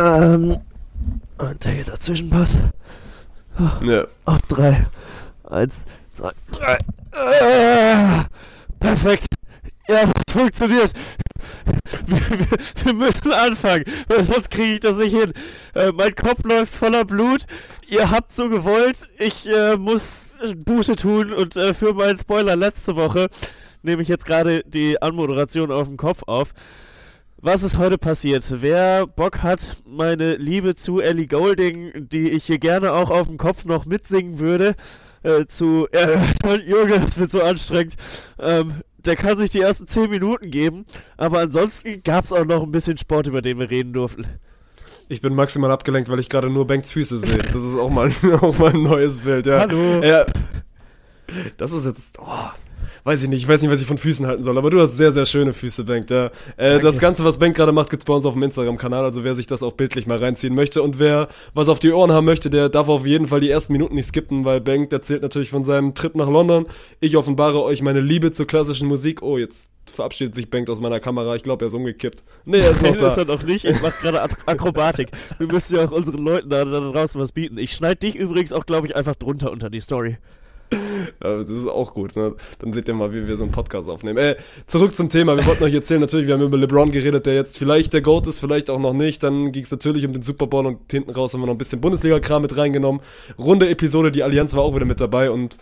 Ähm, und der Dazwischenpass. Ja. Auf drei. Eins, zwei, drei. Äh, perfekt. Ja, das funktioniert. Wir, wir, wir, müssen anfangen, weil sonst kriege ich das nicht hin. Äh, mein Kopf läuft voller Blut. Ihr habt so gewollt. Ich äh, muss Buße tun und äh, für meinen Spoiler letzte Woche nehme ich jetzt gerade die Anmoderation auf den Kopf auf. Was ist heute passiert? Wer Bock hat, meine Liebe zu Ellie Golding, die ich hier gerne auch auf dem Kopf noch mitsingen würde, äh, zu äh, Jürgen, das wird so anstrengend. Ähm, der kann sich die ersten 10 Minuten geben, aber ansonsten gab es auch noch ein bisschen Sport, über den wir reden durften. Ich bin maximal abgelenkt, weil ich gerade nur Banks Füße sehe. Das ist auch mal, auch mal ein neues Bild, ja. Hallo. Ja. Das ist jetzt. Oh, weiß ich nicht, ich weiß nicht, was ich von Füßen halten soll, aber du hast sehr, sehr schöne Füße, Bank. Ja. Äh, das Ganze, was Bank gerade macht, gibt's bei uns auf dem Instagram-Kanal, also wer sich das auch bildlich mal reinziehen möchte und wer was auf die Ohren haben möchte, der darf auf jeden Fall die ersten Minuten nicht skippen, weil Bank erzählt natürlich von seinem Trip nach London. Ich offenbare euch meine Liebe zur klassischen Musik. Oh, jetzt verabschiedet sich Bank aus meiner Kamera. Ich glaube, er ist umgekippt. Nee, er ist noch da. ist er noch nicht. Ich mache gerade Akrobatik. Wir müssen ja auch unseren Leuten da, da draußen was bieten. Ich schneide dich übrigens auch, glaube ich, einfach drunter unter die Story. das ist auch gut. Ne? Dann seht ihr mal, wie wir so einen Podcast aufnehmen. Äh, zurück zum Thema. Wir wollten euch erzählen, natürlich, wir haben über LeBron geredet, der jetzt vielleicht der GOAT ist, vielleicht auch noch nicht. Dann ging es natürlich um den Super Bowl und hinten raus haben wir noch ein bisschen Bundesliga-Kram mit reingenommen. Runde Episode, die Allianz war auch wieder mit dabei und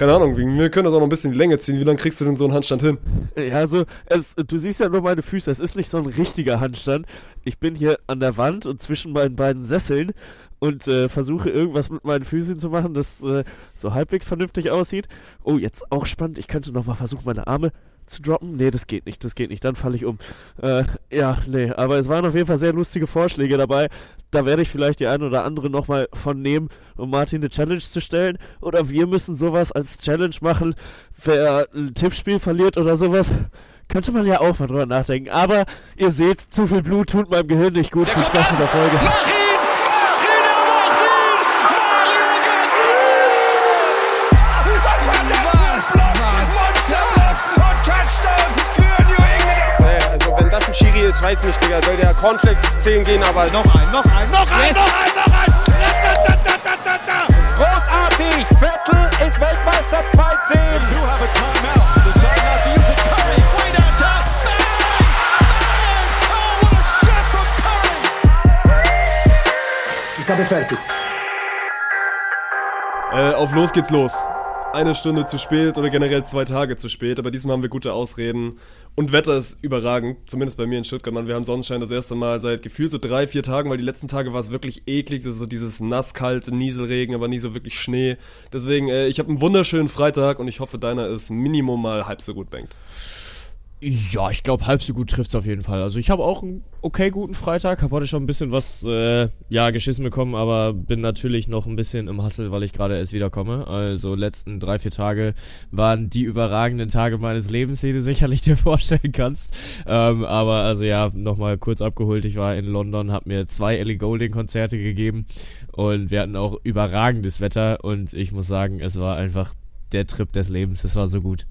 keine Ahnung, wir können das auch noch ein bisschen in die Länge ziehen. Wie lange kriegst du denn so einen Handstand hin? Ja, also, es, du siehst ja nur meine Füße. Es ist nicht so ein richtiger Handstand. Ich bin hier an der Wand und zwischen meinen beiden Sesseln und äh, versuche irgendwas mit meinen Füßen zu machen, das äh, so halbwegs vernünftig aussieht. Oh, jetzt auch spannend. Ich könnte nochmal versuchen, meine Arme zu droppen. Nee, das geht nicht, das geht nicht. Dann falle ich um. Äh, ja, nee, aber es waren auf jeden Fall sehr lustige Vorschläge dabei. Da werde ich vielleicht die eine oder andere nochmal von nehmen, um Martin eine Challenge zu stellen. Oder wir müssen sowas als Challenge machen, wer ein Tippspiel verliert oder sowas. Könnte man ja auch mal drüber nachdenken. Aber ihr seht, zu viel Blut tut meinem Gehirn nicht gut. Viel Spaß mit der Folge. Mach ihn! Ist, weiß nicht, Digga, soll der Cornflakes 10 gehen, aber. Noch ein, noch ein, noch ein, yes. noch ein, noch ein! Da, da, da, da, da, Großartig! Vettel ist Weltmeister 2-10. You have a timeout. Decide not to use it. Curry, way down top. Oh, what a shot from Curry! Ich habe fertig. Äh, auf los geht's los eine Stunde zu spät oder generell zwei Tage zu spät, aber diesmal haben wir gute Ausreden. Und Wetter ist überragend, zumindest bei mir in Stuttgart. Man, wir haben Sonnenschein das erste Mal seit gefühlt so drei, vier Tagen, weil die letzten Tage war es wirklich eklig. Das ist so dieses nasskalte Nieselregen, aber nie so wirklich Schnee. Deswegen, äh, ich habe einen wunderschönen Freitag und ich hoffe, deiner ist Minimum mal halb so gut, Bengt. Ja, ich glaube, halb so gut trifft es auf jeden Fall. Also ich habe auch einen okay guten Freitag, habe heute schon ein bisschen was, äh, ja, geschissen bekommen, aber bin natürlich noch ein bisschen im Hassel, weil ich gerade erst wiederkomme. Also letzten drei, vier Tage waren die überragenden Tage meines Lebens, die du sicherlich dir vorstellen kannst. Ähm, aber also ja, nochmal kurz abgeholt. Ich war in London, habe mir zwei Ellie Golding Konzerte gegeben und wir hatten auch überragendes Wetter und ich muss sagen, es war einfach der Trip des Lebens. Es war so gut.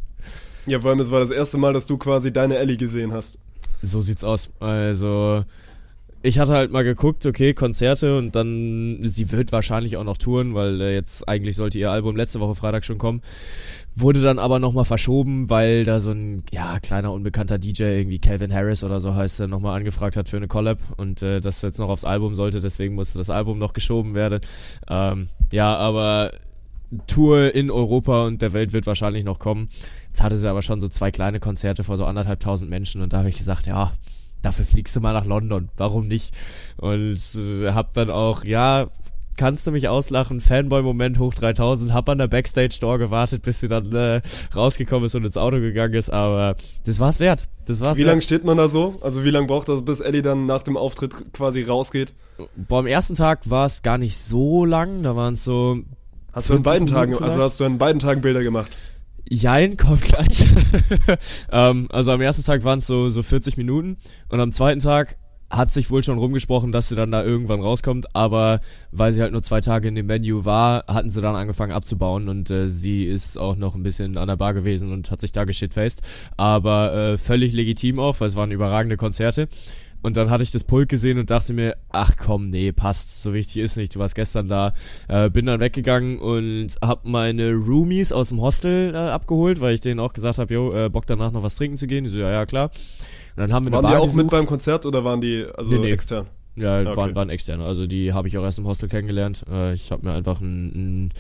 Ja, vor allem, es war das erste Mal, dass du quasi deine Ellie gesehen hast. So sieht's aus. Also, ich hatte halt mal geguckt, okay, Konzerte und dann, sie wird wahrscheinlich auch noch touren, weil äh, jetzt eigentlich sollte ihr Album letzte Woche Freitag schon kommen. Wurde dann aber nochmal verschoben, weil da so ein, ja, kleiner unbekannter DJ, irgendwie Calvin Harris oder so heißt er, nochmal angefragt hat für eine Collab und äh, das jetzt noch aufs Album sollte, deswegen musste das Album noch geschoben werden. Ähm, ja, aber Tour in Europa und der Welt wird wahrscheinlich noch kommen. Jetzt hatte sie aber schon so zwei kleine Konzerte vor so anderthalbtausend Menschen und da habe ich gesagt, ja, dafür fliegst du mal nach London. Warum nicht? Und äh, hab dann auch, ja, kannst du mich auslachen, Fanboy-Moment hoch 3000, hab an der Backstage-Door gewartet, bis sie dann äh, rausgekommen ist und ins Auto gegangen ist, aber das war's wert. Das war's wie lange steht man da so? Also wie lange braucht das, bis Ellie dann nach dem Auftritt quasi rausgeht? Boah, am ersten Tag war es gar nicht so lang, da waren es so Hast du in beiden Tagen, also hast du in beiden Tagen Bilder gemacht? Jein, kommt gleich. ähm, also am ersten Tag waren es so, so 40 Minuten und am zweiten Tag hat sich wohl schon rumgesprochen, dass sie dann da irgendwann rauskommt, aber weil sie halt nur zwei Tage in dem Venue war, hatten sie dann angefangen abzubauen und äh, sie ist auch noch ein bisschen an der Bar gewesen und hat sich da geschitfaced, aber äh, völlig legitim auch, weil es waren überragende Konzerte. Und dann hatte ich das Pult gesehen und dachte mir, ach komm, nee, passt, so wichtig ist nicht, du warst gestern da. Äh, bin dann weggegangen und hab meine Roomies aus dem Hostel äh, abgeholt, weil ich denen auch gesagt habe, jo, äh, Bock danach noch was trinken zu gehen. Die so, ja, ja, klar. Und dann haben wir Waren eine die Bar auch mit gesucht. beim Konzert oder waren die also Nee, nee. extern? Ja, Okay. waren, waren externe. Also die habe ich auch erst im Hostel kennengelernt. Äh, ich habe mir einfach ein, ein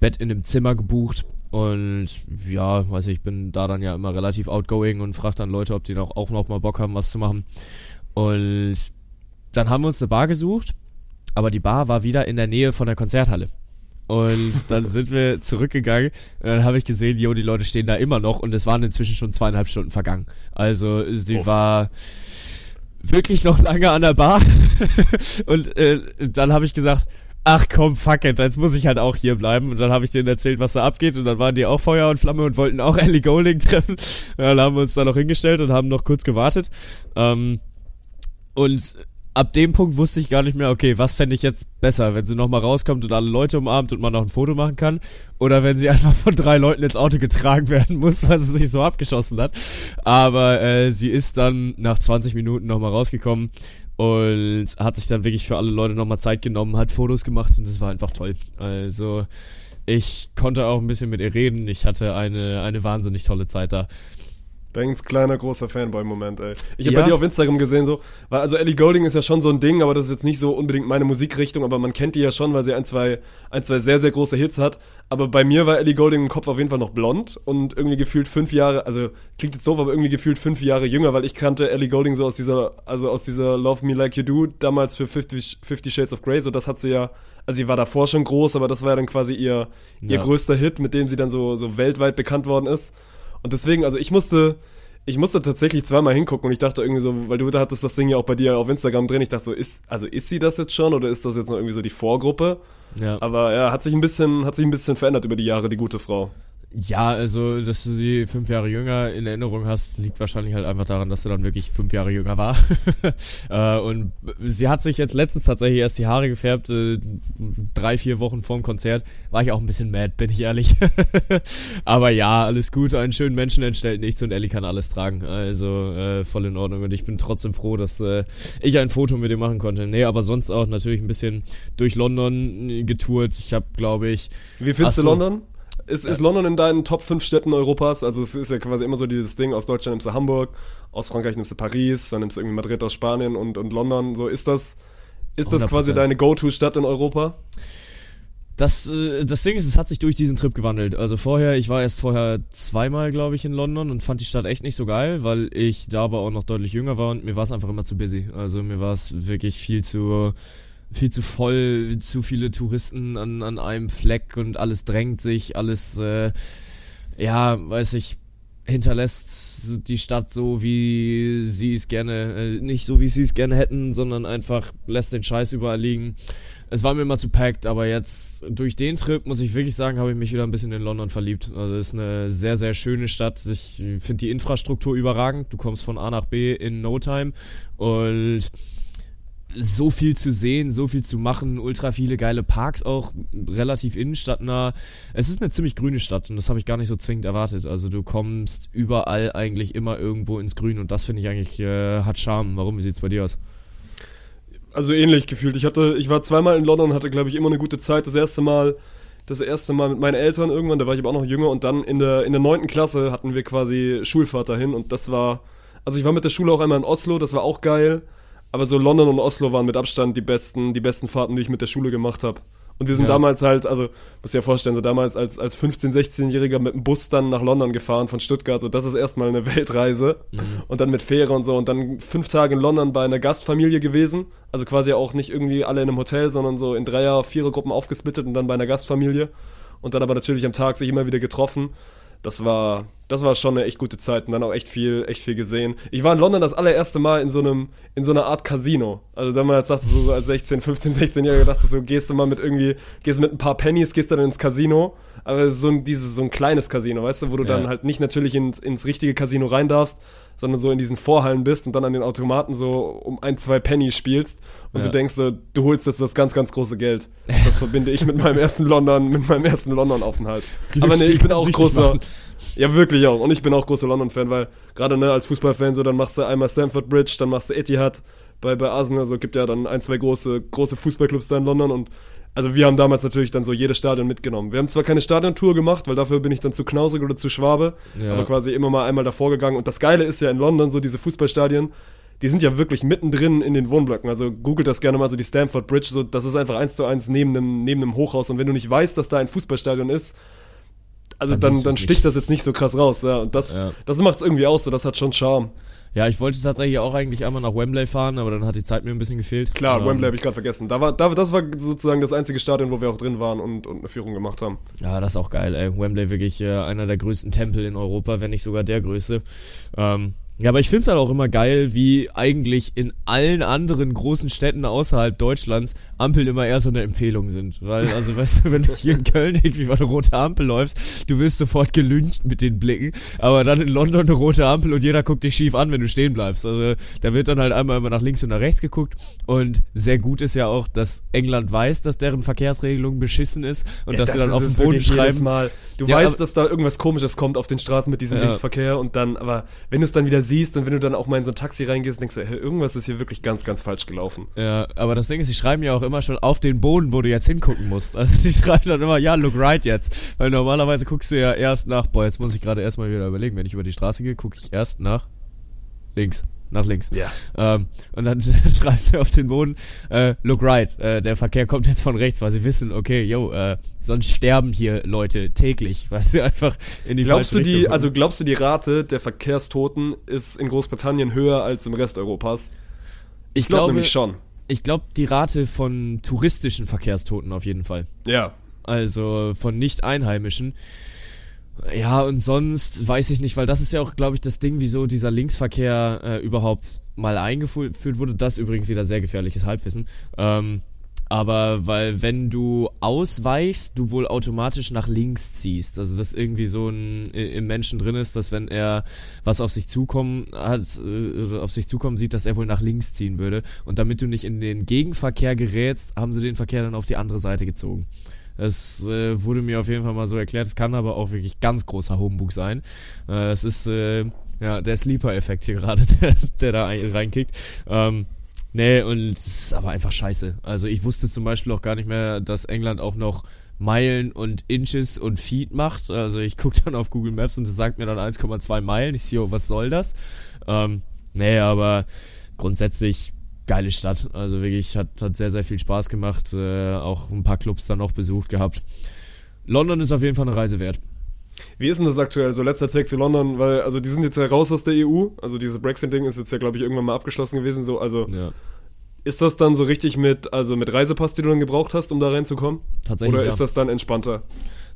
Bett in einem Zimmer gebucht. Und ja, weiß ich, bin da dann ja immer relativ outgoing und frage dann Leute, ob die auch, auch noch mal Bock haben, was zu machen. Und dann haben wir uns eine Bar gesucht, aber die Bar war wieder in der Nähe von der Konzerthalle. Und dann sind wir zurückgegangen und dann habe ich gesehen, jo, die Leute stehen da immer noch und es waren inzwischen schon zweieinhalb Stunden vergangen. Also sie Uff. war wirklich noch lange an der Bar. und äh, dann habe ich gesagt, ach komm, fuck it, jetzt muss ich halt auch hier bleiben. Und dann habe ich denen erzählt, was da abgeht. Und dann waren die auch Feuer und Flamme und wollten auch Ellie Golding treffen. Ja, dann haben wir uns da noch hingestellt und haben noch kurz gewartet. Ähm, und ab dem Punkt wusste ich gar nicht mehr, okay, was fände ich jetzt besser, wenn sie nochmal rauskommt und alle Leute umarmt und man noch ein Foto machen kann, oder wenn sie einfach von drei Leuten ins Auto getragen werden muss, weil sie sich so abgeschossen hat. Aber äh, sie ist dann nach 20 Minuten nochmal rausgekommen und hat sich dann wirklich für alle Leute nochmal Zeit genommen, hat Fotos gemacht und das war einfach toll. Also ich konnte auch ein bisschen mit ihr reden, ich hatte eine, eine wahnsinnig tolle Zeit da. Banks kleiner großer Fanboy-Moment, ey. Ich habe Ja. bei dir auf Instagram gesehen, so, weil also Ellie Golding ist ja schon so ein Ding, aber das ist jetzt nicht so unbedingt meine Musikrichtung, aber man kennt die ja schon, weil sie ein, zwei, ein, zwei sehr, sehr große Hits hat. Aber bei mir war Ellie Golding im Kopf auf jeden Fall noch blond und irgendwie gefühlt fünf Jahre, also klingt jetzt doof, aber irgendwie gefühlt fünf Jahre jünger, weil ich kannte Ellie Golding so aus dieser, also aus dieser Love Me Like You Do, damals für Fifty, Fifty Shades of Grey, so das hat sie ja, also sie war davor schon groß, aber das war ja dann quasi ihr, ihr Ja. größter Hit, mit dem sie dann so, so weltweit bekannt worden ist. Und deswegen, also ich musste, ich musste tatsächlich zweimal hingucken und ich dachte irgendwie so, weil du da hattest das Ding ja auch bei dir auf Instagram drin, ich dachte so, ist, also ist sie das jetzt schon oder ist das jetzt noch irgendwie so die Vorgruppe? Ja. Aber ja, hat sich ein bisschen, hat sich ein bisschen verändert über die Jahre, die gute Frau. Ja, also, dass du sie fünf Jahre jünger in Erinnerung hast, liegt wahrscheinlich halt einfach daran, dass sie dann wirklich fünf Jahre jünger war. äh, und sie hat sich jetzt letztens tatsächlich erst die Haare gefärbt, äh, drei, vier Wochen vorm Konzert. War ich auch ein bisschen mad, bin ich ehrlich. Aber ja, alles gut. Einen schönen Menschen entstellt nichts und Ellie kann alles tragen. Also äh, voll in Ordnung. Und ich bin trotzdem froh, dass äh, ich ein Foto mit ihr machen konnte. Nee, aber sonst auch natürlich ein bisschen durch London getourt. Ich habe, glaube ich, Wie findest du. London? Ist, ist London in deinen Top 5 Städten Europas? Also es ist ja quasi immer so dieses Ding, aus Deutschland nimmst du Hamburg, aus Frankreich nimmst du Paris, dann nimmst du irgendwie Madrid aus Spanien und, und London. So ist das, ist das 100%. quasi deine Go-To-Stadt in Europa? Das, äh, das Ding ist, es hat sich durch diesen Trip gewandelt. Also vorher, ich war erst vorher zweimal, glaube ich, in London und fand die Stadt echt nicht so geil, weil ich da aber auch noch deutlich jünger war und mir war es einfach immer zu busy. Also mir war es wirklich viel zu viel zu voll, zu viele Touristen an, an einem Fleck und alles drängt sich, alles, äh, ja, weiß ich, hinterlässt die Stadt so, wie sie es gerne, äh, nicht so, wie sie es gerne hätten, sondern einfach lässt den Scheiß überall liegen. Es war mir immer zu packt, aber jetzt durch den Trip, muss ich wirklich sagen, habe ich mich wieder ein bisschen in London verliebt. Also es ist eine sehr, sehr schöne Stadt. Ich finde die Infrastruktur überragend. Du kommst von A nach B in no time und so viel zu sehen, so viel zu machen, ultra viele geile Parks auch, relativ innenstadtnah. Es ist eine ziemlich grüne Stadt und das habe ich gar nicht so zwingend erwartet. Also du kommst überall eigentlich immer irgendwo ins Grün und das finde ich eigentlich äh, hat Charme. Warum? Wie sieht's bei dir aus? Also ähnlich gefühlt. Ich hatte, ich war zweimal in London, hatte glaube ich immer eine gute Zeit. Das erste Mal, das erste Mal mit meinen Eltern irgendwann, da war ich aber auch noch jünger und dann in der in der neunten Klasse hatten wir quasi Schulfahrt dahin und das war, also ich war mit der Schule auch einmal in Oslo, das war auch geil. Aber so London und Oslo waren mit Abstand die besten, die besten Fahrten, die ich mit der Schule gemacht habe. Und wir sind Ja. damals halt, also muss dir ja vorstellen, so damals als, als 15-, 16-Jähriger mit dem Bus dann nach London gefahren von Stuttgart. So, das ist erstmal eine Weltreise. Und dann mit Fähre und so. Und dann fünf Tage in London bei einer Gastfamilie gewesen. Also quasi auch nicht irgendwie alle in einem Hotel, sondern so in Dreier-, Vierer-Gruppen aufgesplittet und dann bei einer Gastfamilie. Und dann aber natürlich am Tag sich immer wieder getroffen. Das war, das war schon eine echt gute Zeit und dann auch echt viel, echt viel gesehen. Ich war in London das allererste Mal in so einem, in so einer Art Casino. Also damals dachtest du so als 16, 15, 16-Jähriger dachtest du so, gehst du mal mit irgendwie, gehst mit ein paar Pennies, gehst dann ins Casino. Aber so ein, dieses, so ein kleines Casino, weißt du, wo du Ja. dann halt nicht natürlich ins, ins richtige Casino rein darfst, sondern so in diesen Vorhallen bist und dann an den Automaten so um ein, zwei Penny spielst und Ja. du denkst so, du holst jetzt das ganz, ganz große Geld. Das verbinde ich mit meinem ersten London, mit meinem ersten London-Aufenthalt. Aber nee, ich bin auch großer, machen. Ja wirklich, auch. Und ich bin auch großer London-Fan, weil gerade ne, als Fußballfan so, dann machst du einmal Stamford Bridge, dann machst du Etihad bei, bei Arsenal. Also gibt ja dann ein, zwei große, große Fußballclubs da in London und also wir haben damals natürlich dann so jedes Stadion mitgenommen. Wir haben zwar keine Stadiontour gemacht, weil dafür bin ich dann zu knausrig oder zu schwabe, Ja. aber quasi immer mal einmal davor gegangen. Und das Geile ist ja in London, so diese Fußballstadien, die sind ja wirklich mittendrin in den Wohnblöcken. Also googelt das gerne mal, so die Stamford Bridge, so, das ist einfach eins zu eins neben einem, neben einem Hochhaus. Und wenn du nicht weißt, dass da ein Fußballstadion ist, also Dann dann, dann, sticht nicht. das jetzt nicht so krass raus. Ja. Und das, Ja. das macht es irgendwie aus, so das hat schon Charme. Ja, ich wollte tatsächlich auch eigentlich einmal nach Wembley fahren, aber dann hat die Zeit mir ein bisschen gefehlt. Klar, Ähm, Wembley habe ich gerade vergessen. Da war, da, das war sozusagen das einzige Stadion, wo wir auch drin waren und, und eine Führung gemacht haben. Ja, das ist auch geil, ey. Wembley wirklich äh, einer der größten Tempel in Europa, wenn nicht sogar der größte. Ähm, ja, aber ich find's halt auch immer geil, wie eigentlich in allen anderen großen Städten außerhalb Deutschlands Ampeln immer eher so eine Empfehlung sind. Weil, also weißt du, wenn du hier in Köln irgendwie über eine rote Ampel läufst, du wirst sofort gelüncht mit den Blicken. Aber dann in London eine rote Ampel und jeder guckt dich schief an, wenn du stehen bleibst. Also da wird dann halt einmal immer nach links und nach rechts geguckt. Und sehr gut ist ja auch, dass England weiß, dass deren Verkehrsregelung beschissen ist und dass sie dann auf es Boden schreiben. Mal. Du Ja, weißt, dass da irgendwas komisches kommt auf den Straßen mit diesem Ja. Linksverkehr und dann, aber wenn du es dann wieder siehst und wenn du dann auch mal in so ein Taxi reingehst, denkst du, hey, irgendwas ist hier wirklich ganz, ganz falsch gelaufen. Ja, aber das Ding ist, sie schreiben ja auch immer schon auf den Boden, wo du jetzt hingucken musst. Also die schreiben dann immer, ja, look right jetzt. Weil normalerweise guckst du ja erst nach, boah, jetzt muss ich gerade erstmal wieder überlegen, wenn ich über die Straße gehe, gucke ich erst nach links. Nach links. Ja. Ähm, und dann schreibst du auf den Boden, äh, look right, äh, der Verkehr kommt jetzt von rechts, weil sie wissen, okay, yo, äh, sonst sterben hier Leute täglich, weil sie einfach in die Glaubst du falsche die, Richtung also glaubst du die Rate der Verkehrstoten ist in Großbritannien höher als im Rest Europas? ich glaub glaube nämlich schon. Ich glaube, die Rate von touristischen Verkehrstoten auf jeden Fall. Ja. also von Nicht-Einheimischen. Ja, und sonst weiß ich nicht, weil das ist ja auch, glaube ich, das Ding, wieso dieser Linksverkehr äh, überhaupt mal eingeführt wurde. Das übrigens wieder sehr gefährliches Halbwissen. Ähm, aber weil wenn du ausweichst, du wohl automatisch nach links ziehst. Also dass irgendwie so ein im Menschen drin ist, dass wenn er was auf sich zukommen hat, äh, auf sich zukommen sieht, dass er wohl nach links ziehen würde. Und damit du nicht in den Gegenverkehr gerätst, haben sie den Verkehr dann auf die andere Seite gezogen. Das äh, wurde mir auf jeden Fall mal so erklärt. Es kann aber auch wirklich ganz großer Humbug sein. Äh, es ist äh, ja der Sleeper-Effekt hier gerade, der, der da ein- reinkickt. Ähm, nee, und es ist aber einfach scheiße. Also ich wusste zum Beispiel auch gar nicht mehr, dass England auch noch Meilen und Inches und Feet macht. Also ich gucke dann auf Google Maps und es sagt mir dann 1,2 Meilen. Ich sehe, oh, was soll das? Ähm, nee, aber grundsätzlich geile Stadt. Also wirklich hat, hat sehr, sehr viel Spaß gemacht. Äh, auch ein paar Clubs dann noch besucht gehabt. London ist auf jeden Fall eine Reise wert. Wie ist denn das aktuell? So letzter Tag zu London, weil, also die sind jetzt ja raus aus der EU. Also dieses Brexit-Ding ist jetzt ja, glaube ich, irgendwann mal abgeschlossen gewesen. So, also Ja, ist das dann so richtig mit, also mit Reisepass, die du dann gebraucht hast, um da reinzukommen? tatsächlich. Oder ja. ist das dann entspannter?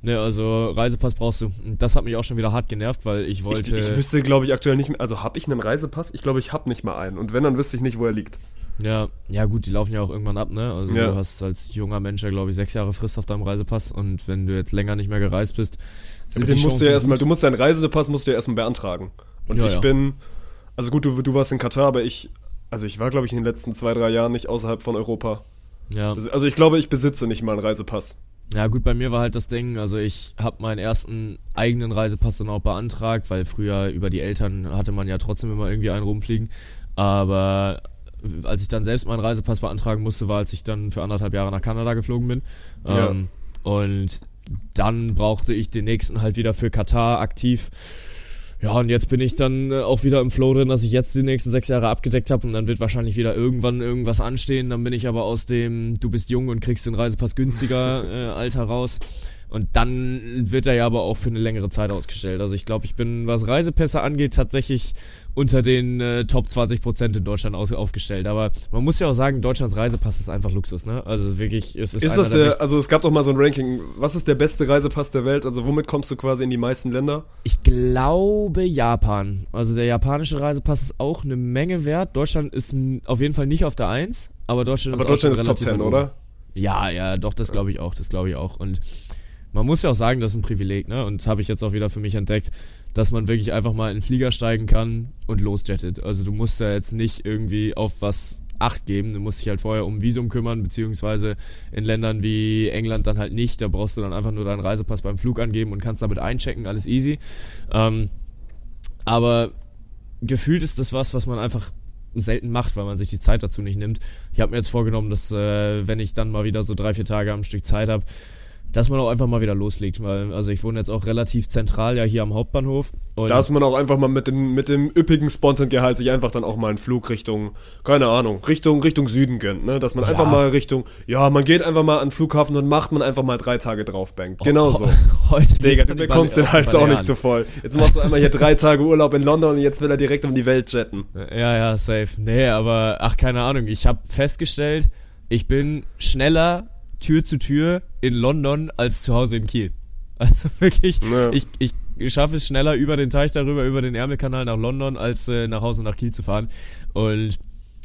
Ne, also Reisepass brauchst du. Das hat mich auch schon wieder hart genervt, weil ich Ich, wollte. ich wüsste, glaube ich, aktuell nicht mehr. Also habe ich einen Reisepass? Ich glaube, ich habe nicht mal einen. Und wenn, dann wüsste ich nicht, wo er liegt. Ja, ja gut, die laufen ja auch irgendwann ab, ne? Also Ja. du hast als junger Mensch ja, glaube ich, sechs Jahre Frist auf deinem Reisepass und wenn du jetzt länger nicht mehr gereist bist, sind Aber den die musst du ja erstmal, du musst deinen Reisepass musst du ja erstmal beantragen. Und Ja, ich ja. bin, also gut, du, du warst in Katar, aber ich, also ich war, glaube ich, in den letzten zwei, drei Jahren nicht außerhalb von Europa. Ja. Also, also ich glaube, ich besitze nicht mal einen Reisepass. Ja, gut, bei mir war halt das Ding, also ich habe meinen ersten eigenen Reisepass dann auch beantragt, weil früher über die Eltern hatte man ja trotzdem immer irgendwie einen rumfliegen. Aber als ich dann selbst meinen Reisepass beantragen musste, war, als ich dann für anderthalb Jahre nach Kanada geflogen bin. Ja. Ähm, und dann brauchte ich den nächsten halt wieder für Katar aktiv. Ja, und jetzt bin ich dann äh, auch wieder im Flow drin, dass ich jetzt die nächsten sechs Jahre abgedeckt habe und dann wird wahrscheinlich wieder irgendwann irgendwas anstehen. Dann bin ich aber aus dem Du bist jung und kriegst den Reisepass günstiger äh, Alter raus. Und dann wird er ja aber auch für eine längere Zeit ausgestellt. Also ich glaube, ich bin, was Reisepässe angeht, tatsächlich unter den äh, Top 20% in Deutschland aus, aufgestellt. Aber man muss ja auch sagen, Deutschlands Reisepass ist einfach Luxus, ne? Also wirklich, es ist, Ist das der also es gab doch mal so ein Ranking, was ist der beste Reisepass der Welt? Also womit kommst du quasi in die meisten Länder? Ich glaube Japan. Also der japanische Reisepass ist auch eine Menge wert. Deutschland ist auf jeden Fall nicht auf der 1, aber Deutschland Aber ist Deutschland ist Top relativ 10, weit oben. oder? Ja, ja, doch, das glaube ich auch, das glaube ich auch. Und man muss ja auch sagen, das ist ein Privileg, ne? Und habe ich jetzt auch wieder für mich entdeckt, dass man wirklich einfach mal in den Flieger steigen kann und losjettet. Also du musst ja jetzt nicht irgendwie auf was Acht geben. Du musst dich halt vorher um Visum kümmern, beziehungsweise in Ländern wie England dann halt nicht. Da brauchst du dann einfach nur deinen Reisepass beim Flug angeben und kannst damit einchecken, alles easy. Ähm, aber gefühlt ist das was, was man einfach selten macht, weil man sich die Zeit dazu nicht nimmt. Ich habe mir jetzt vorgenommen, dass äh, wenn ich dann mal wieder so drei, vier Tage am Stück Zeit habe, dass man auch einfach mal wieder loslegt, weil also ich wohne jetzt auch relativ zentral ja hier am Hauptbahnhof. dass man auch einfach mal mit dem, mit dem üppigen Spontan-Gehalt sich einfach dann auch mal einen Flug Richtung, keine Ahnung, Richtung, Richtung Süden gönnt, ne? Dass man ja. einfach mal Richtung, ja, man geht einfach mal an den Flughafen und macht man einfach mal drei Tage drauf, bankt. Genau so. Heute Digga, du bekommst den Hals auch nicht zu voll. Jetzt machst du einmal hier drei Tage Urlaub in London und jetzt will er direkt um die Welt jetten. Ja, ja, safe. Nee, aber ach, keine Ahnung. Ich habe festgestellt, ich bin schneller Tür zu Tür in London als zu Hause in Kiel. Also wirklich, ja. ich, ich schaffe es schneller über den Teich darüber, über den Ärmelkanal nach London, als äh, nach Hause nach Kiel zu fahren. Und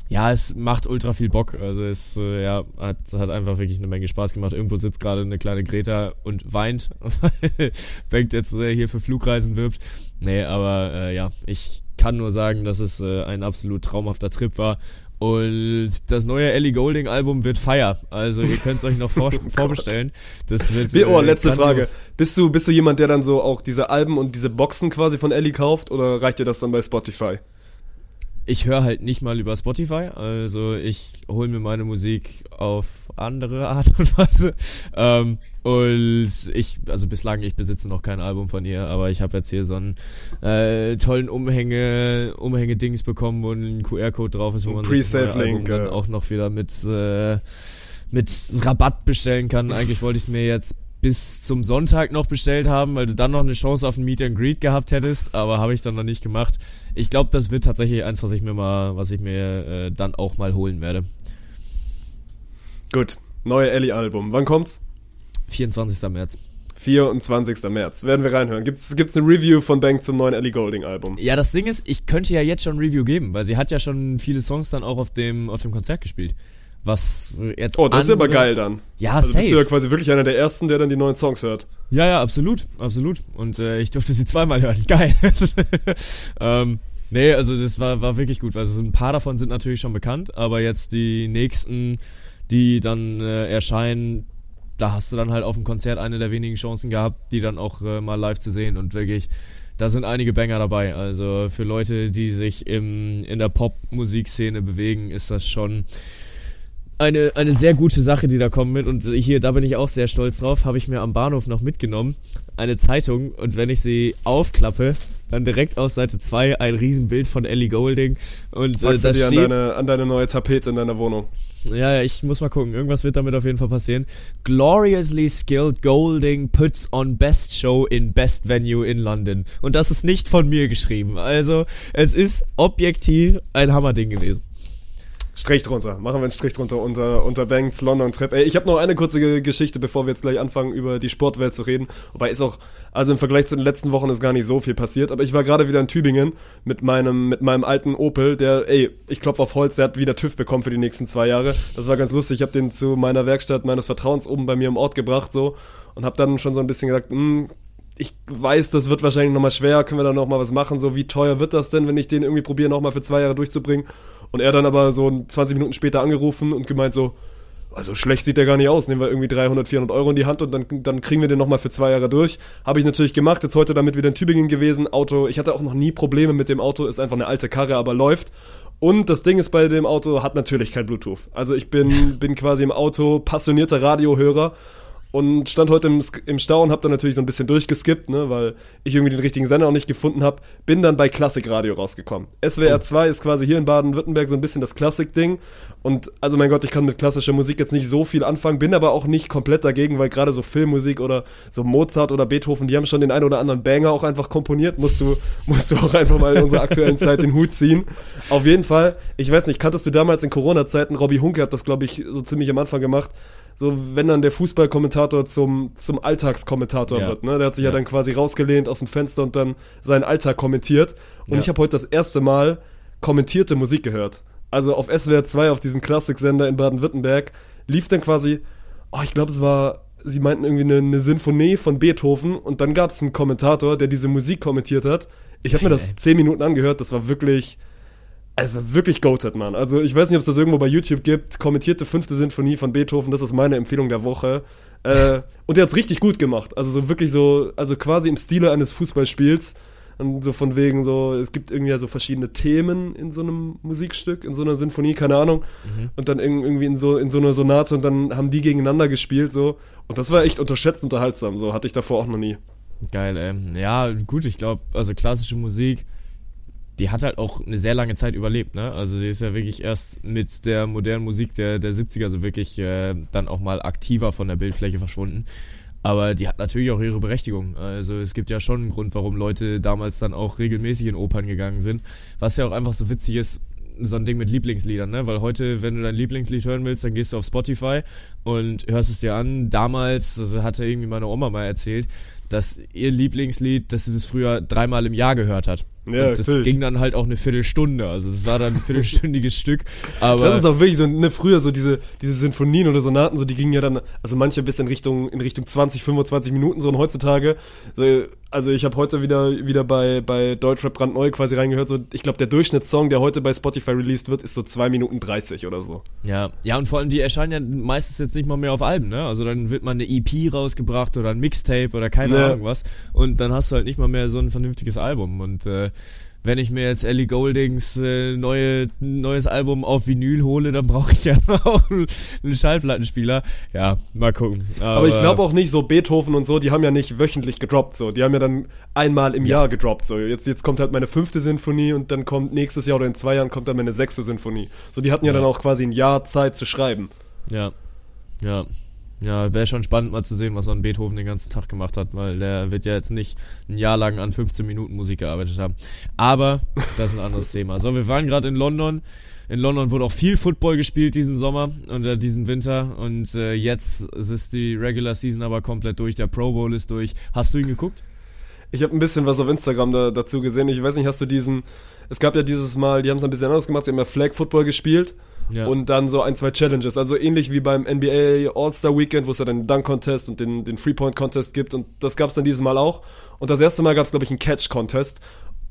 ja, es macht ultra viel Bock. Also es äh, ja, hat, hat einfach wirklich eine Menge Spaß gemacht. Irgendwo sitzt gerade eine kleine Greta und weint, weil Bengt jetzt äh, hier für Flugreisen wirbt. Nee, aber äh, ja, ich kann nur sagen, dass es äh, ein absolut traumhafter Trip war. Und das neue Ellie Golding Album wird Fire. Also ihr könnt es euch noch vor oh vorbestellen. Das wird. oh, letzte Frage. Bist du, bist du jemand, der dann so auch diese Alben und diese Boxen quasi von Ellie kauft oder reicht dir das dann bei Spotify? Ich höre halt nicht mal über Spotify, also ich hole mir meine Musik auf andere Art und Weise. Ähm, und ich, also bislang, ich besitze noch kein Album von ihr, aber ich habe jetzt hier so einen äh, tollen Umhänge, Umhänge-Dings bekommen, wo ein QR-Code drauf ist, wo man sich das Album dann auch noch wieder mit, äh, mit Rabatt bestellen kann. Eigentlich wollte ich es mir jetzt bis zum Sonntag noch bestellt haben, weil du dann noch eine Chance auf ein Meet and Greet gehabt hättest, aber habe ich dann noch nicht gemacht. Ich glaube, das wird tatsächlich eins, was ich mir mal, was ich mir äh, dann auch mal holen werde. Gut, neue Ellie-Album. Wann kommt's? 24. März. 24. März. Werden wir reinhören. Gibt's, gibt's eine Review von Bank zum neuen Ellie Golding Album? Ja, das Ding ist, ich könnte ja jetzt schon ein Review geben, weil sie hat ja schon viele Songs dann auch auf dem, auf dem Konzert gespielt was jetzt. Oh, das andere, ist aber geil dann. Ja, also safe. bist du ja quasi wirklich einer der ersten, der dann die neuen Songs hört. Ja, ja, absolut, absolut. Und äh, ich durfte sie zweimal hören. Geil. ähm, nee, also das war, war wirklich gut. Also ein paar davon sind natürlich schon bekannt, aber jetzt die nächsten, die dann äh, erscheinen, da hast du dann halt auf dem Konzert eine der wenigen Chancen gehabt, die dann auch äh, mal live zu sehen und wirklich da sind einige Banger dabei. Also für Leute, die sich im, in der Pop-Musikszene bewegen, ist das schon eine, eine sehr gute Sache, die da kommt mit. Und hier, da bin ich auch sehr stolz drauf, habe ich mir am Bahnhof noch mitgenommen. Eine Zeitung und wenn ich sie aufklappe, dann direkt auf Seite 2 ein Riesenbild von Ellie Golding. Und äh, das steht, an deine, an deine neue Tapete in deiner Wohnung. Ja, ja, ich muss mal gucken. Irgendwas wird damit auf jeden Fall passieren. Gloriously skilled Golding puts on best show in best venue in London. Und das ist nicht von mir geschrieben. Also, es ist objektiv ein Hammerding gewesen. Strich drunter. Machen wir einen Strich drunter unter, unter Banks London Trip. Ey, ich habe noch eine kurze Geschichte, bevor wir jetzt gleich anfangen, über die Sportwelt zu reden. Wobei ist auch, also im Vergleich zu den letzten Wochen ist gar nicht so viel passiert. Aber ich war gerade wieder in Tübingen mit meinem, mit meinem alten Opel, der, ey, ich klopfe auf Holz, der hat wieder TÜV bekommen für die nächsten zwei Jahre. Das war ganz lustig. Ich habe den zu meiner Werkstatt meines Vertrauens oben bei mir im Ort gebracht, so. Und habe dann schon so ein bisschen gesagt, hm, ich weiß, das wird wahrscheinlich nochmal schwer, können wir da nochmal was machen, so wie teuer wird das denn, wenn ich den irgendwie probiere, nochmal für zwei Jahre durchzubringen? Und er dann aber so 20 Minuten später angerufen und gemeint so, also schlecht sieht der gar nicht aus, nehmen wir irgendwie 300, 400 Euro in die Hand und dann, dann kriegen wir den nochmal für zwei Jahre durch. Habe ich natürlich gemacht, jetzt heute damit wieder in Tübingen gewesen, Auto, ich hatte auch noch nie Probleme mit dem Auto, ist einfach eine alte Karre, aber läuft. Und das Ding ist bei dem Auto, hat natürlich kein Bluetooth. Also ich bin, bin quasi im Auto passionierter Radiohörer und stand heute im, im Stau und habe dann natürlich so ein bisschen durchgeskippt, ne, weil ich irgendwie den richtigen Sender auch nicht gefunden habe. Bin dann bei Klassikradio rausgekommen. SWR 2 ist quasi hier in Baden-Württemberg so ein bisschen das Klassik-Ding. Und also mein Gott, ich kann mit klassischer Musik jetzt nicht so viel anfangen, bin aber auch nicht komplett dagegen, weil gerade so Filmmusik oder so Mozart oder Beethoven, die haben schon den einen oder anderen Banger auch einfach komponiert. Musst du, musst du auch einfach mal in unserer aktuellen Zeit den Hut ziehen. Auf jeden Fall, ich weiß nicht, kanntest du damals in Corona-Zeiten, Robbie Hunke hat das, glaube ich, so ziemlich am Anfang gemacht, so wenn dann der Fußballkommentator zum, zum Alltagskommentator ja. wird. Ne? Der hat sich ja. ja. dann quasi rausgelehnt aus dem Fenster und dann seinen Alltag kommentiert. Und ja. ich habe heute das erste Mal kommentierte Musik gehört. Also auf SWR 2, auf diesem Klassiksender in Baden-Württemberg, lief dann quasi, oh, ich glaube, es war, sie meinten irgendwie eine, eine Sinfonie von Beethoven und dann gab es einen Kommentator, der diese Musik kommentiert hat. Ich habe mir das zehn Minuten angehört, das war wirklich Also wirklich goated, Mann. Also ich weiß nicht, ob es das irgendwo bei YouTube gibt. Kommentierte fünfte Sinfonie von Beethoven, das ist meine Empfehlung der Woche. Äh, und der hat's richtig gut gemacht. Also so wirklich so, also quasi im Stile eines Fußballspiels. Und so von wegen so, es gibt irgendwie ja so verschiedene Themen in so einem Musikstück, in so einer Sinfonie, keine Ahnung. Und dann irg- irgendwie in so, in so einer Sonate und dann haben die gegeneinander gespielt, so. Und das war echt unterschätzt unterhaltsam, so hatte ich davor auch noch nie. Geil, ey. Ja, gut, ich glaube, also klassische Musik, die hat halt auch eine sehr lange Zeit überlebt, ne? Also sie ist ja wirklich erst mit der modernen Musik der, der 70er so wirklich äh, dann auch mal aktiver von der Bildfläche verschwunden. Aber die hat natürlich auch ihre Berechtigung. Also es gibt ja schon einen Grund, warum Leute damals dann auch regelmäßig in Opern gegangen sind. Was ja auch einfach so witzig ist, so ein Ding mit Lieblingsliedern, ne? Weil heute, wenn du dein Lieblingslied hören willst, dann gehst du auf Spotify und hörst es dir an. Damals, das hatte irgendwie meine Oma mal erzählt, dass ihr Lieblingslied, dass sie das früher dreimal im Jahr gehört hat. Ja, und das natürlich. ging dann halt auch eine Viertelstunde. Also es war dann ein viertelstündiges Stück. Aber Das ist auch wirklich so, ne, früher so diese, diese Sinfonien oder Sonaten, so die gingen ja dann, also manche bis in Richtung, in Richtung 20, 25 Minuten, so und heutzutage, so, also ich habe heute wieder, wieder bei, bei Deutschrap brandneu quasi reingehört, so, ich glaube der Durchschnittssong, der heute bei Spotify released wird, ist so 2 Minuten 30 oder so. Ja, ja, und vor allem die erscheinen ja meistens jetzt nicht mal mehr auf Alben, ne? Also dann wird mal eine EP rausgebracht oder ein Mixtape oder keine Ja. Ahnung was. Und dann hast du halt nicht mal mehr so ein vernünftiges Album. Und äh, wenn ich mir jetzt Ellie Goldings äh, neue, neues Album auf Vinyl hole, dann brauche ich erstmal auch einen, Schallplattenspieler. Ja, mal gucken. Aber, Aber ich glaube auch nicht so Beethoven und so, die haben ja nicht wöchentlich gedroppt, so, die haben ja dann einmal im Jahr gedroppt, so, jetzt, jetzt kommt halt meine fünfte Sinfonie und dann kommt nächstes Jahr oder in zwei Jahren kommt dann meine sechste Sinfonie. So, die hatten ja, Ja. dann auch quasi ein Jahr Zeit zu schreiben. Ja, ja. Ja, wäre schon spannend mal zu sehen, was ein Beethoven den ganzen Tag gemacht hat, weil der wird ja jetzt nicht ein Jahr lang an 15 Minuten Musik gearbeitet haben. Aber das ist ein anderes Thema. So, wir waren gerade in London. In London wurde auch viel Football gespielt diesen Sommer und äh, diesen Winter. Und äh, jetzt ist die Regular Season aber komplett durch. Der Pro Bowl ist durch. Hast du ihn geguckt? Ich habe ein bisschen was auf Instagram da, dazu gesehen. Ich weiß nicht, hast du diesen. Es gab ja dieses Mal, die haben es ein bisschen anders gemacht, sie haben ja Flag Football gespielt Ja. und dann so ein, zwei Challenges. Also ähnlich wie beim NBA All-Star Weekend, wo es ja den Dunk Contest und den, den Three-Point Contest gibt. Und das gab es dann dieses Mal auch. Und das erste Mal gab es, glaube ich, einen Catch Contest.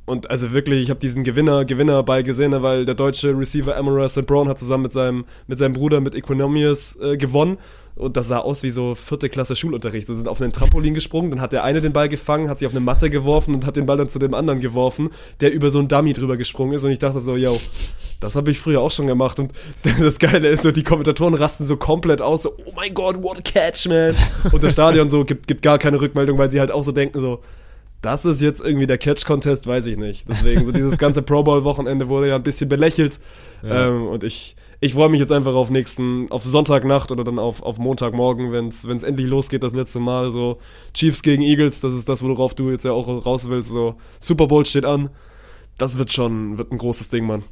Und also wirklich, ich habe diesen Gewinner, Gewinner bei gesehen, weil der deutsche Receiver Amara St. Brown hat zusammen mit seinem, mit seinem Bruder mit Equanimous äh, gewonnen. Und das sah aus wie so vierte Klasse Schulunterricht. Sie sind auf einen Trampolin gesprungen, dann hat der eine den Ball gefangen, hat sich auf eine Matte geworfen und hat den Ball dann zu dem anderen geworfen, der über so einen Dummy drüber gesprungen ist. Und ich dachte so, yo, das habe ich früher auch schon gemacht. Und das Geile ist so, die Kommentatoren rasten so komplett aus, so, oh mein Gott, what a catch, man. Und das Stadion so gibt, gibt gar keine Rückmeldung, weil sie halt auch so denken, so, das ist jetzt irgendwie der Catch-Contest, weiß ich nicht. Deswegen, so dieses ganze Pro Bowl-Wochenende wurde ja ein bisschen belächelt. Ja. Ähm, und ich, ich freue mich jetzt einfach auf nächsten, auf Sonntagnacht oder dann auf, auf Montagmorgen, wenn es endlich losgeht, das letzte Mal. So Chiefs gegen Eagles, das ist das, worauf du jetzt ja auch raus willst. So Super Bowl steht an. Das wird schon, wird ein großes Ding, Mann.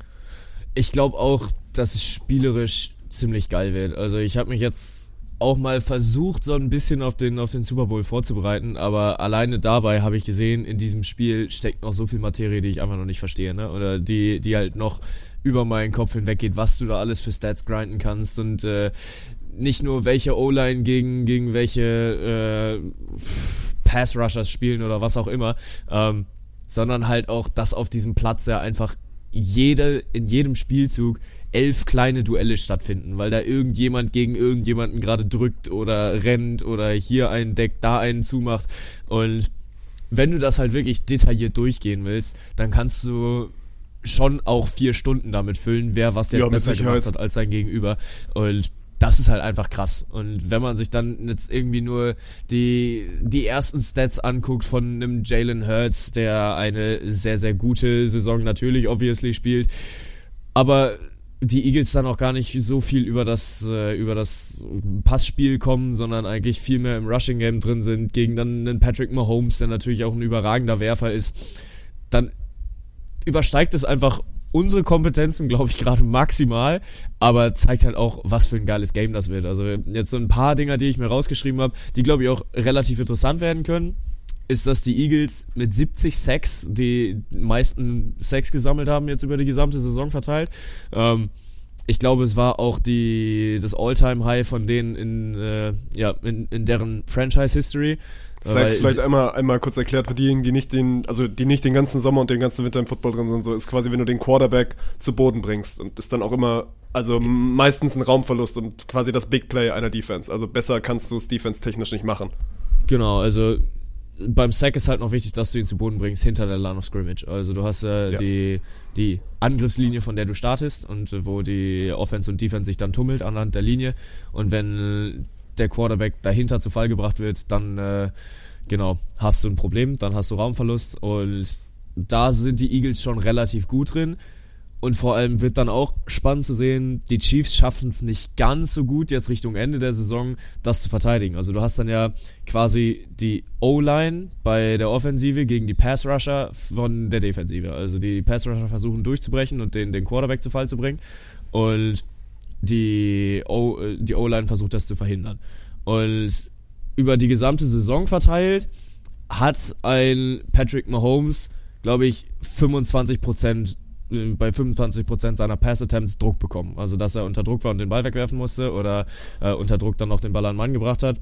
Ich glaube auch, dass es spielerisch ziemlich geil wird. Also ich habe mich jetzt auch mal versucht, so ein bisschen auf den, auf den Super Bowl vorzubereiten, aber alleine dabei habe ich gesehen, in diesem Spiel steckt noch so viel Materie, die ich einfach noch nicht verstehe, ne? Oder die, die halt noch über meinen Kopf hinweg geht, was du da alles für Stats grinden kannst und äh, nicht nur welche O-Line gegen, gegen welche äh, Pass-Rushers spielen oder was auch immer, ähm, sondern halt auch, dass auf diesem Platz ja einfach jede, in jedem Spielzug elf kleine Duelle stattfinden, weil da irgendjemand gegen irgendjemanden gerade drückt oder rennt oder hier einen deckt, da einen zumacht. Und wenn du das halt wirklich detailliert durchgehen willst, dann kannst du schon auch vier Stunden damit füllen, wer was jetzt Ja, besser gemacht hat als sein Gegenüber. Und das ist halt einfach krass. Und wenn man sich dann jetzt irgendwie nur die, die ersten Stats anguckt von einem Jalen Hurts, der eine sehr, sehr gute Saison natürlich obviously spielt, aber die Eagles dann auch gar nicht so viel über das, äh, über das Passspiel kommen, sondern eigentlich viel mehr im Rushing Game drin sind, gegen dann einen Patrick Mahomes, der natürlich auch ein überragender Werfer ist, dann übersteigt es einfach unsere Kompetenzen, glaube ich, gerade maximal, aber zeigt halt auch, was für ein geiles Game das wird. Also jetzt so ein paar Dinger, die ich mir rausgeschrieben habe, die, glaube ich, auch relativ interessant werden können, ist, dass die Eagles mit 70 Sacks die meisten Sacks gesammelt haben, jetzt über die gesamte Saison verteilt. Ähm, ich glaube, es war auch die, das All-Time-High von denen in, äh, ja, in, in deren Franchise-History. Sag's vielleicht einmal, einmal kurz erklärt für diejenigen, die nicht den, also die nicht den ganzen Sommer und den ganzen Winter im Football drin sind, so ist quasi, wenn du den Quarterback zu Boden bringst und ist dann auch immer, also meistens ein Raumverlust und quasi das Big Play einer Defense. Also besser kannst du es defense-technisch nicht machen. Genau, also beim Sack ist halt noch wichtig, dass du ihn zu Boden bringst hinter der Line of Scrimmage. Also du hast äh, Ja. die, die Angriffslinie, von der du startest und wo die Offense und Defense sich dann tummelt anhand der Linie. Und wenn der Quarterback dahinter zu Fall gebracht wird, dann äh, genau hast du ein Problem, dann hast du Raumverlust und da sind die Eagles schon relativ gut drin. Und vor allem wird dann auch spannend zu sehen, die Chiefs schaffen es nicht ganz so gut jetzt Richtung Ende der Saison, das zu verteidigen. Also du hast dann ja quasi die O-Line bei der Offensive gegen die Pass-Rusher von der Defensive. Also die Pass-Rusher versuchen durchzubrechen und den, den Quarterback zu Fall zu bringen. Und die O-Line versucht das zu verhindern. Und über die gesamte Saison verteilt hat ein Patrick Mahomes, glaube ich, 25% äh, bei 25% seiner Pass-Attempts Druck bekommen. Also, dass er unter Druck war und den Ball wegwerfen musste oder äh, unter Druck dann noch den Ball an den Mann gebracht hat.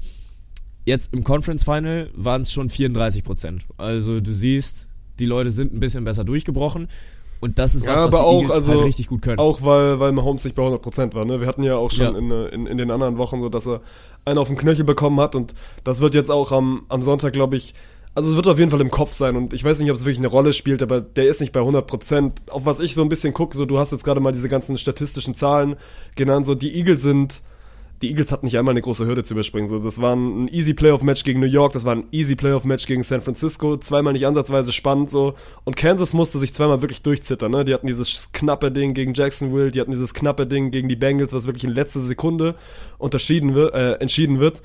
Jetzt im Conference Final waren es schon 34%. Also, du siehst, die Leute sind ein bisschen besser durchgebrochen. Und das ist Ja, was, was aber die auch, Eagles also, halt richtig gut können. Auch weil, weil Mahomes nicht bei 100% war. Ne? Wir hatten ja auch schon Ja. in, in, in den anderen Wochen so, dass er einen auf den Knöchel bekommen hat und das wird jetzt auch am, am Sonntag, glaube ich, also es wird auf jeden Fall im Kopf sein und ich weiß nicht, ob es wirklich eine Rolle spielt, aber der ist nicht bei 100%. Auf was ich so ein bisschen gucke, so du hast jetzt gerade mal diese ganzen statistischen Zahlen genannt, so die Eagles sind, die Eagles hatten nicht einmal eine große Hürde zu überspringen. So, das war ein easy Playoff-Match gegen New York, das war ein easy Playoff-Match gegen San Francisco, zweimal nicht ansatzweise spannend so. Und Kansas musste sich zweimal wirklich durchzittern. Ne? Die hatten dieses knappe Ding gegen Jacksonville, die hatten dieses knappe Ding gegen die Bengals, was wirklich in letzter Sekunde unterschieden wird, äh, entschieden wird.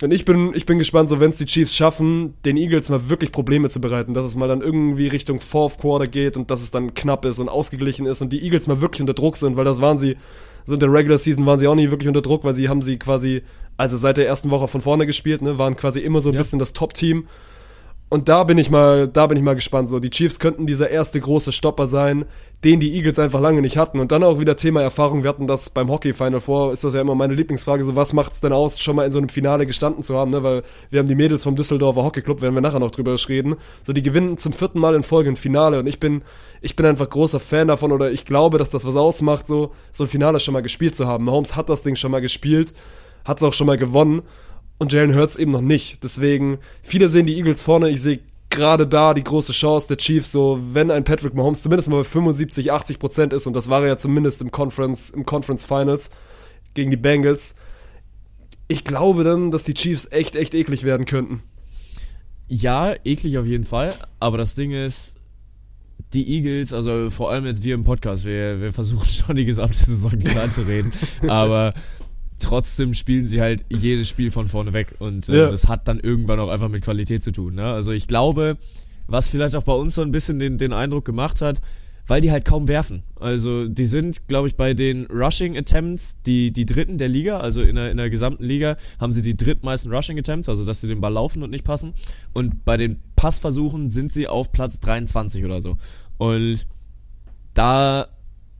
Und ich bin, ich bin gespannt, so wenn es die Chiefs schaffen, den Eagles mal wirklich Probleme zu bereiten, dass es mal dann irgendwie Richtung Fourth Quarter geht und dass es dann knapp ist und ausgeglichen ist und die Eagles mal wirklich unter Druck sind, weil das waren sie, so in der Regular Season waren sie auch nie wirklich unter Druck, weil sie haben sie quasi, also seit der ersten Woche von vorne gespielt, ne, waren quasi immer so ein Ja. bisschen das Top-Team. Und da bin ich mal, da bin ich mal gespannt. So, die Chiefs könnten dieser erste große Stopper sein, den die Eagles einfach lange nicht hatten. Und dann auch wieder Thema Erfahrung. Wir hatten das beim Hockey-Final vor, ist das ja immer meine Lieblingsfrage. So, was macht's denn aus, schon mal in so einem Finale gestanden zu haben, ne? Weil wir haben die Mädels vom Düsseldorfer Hockey-Club, werden wir nachher noch drüber reden. So, die gewinnen zum vierten Mal in Folge ein Finale. Und ich bin, ich bin einfach großer Fan davon oder ich glaube, dass das was ausmacht, so, so ein Finale schon mal gespielt zu haben. Mahomes hat das Ding schon mal gespielt, hat's auch schon mal gewonnen und Jalen Hurts eben noch nicht. Deswegen, viele sehen die Eagles vorne. Ich sehe gerade da die große Chance der Chiefs, so wenn ein Patrick Mahomes zumindest mal bei 75, 80 Prozent ist, und das war er ja zumindest im Conference, im Conference Finals gegen die Bengals, ich glaube dann, dass die Chiefs echt, echt eklig werden könnten. Ja, eklig auf jeden Fall. Aber das Ding ist, die Eagles, also vor allem jetzt wir im Podcast, wir, wir versuchen schon die gesamte Saison klein zu reden, aber trotzdem spielen sie halt jedes Spiel von vorne weg und äh, Ja. das hat dann irgendwann auch einfach mit Qualität zu tun. Ne? Also ich glaube, was vielleicht auch bei uns so ein bisschen den, den Eindruck gemacht hat, weil die halt kaum werfen. Also die sind, glaube ich, bei den Rushing Attempts die, die dritten der Liga, also in der, in der gesamten Liga haben sie die drittmeisten Rushing Attempts, also dass sie den Ball laufen und nicht passen. Und bei den Passversuchen sind sie auf Platz 23 oder so. Und da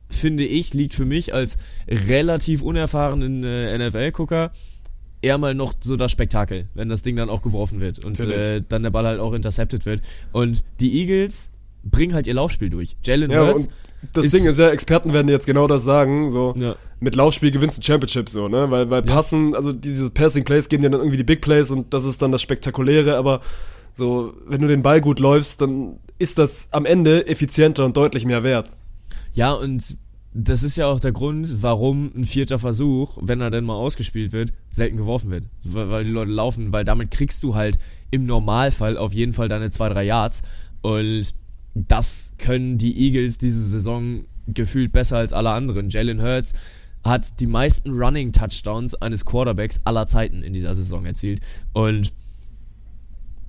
finde ich, liegt für mich als relativ unerfahrenen äh, NFL-Gucker eher mal noch so das Spektakel, wenn das Ding dann auch geworfen wird und äh, dann der Ball halt auch intercepted wird. Und die Eagles bringen halt ihr Laufspiel durch. Jalen Ja, Hurts das ist- Ding ist ja, Experten werden jetzt genau das sagen, so. Ja. Mit Laufspiel gewinnst du ein Championship so, ne? Weil, weil Passen, also diese Passing Plays geben dir dann irgendwie die Big Plays und das ist dann das Spektakuläre, aber so, wenn du den Ball gut läufst, dann ist das am Ende effizienter und deutlich mehr wert. Ja, und das ist ja auch der Grund, warum ein vierter Versuch, wenn er denn mal ausgespielt wird, selten geworfen wird. Weil, die Leute laufen, weil damit kriegst du halt im Normalfall auf jeden Fall deine zwei, drei Yards. Und das können die Eagles diese Saison gefühlt besser als alle anderen. Jalen Hurts hat die meisten Running Touchdowns eines Quarterbacks aller Zeiten in dieser Saison erzielt. Und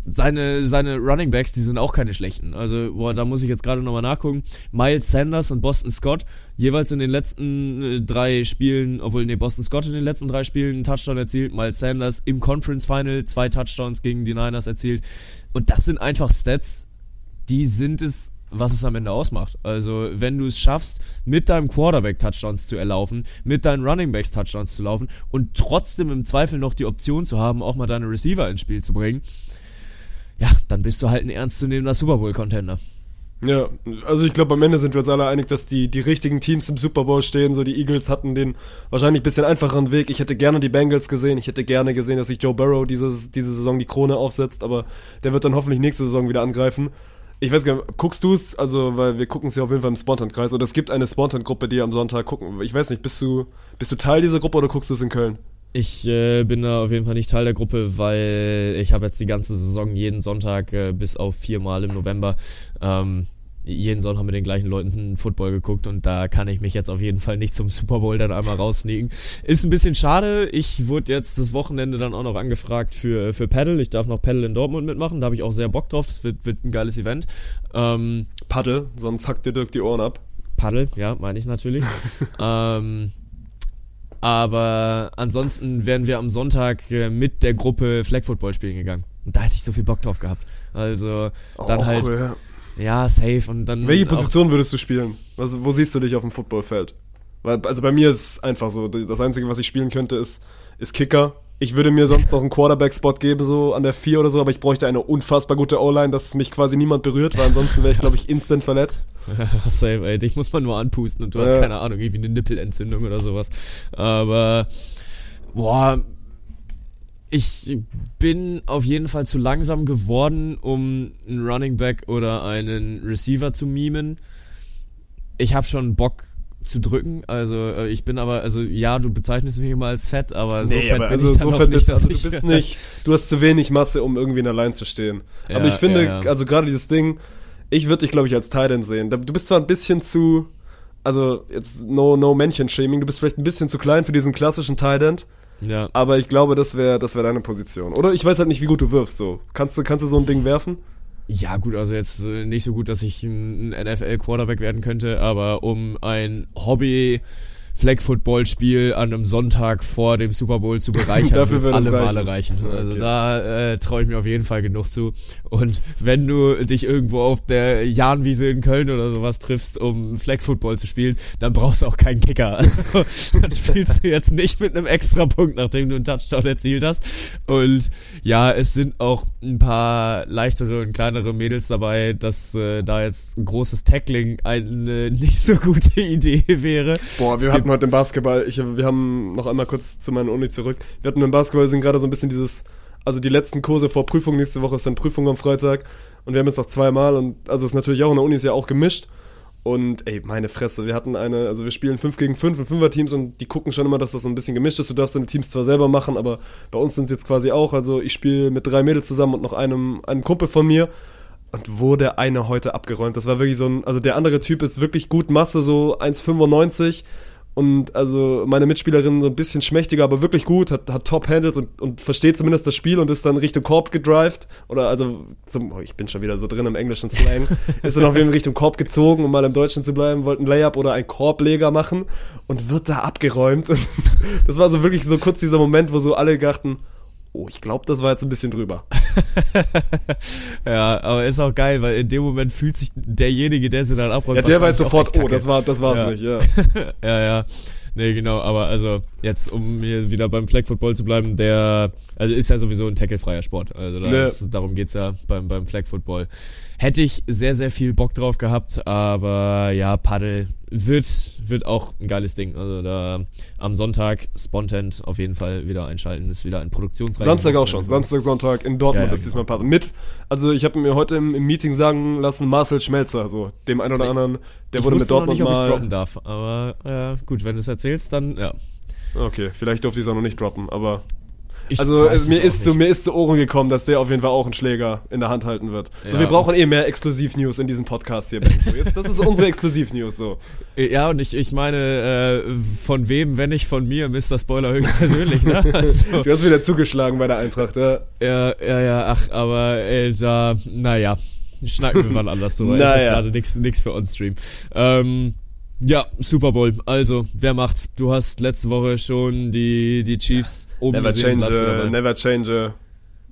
seine, seine Running Backs, die sind auch keine schlechten. Also, boah, da muss ich jetzt gerade nochmal nachgucken. Miles Sanders und Boston Scott, jeweils in den letzten äh, drei Spielen, obwohl, nee, Boston Scott in den letzten drei Spielen einen Touchdown erzielt, Miles Sanders im Conference Final zwei Touchdowns gegen die Niners erzielt. Und das sind einfach Stats, die sind es was es am Ende ausmacht. Also, wenn du es schaffst, mit deinem Quarterback Touchdowns zu erlaufen, mit deinen Running Backs Touchdowns zu laufen und trotzdem im Zweifel noch die Option zu haben, auch mal deine Receiver ins Spiel zu bringen, ja, dann bist du halt ein ernstzunehmender Super Bowl Contender. Ja, also ich glaube, am Ende sind wir uns alle einig, dass die, die richtigen Teams im Super Bowl stehen. So, die Eagles hatten den wahrscheinlich ein bisschen einfacheren Weg. Ich hätte gerne die Bengals gesehen. Ich hätte gerne gesehen, dass sich Joe Burrow dieses, diese Saison die Krone aufsetzt, aber der wird dann hoffentlich nächste Saison wieder angreifen. Ich weiß gar nicht, guckst du es? Also, weil wir gucken es ja auf jeden Fall im Spontan-Kreis. Oder es gibt eine Spontan-Gruppe, die am Sonntag gucken. Ich weiß nicht, bist du, bist du Teil dieser Gruppe oder guckst du es in Köln? Ich äh, bin da auf jeden Fall nicht Teil der Gruppe, weil ich habe jetzt die ganze Saison jeden Sonntag äh, bis auf viermal im November ähm, jeden Sonntag mit den gleichen Leuten Football geguckt und da kann ich mich jetzt auf jeden Fall nicht zum Super Bowl dann einmal raussneaken. Ist ein bisschen schade. Ich wurde jetzt das Wochenende dann auch noch angefragt für, für Paddle. Ich darf noch Paddle in Dortmund mitmachen. Da habe ich auch sehr Bock drauf. Das wird, wird ein geiles Event. Ähm, Paddle, sonst hackt dir Dirk die Ohren ab. Paddle, ja, meine ich natürlich. ähm, aber ansonsten wären wir am Sonntag äh, mit der Gruppe Flag Football spielen gegangen. Und da hätte ich so viel Bock drauf gehabt. Also dann Oh, halt, cool, ja. ja, safe. Und dann Welche Position würdest du spielen? Also, wo siehst du dich auf dem Footballfeld? Weil, also bei mir ist es einfach so, das Einzige, was ich spielen könnte, ist, ist Kicker. Ich würde mir sonst noch einen Quarterback-Spot geben, so an der 4 oder so, aber ich bräuchte eine unfassbar gute O-Line, dass mich quasi niemand berührt, weil ansonsten wäre ich, glaube ich, instant verletzt. Safe, ey. Dich muss man nur anpusten und du hast Ja. keine Ahnung, irgendwie eine Nippelentzündung oder sowas. Aber, boah, ich bin auf jeden Fall zu langsam geworden, um einen Running Back oder einen Receiver zu mimen. Ich habe schon Bock zu drücken, also äh, ich bin aber, also ja, du bezeichnest mich immer als fett, aber so fett bin also ich so fett nicht, bist, also du bist nicht, du hast zu wenig Masse, um irgendwie in der Line zu stehen. aber Ja, ich finde, ja, ja. also gerade dieses Ding, ich würde dich, glaube ich, als Titan sehen. Du bist zwar ein bisschen zu, also jetzt no, no Männchen-Shaming, du bist vielleicht ein bisschen zu klein für diesen klassischen Titan, ja. aber ich glaube, das wäre das wär deine Position. Oder ich weiß halt nicht, wie gut du wirfst, so. Kannst du, kannst du so ein Ding werfen? Ja, gut, also jetzt äh, nicht so gut, dass ich ein NFL-Quarterback werden könnte, aber um ein Hobby Flag Football Spiel an einem Sonntag vor dem Super Bowl zu bereichern, Dafür es alle reichen. Male reichen. Also okay. da äh, traue ich mir auf jeden Fall genug zu. Und wenn du dich irgendwo auf der Jahnwiese in Köln oder sowas triffst, um Flag Football zu spielen, dann brauchst du auch keinen Kicker. Also dann spielst du jetzt nicht mit einem Extrapunkt, nachdem du einen Touchdown erzielt hast. Und ja, es sind auch ein paar leichtere und kleinere Mädels dabei, dass äh, da jetzt ein großes Tackling eine nicht so gute Idee wäre. Boah, wir Es hatten heute im Basketball, ich, wir haben noch einmal kurz zu meiner Uni zurück. Wir hatten im Basketball sind gerade so ein bisschen dieses, also die letzten Kurse vor Prüfung, nächste Woche ist dann Prüfung am Freitag und wir haben jetzt noch zweimal und also ist natürlich auch in der Uni ist ja auch gemischt. Und ey, meine Fresse, wir hatten eine, also wir spielen 5 gegen 5 und 5er Teams und die gucken schon immer, dass das so ein bisschen gemischt ist. Du darfst deine Teams zwar selber machen, aber bei uns sind es jetzt quasi auch, also ich spiele mit drei Mädels zusammen und noch einem, einem Kumpel von mir. Und der eine heute abgeräumt. Das war wirklich so ein, also der andere Typ ist wirklich gut Masse, so 1,95 und also meine Mitspielerin so ein bisschen schmächtiger, aber wirklich gut, hat, hat Top-Handles und, und versteht zumindest das Spiel und ist dann Richtung Korb gedrived. Oder also, zum, oh, ich bin schon wieder so drin im englischen Slang. ist dann auf jeden Fall Richtung Korb gezogen, um mal im Deutschen zu bleiben, wollte ein Layup oder ein Korbleger machen und wird da abgeräumt. Und das war so wirklich so kurz dieser Moment, wo so alle dachten, oh, ich glaube, das war jetzt ein bisschen drüber. Ja, aber ist auch geil, weil in dem Moment fühlt sich derjenige, der sie dann abräumt, Ja, der weiß sofort, oh, das war, das war's Ja. nicht, ja. ja, ja. Nee, genau, aber also jetzt, um hier wieder beim Flag Football zu bleiben, der, also ist ja sowieso ein tacklefreier Sport. Also Ja. ist, darum geht's ja beim, beim Flag Football. Hätte ich sehr, sehr viel Bock drauf gehabt, aber ja, Paddel wird, wird auch ein geiles Ding. Also da am Sonntag spontan auf jeden Fall wieder einschalten, ist wieder ein Produktionsreihe. Samstag auch schon. Samstag, Sonntag in Dortmund Ja, ja, ist diesmal Partner. Mit, also ich habe mir heute im, im Meeting sagen lassen, Marcel Schmelzer, so dem einen oder anderen, der ich wurde mit wusste noch Dortmund nicht, ob mal. droppen darf, aber äh, gut, wenn du es erzählst, dann ja. Okay, vielleicht durfte ich es auch noch nicht droppen, aber. Ich Also mir, ist zu, nicht. mir ist zu Ohren gekommen, dass der auf jeden Fall auch einen Schläger in der Hand halten wird. So, Ja, wir brauchen eh mehr Exklusiv-News in diesem Podcast hier. So, jetzt, das ist unsere Exklusiv-News so. Ja, und ich, ich meine, äh, von wem, wenn nicht von mir, Mr. Spoiler höchstpersönlich, ne? Also, Du hast wieder zugeschlagen bei der Eintracht, ja. ja, ja, ja, ach, aber äh, da, naja, schnacken wir mal anders drüber. Ist Naja. jetzt gerade nix, nix für On-Stream. Ähm, ja, Super Bowl. Also, wer macht's? Du hast letzte Woche schon die, die Chiefs oben Never gesehen. change, a, never change,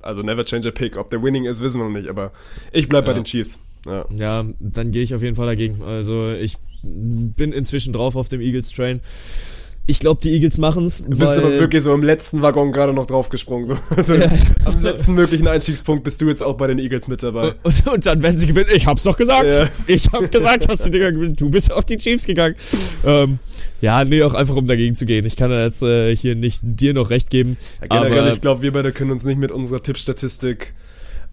a, also never change a pick. Ob der winning ist, wissen wir noch nicht, aber ich bleib bei Ja. den Chiefs. Ja. Ja, dann gehe ich auf jeden Fall dagegen. Also ich bin inzwischen drauf auf dem Eagles Train. Ich glaube, die Eagles machen's. Du bist aber wirklich so im letzten Waggon gerade noch draufgesprungen. So. Also Ja. Am letzten möglichen Einstiegspunkt bist du jetzt auch bei den Eagles mit dabei. und, und dann, wenn sie gewinnen, ich hab's doch gesagt. Ja. Ich hab gesagt, dass die Dinger gewinnen. Du bist auf die Chiefs gegangen. Ähm, ja, nee, auch einfach um dagegen zu gehen. Ich kann da jetzt äh, hier nicht dir noch recht geben. Ja, generell, aber ich glaube, wir beide können uns nicht mit unserer Tippstatistik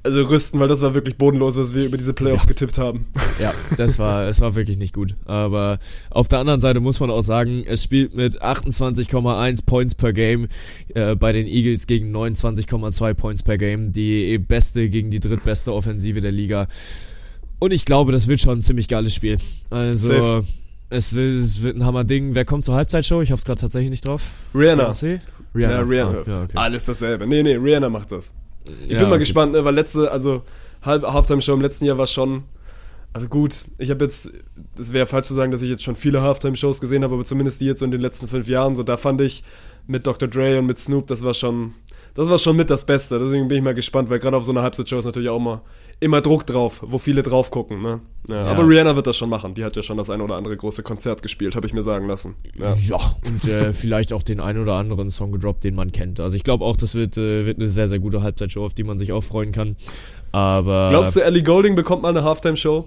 also rüsten, weil das war wirklich bodenlos, was wir über diese Playoffs Ja. getippt haben. Ja, das war, es war wirklich nicht gut. Aber auf der anderen Seite muss man auch sagen, es spielt mit 28,1 Points per Game äh, bei den Eagles gegen 29,2 Points per Game. Die beste gegen die drittbeste Offensive der Liga. Und ich glaube, das wird schon ein ziemlich geiles Spiel. Also, Safe. es wird, es wird ein Hammerding. Wer kommt zur Halbzeitshow? Ich hab's gerade tatsächlich nicht drauf. Rihanna. Rihanna. Ja, Rihanna. Ah, ja, okay. Alles dasselbe. Nee, nee, Rihanna macht das. Ich Ja, bin mal okay. gespannt, ne, weil letzte, also halb Halftime-Show im letzten Jahr war schon, also gut, ich habe jetzt, das wäre falsch zu sagen, dass ich jetzt schon viele Halftime-Shows gesehen habe, aber zumindest die jetzt so in den letzten fünf Jahren, so da fand ich mit Dr. Dre und mit Snoop, das war schon, das war schon mit das Beste. Deswegen bin ich mal gespannt, weil gerade auf so einer Halbzeitshow ist natürlich auch immer, immer Druck drauf, wo viele drauf gucken, ne? Ja, Ja. Aber Rihanna wird das schon machen. Die hat ja schon das ein oder andere große Konzert gespielt, habe ich mir sagen lassen. Ja. Ja, und äh, vielleicht auch den einen oder anderen Song gedroppt, den man kennt. Also ich glaube auch, das wird, äh, wird eine sehr, sehr gute Halbzeitshow, auf die man sich auch freuen kann. Aber Glaubst du, Ellie Golding bekommt mal eine Halftime-Show?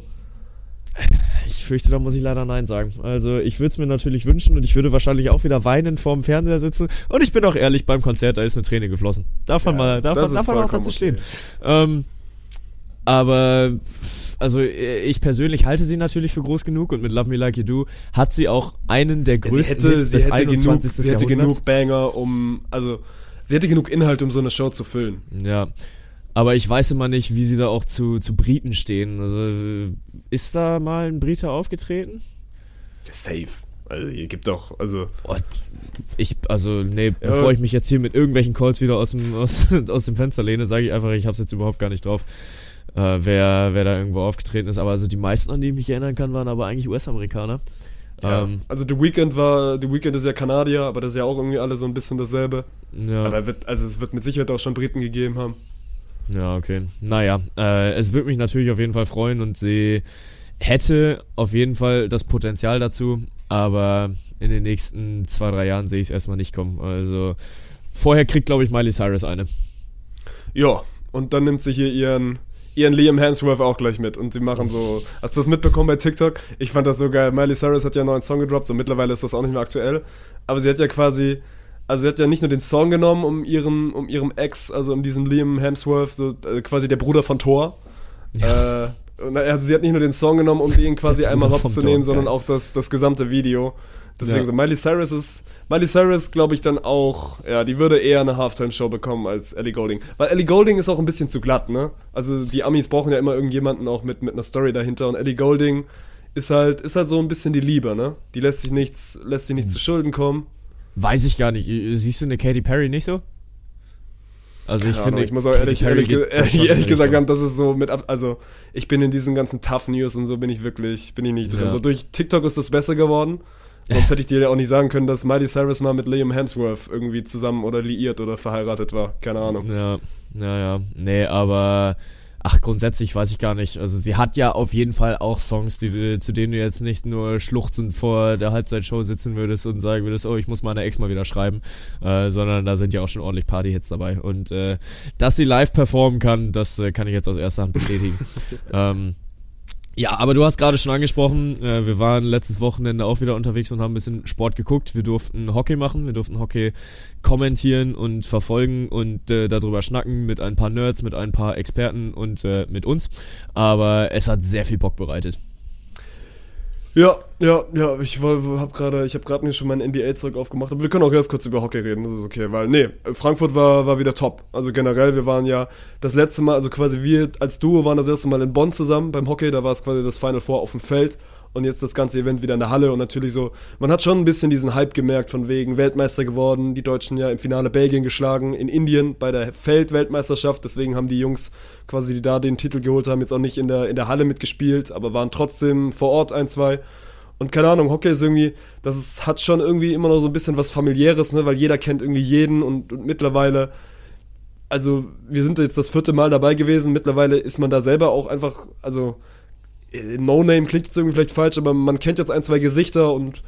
ich fürchte, da muss ich leider Nein sagen. Also ich würde es mir natürlich wünschen und ich würde wahrscheinlich auch wieder weinend vorm Fernseher sitzen. Und ich bin auch ehrlich, beim Konzert, da ist eine Träne geflossen. Darf man Ja, mal, darf man, darf man auch dazu okay. stehen. Ähm, aber also äh, ich persönlich halte sie natürlich für groß genug und mit Love Me Like You Do hat sie auch einen der größten Hits des 21. genug, sie hätte genug Banger, um, also, sie hätte genug Inhalt, um so eine Show zu füllen. Ja. Aber ich weiß immer nicht, wie sie da auch zu, zu Briten stehen. Also, ist da mal ein Brite aufgetreten? Safe. Also, hier gibt doch, also, Oh, ich, also, nee, bevor ich mich jetzt hier mit irgendwelchen Calls wieder aus dem, aus, aus dem Fenster lehne, sage ich einfach, ich hab's jetzt überhaupt gar nicht drauf, äh, wer, wer da irgendwo aufgetreten ist. Aber also die meisten, an die ich mich erinnern kann, waren aber eigentlich US-Amerikaner. ja. Ähm, also, The Weeknd war, The Weeknd ist ja Kanadier, aber das ist ja auch irgendwie alle so ein bisschen dasselbe. ja. Aber wird, also, es wird mit Sicherheit auch schon Briten gegeben haben. Ja, okay. Naja, äh, es würde mich natürlich auf jeden Fall freuen und sie hätte auf jeden Fall das Potenzial dazu, aber in den nächsten zwei, drei Jahren sehe ich es erstmal nicht kommen. Also vorher kriegt, glaube ich, Miley Cyrus eine. Ja, und dann nimmt sie hier ihren, ihren Liam Hemsworth auch gleich mit und sie machen so, hast du das mitbekommen bei TikTok? Ich fand das so geil. Miley Cyrus hat ja einen neuen Song gedroppt, so mittlerweile ist das auch nicht mehr aktuell, aber sie hat ja quasi, also sie hat ja nicht nur den Song genommen, um ihren, um ihrem Ex, also um diesen Liam Hemsworth, so äh, quasi der Bruder von Thor. Äh, und er- sie hat nicht nur den Song genommen, um den quasi einmal hops zu nehmen, sondern auch das, das gesamte Video. Deswegen Ja. so, Miley Cyrus ist, Miley Cyrus glaube ich dann auch, ja, die würde eher eine Halftime-Show bekommen als Ellie Golding. Weil Ellie Golding ist auch ein bisschen zu glatt, ne? Also die Amis brauchen ja immer irgendjemanden auch mit, mit einer Story dahinter und Ellie Golding ist halt, ist halt so ein bisschen die Liebe, ne? Die lässt sich nichts, lässt sich nichts zu Schulden kommen. Weiß ich gar nicht. Siehst du eine Katy Perry nicht so? Also ich Keine finde, Ahnung, ich muss auch ehrlich, ehrlich, ehrlich die gesagt haben, das ist so mit ab, also ich bin in diesen ganzen Tough News und so bin ich wirklich, bin ich nicht drin. Ja. So durch TikTok ist das besser geworden. Sonst hätte ich dir ja auch nicht sagen können, dass Miley Cyrus mal mit Liam Hemsworth irgendwie zusammen oder liiert oder verheiratet war. Keine Ahnung. Ja, ja, ja. Nee, aber ach, grundsätzlich weiß ich gar nicht. Also sie hat ja auf jeden Fall auch Songs, die zu denen du jetzt nicht nur schluchzend vor der Halbzeitshow sitzen würdest und sagen würdest, oh, ich muss meiner Ex mal wieder schreiben, äh, sondern da sind ja auch schon ordentlich Partyhits dabei. Und äh, dass sie live performen kann, das äh, kann ich jetzt aus erster Hand bestätigen. ähm, ja, aber du hast gerade schon angesprochen, äh, wir waren letztes Wochenende auch wieder unterwegs und haben ein bisschen Sport geguckt. Wir durften Hockey machen, wir durften Hockey kommentieren und verfolgen und äh, darüber schnacken mit ein paar Nerds, mit ein paar Experten und äh, mit uns. Aber es hat sehr viel Bock bereitet. Ja, ja, ja, ich habe gerade, ich mir schon mein NBA-Zeug aufgemacht, aber wir können auch erst kurz über Hockey reden, das ist okay, weil nee, Frankfurt war war wieder top. Also generell, wir waren ja das letzte Mal, also quasi wir als Duo waren das erste Mal in Bonn zusammen beim Hockey, da war es quasi das Final Four auf dem Feld und jetzt das ganze Event wieder in der Halle und natürlich so, man hat schon ein bisschen diesen Hype gemerkt von wegen Weltmeister geworden, die Deutschen ja im Finale Belgien geschlagen, in Indien bei der Feldweltmeisterschaft, deswegen haben die Jungs quasi, die da den Titel geholt haben, jetzt auch nicht in der in der Halle mitgespielt, aber waren trotzdem vor Ort ein, zwei. Und keine Ahnung, Hockey ist irgendwie, das ist, hat schon irgendwie immer noch so ein bisschen was familiäres, ne, weil jeder kennt irgendwie jeden und, und mittlerweile, also wir sind jetzt das vierte Mal dabei gewesen, mittlerweile ist man da selber auch einfach, also äh, No-Name klingt jetzt irgendwie vielleicht falsch, aber man kennt jetzt ein, zwei Gesichter und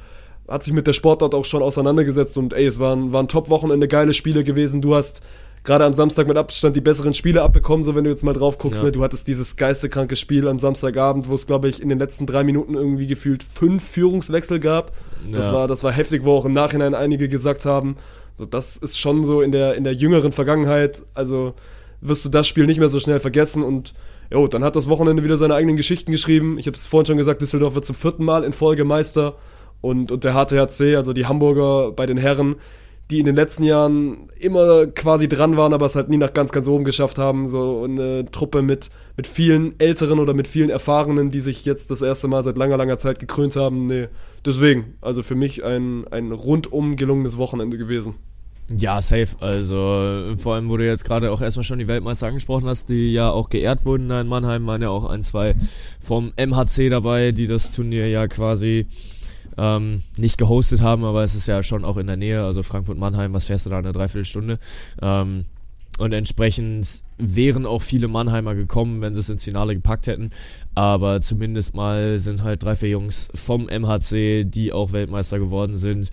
hat sich mit der Sportart auch schon auseinandergesetzt und ey, es waren, waren Top-Wochenende, geile Spiele gewesen. Du hast gerade am Samstag mit Abstand die besseren Spiele abbekommen, so wenn du jetzt mal drauf guckst, Ja. ne? Du hattest dieses geistekranke Spiel am Samstagabend, wo es, glaube ich, in den letzten drei Minuten irgendwie gefühlt fünf Führungswechsel gab. Das, Ja. war, das war heftig, wo auch im Nachhinein einige gesagt haben, so, das ist schon so in der, in der jüngeren Vergangenheit, also wirst du das Spiel nicht mehr so schnell vergessen und jo, dann hat das Wochenende wieder seine eigenen Geschichten geschrieben. Ich habe es vorhin schon gesagt, Düsseldorf wird zum vierten Mal in Folge Meister und, und der HTHC, also die Hamburger bei den Herren, die in den letzten Jahren immer quasi dran waren, aber es halt nie nach ganz, ganz oben geschafft haben. So eine Truppe mit, mit vielen Älteren oder mit vielen Erfahrenen, die sich jetzt das erste Mal seit langer, langer Zeit gekrönt haben. Nee, deswegen, also für mich ein, ein rundum gelungenes Wochenende gewesen. Ja, safe. Also vor allem, wo du jetzt gerade auch erstmal schon die Weltmeister angesprochen hast, die ja auch geehrt wurden da in Mannheim, waren ja auch ein, zwei vom MHC dabei, die das Turnier ja quasi ähm, nicht gehostet haben, aber es ist ja schon auch in der Nähe, also Frankfurt-Mannheim, was fährst du da eine Dreiviertelstunde? Ähm, und entsprechend wären auch viele Mannheimer gekommen, wenn sie es ins Finale gepackt hätten. Aber zumindest mal sind halt drei, vier Jungs vom MHC, die auch Weltmeister geworden sind,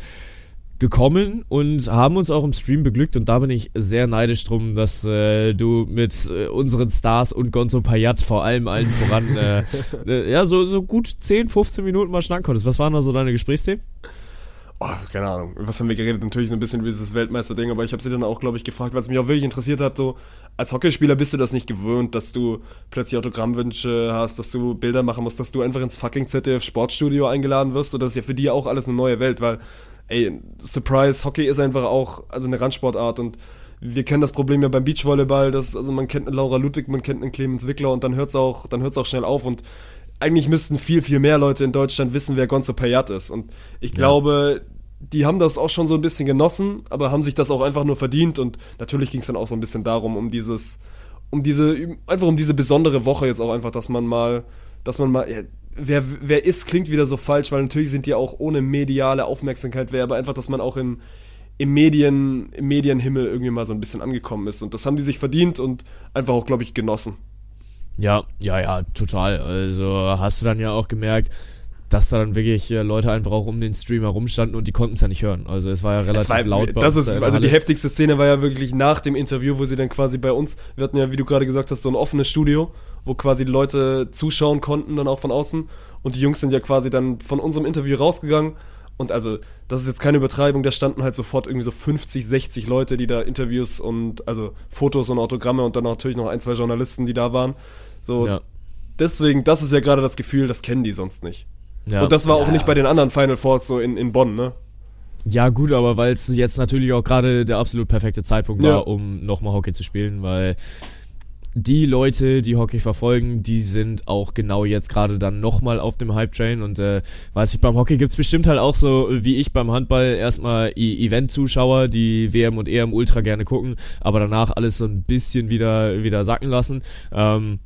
gekommen und haben uns auch im Stream beglückt und da bin ich sehr neidisch drum, dass äh, du mit äh, unseren Stars und Gonzo Payat vor allem allen voran äh, äh, ja so, so gut 10, 15 Minuten mal schnacken konntest. Was waren da so deine Gesprächsthemen? Oh, keine Ahnung. Was haben wir geredet? Natürlich so ein bisschen wie dieses Weltmeister-Ding, aber ich habe sie dann auch, glaube ich, gefragt, weil es mich auch wirklich interessiert hat. So, als Hockeyspieler bist du das nicht gewöhnt, dass du plötzlich Autogrammwünsche hast, dass du Bilder machen musst, dass du einfach ins fucking ZDF Sportstudio eingeladen wirst. Und das ist ja für die auch alles eine neue Welt, weil, ey, Surprise, Hockey ist einfach auch also eine Randsportart und wir kennen das Problem ja beim Beachvolleyball, dass, also man kennt eine Laura Ludwig, man kennt einen Clemens Wickler und dann hört's auch, dann hört's auch schnell auf und eigentlich müssten viel, viel mehr Leute in Deutschland wissen, wer Gonzo Payat ist. Und ich glaube, die haben das auch schon so ein bisschen genossen, aber haben sich das auch einfach nur verdient. Und natürlich ging es dann auch so ein bisschen darum, um dieses, um diese, einfach um diese besondere Woche jetzt auch einfach, dass man mal, dass man mal, ja, wer, wer ist, klingt wieder so falsch, weil natürlich sind die auch ohne mediale Aufmerksamkeit wer, aber einfach, dass man auch im, im Medien, im Medienhimmel irgendwie mal so ein bisschen angekommen ist. Und das haben die sich verdient und einfach auch, glaube ich, genossen. Ja, ja, ja, total. Also hast du dann ja auch gemerkt, dass da dann wirklich äh, Leute einfach auch um den Stream herumstanden und die konnten es ja nicht hören. Also es war ja relativ war, laut bei das uns ist, also die heftigste Szene war ja wirklich nach dem Interview, wo sie dann quasi bei uns, wir hatten ja, wie du gerade gesagt hast, so ein offenes Studio, wo quasi die Leute zuschauen konnten, dann auch von außen. Und die Jungs sind ja quasi dann von unserem Interview rausgegangen. Und also, das ist jetzt keine Übertreibung, da standen halt sofort irgendwie so 50, 60 Leute, die da Interviews und also Fotos und Autogramme und dann natürlich noch ein, zwei Journalisten, die da waren. So, Ja. deswegen, das ist ja gerade das Gefühl, das kennen die sonst nicht. Ja. Und das war auch ja, nicht bei den anderen Final Fours so in, in Bonn, ne? Ja, gut, aber weil es jetzt natürlich auch gerade der absolut perfekte Zeitpunkt Ja. war, um nochmal Hockey zu spielen, weil die Leute, die Hockey verfolgen, die sind auch genau jetzt gerade dann nochmal auf dem Hype-Train und äh, weiß ich, beim Hockey gibt's bestimmt halt auch so, wie ich beim Handball, erstmal E- Event-Zuschauer, die WM und EM ultra gerne gucken, aber danach alles so ein bisschen wieder, wieder sacken lassen. Ähm,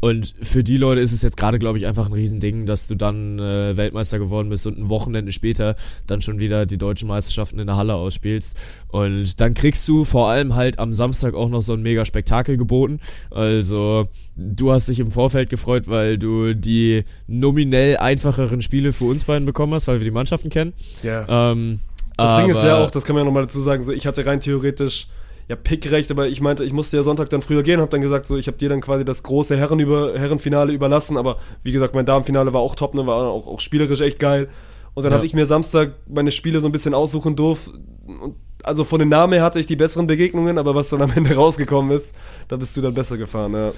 und für die Leute ist es jetzt gerade, glaube ich, einfach ein Riesending, dass du dann äh, Weltmeister geworden bist und ein Wochenende später dann schon wieder die deutschen Meisterschaften in der Halle ausspielst. Und dann kriegst du vor allem halt am Samstag auch noch so ein mega Spektakel geboten. Also du hast dich im Vorfeld gefreut, weil du die nominell einfacheren Spiele für uns beiden bekommen hast, weil wir die Mannschaften kennen. Ja. Ähm, Das Ding ist ja auch, das kann man ja nochmal dazu sagen, so ich hatte rein theoretisch ja Pickrecht, aber ich meinte, ich musste ja Sonntag dann früher gehen, habe dann gesagt, so ich habe dir dann quasi das große Herren über, Herrenfinale überlassen, aber wie gesagt, mein Damenfinale war auch top, ne, war auch, auch spielerisch echt geil. Und dann Ja. habe ich mir Samstag meine Spiele so ein bisschen aussuchen durf. Und also von den Namen her hatte ich die besseren Begegnungen, aber was dann am Ende rausgekommen ist, da bist du dann besser gefahren, ja.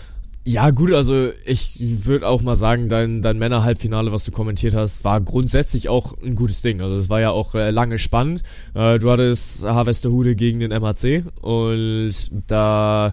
Ja, gut, also ich würde auch mal sagen, dein, dein Männer-Halbfinale, was du kommentiert hast, war grundsätzlich auch ein gutes Ding. Also es war ja auch äh, lange spannend. Äh, du hattest Harvesterhude gegen den MHC und da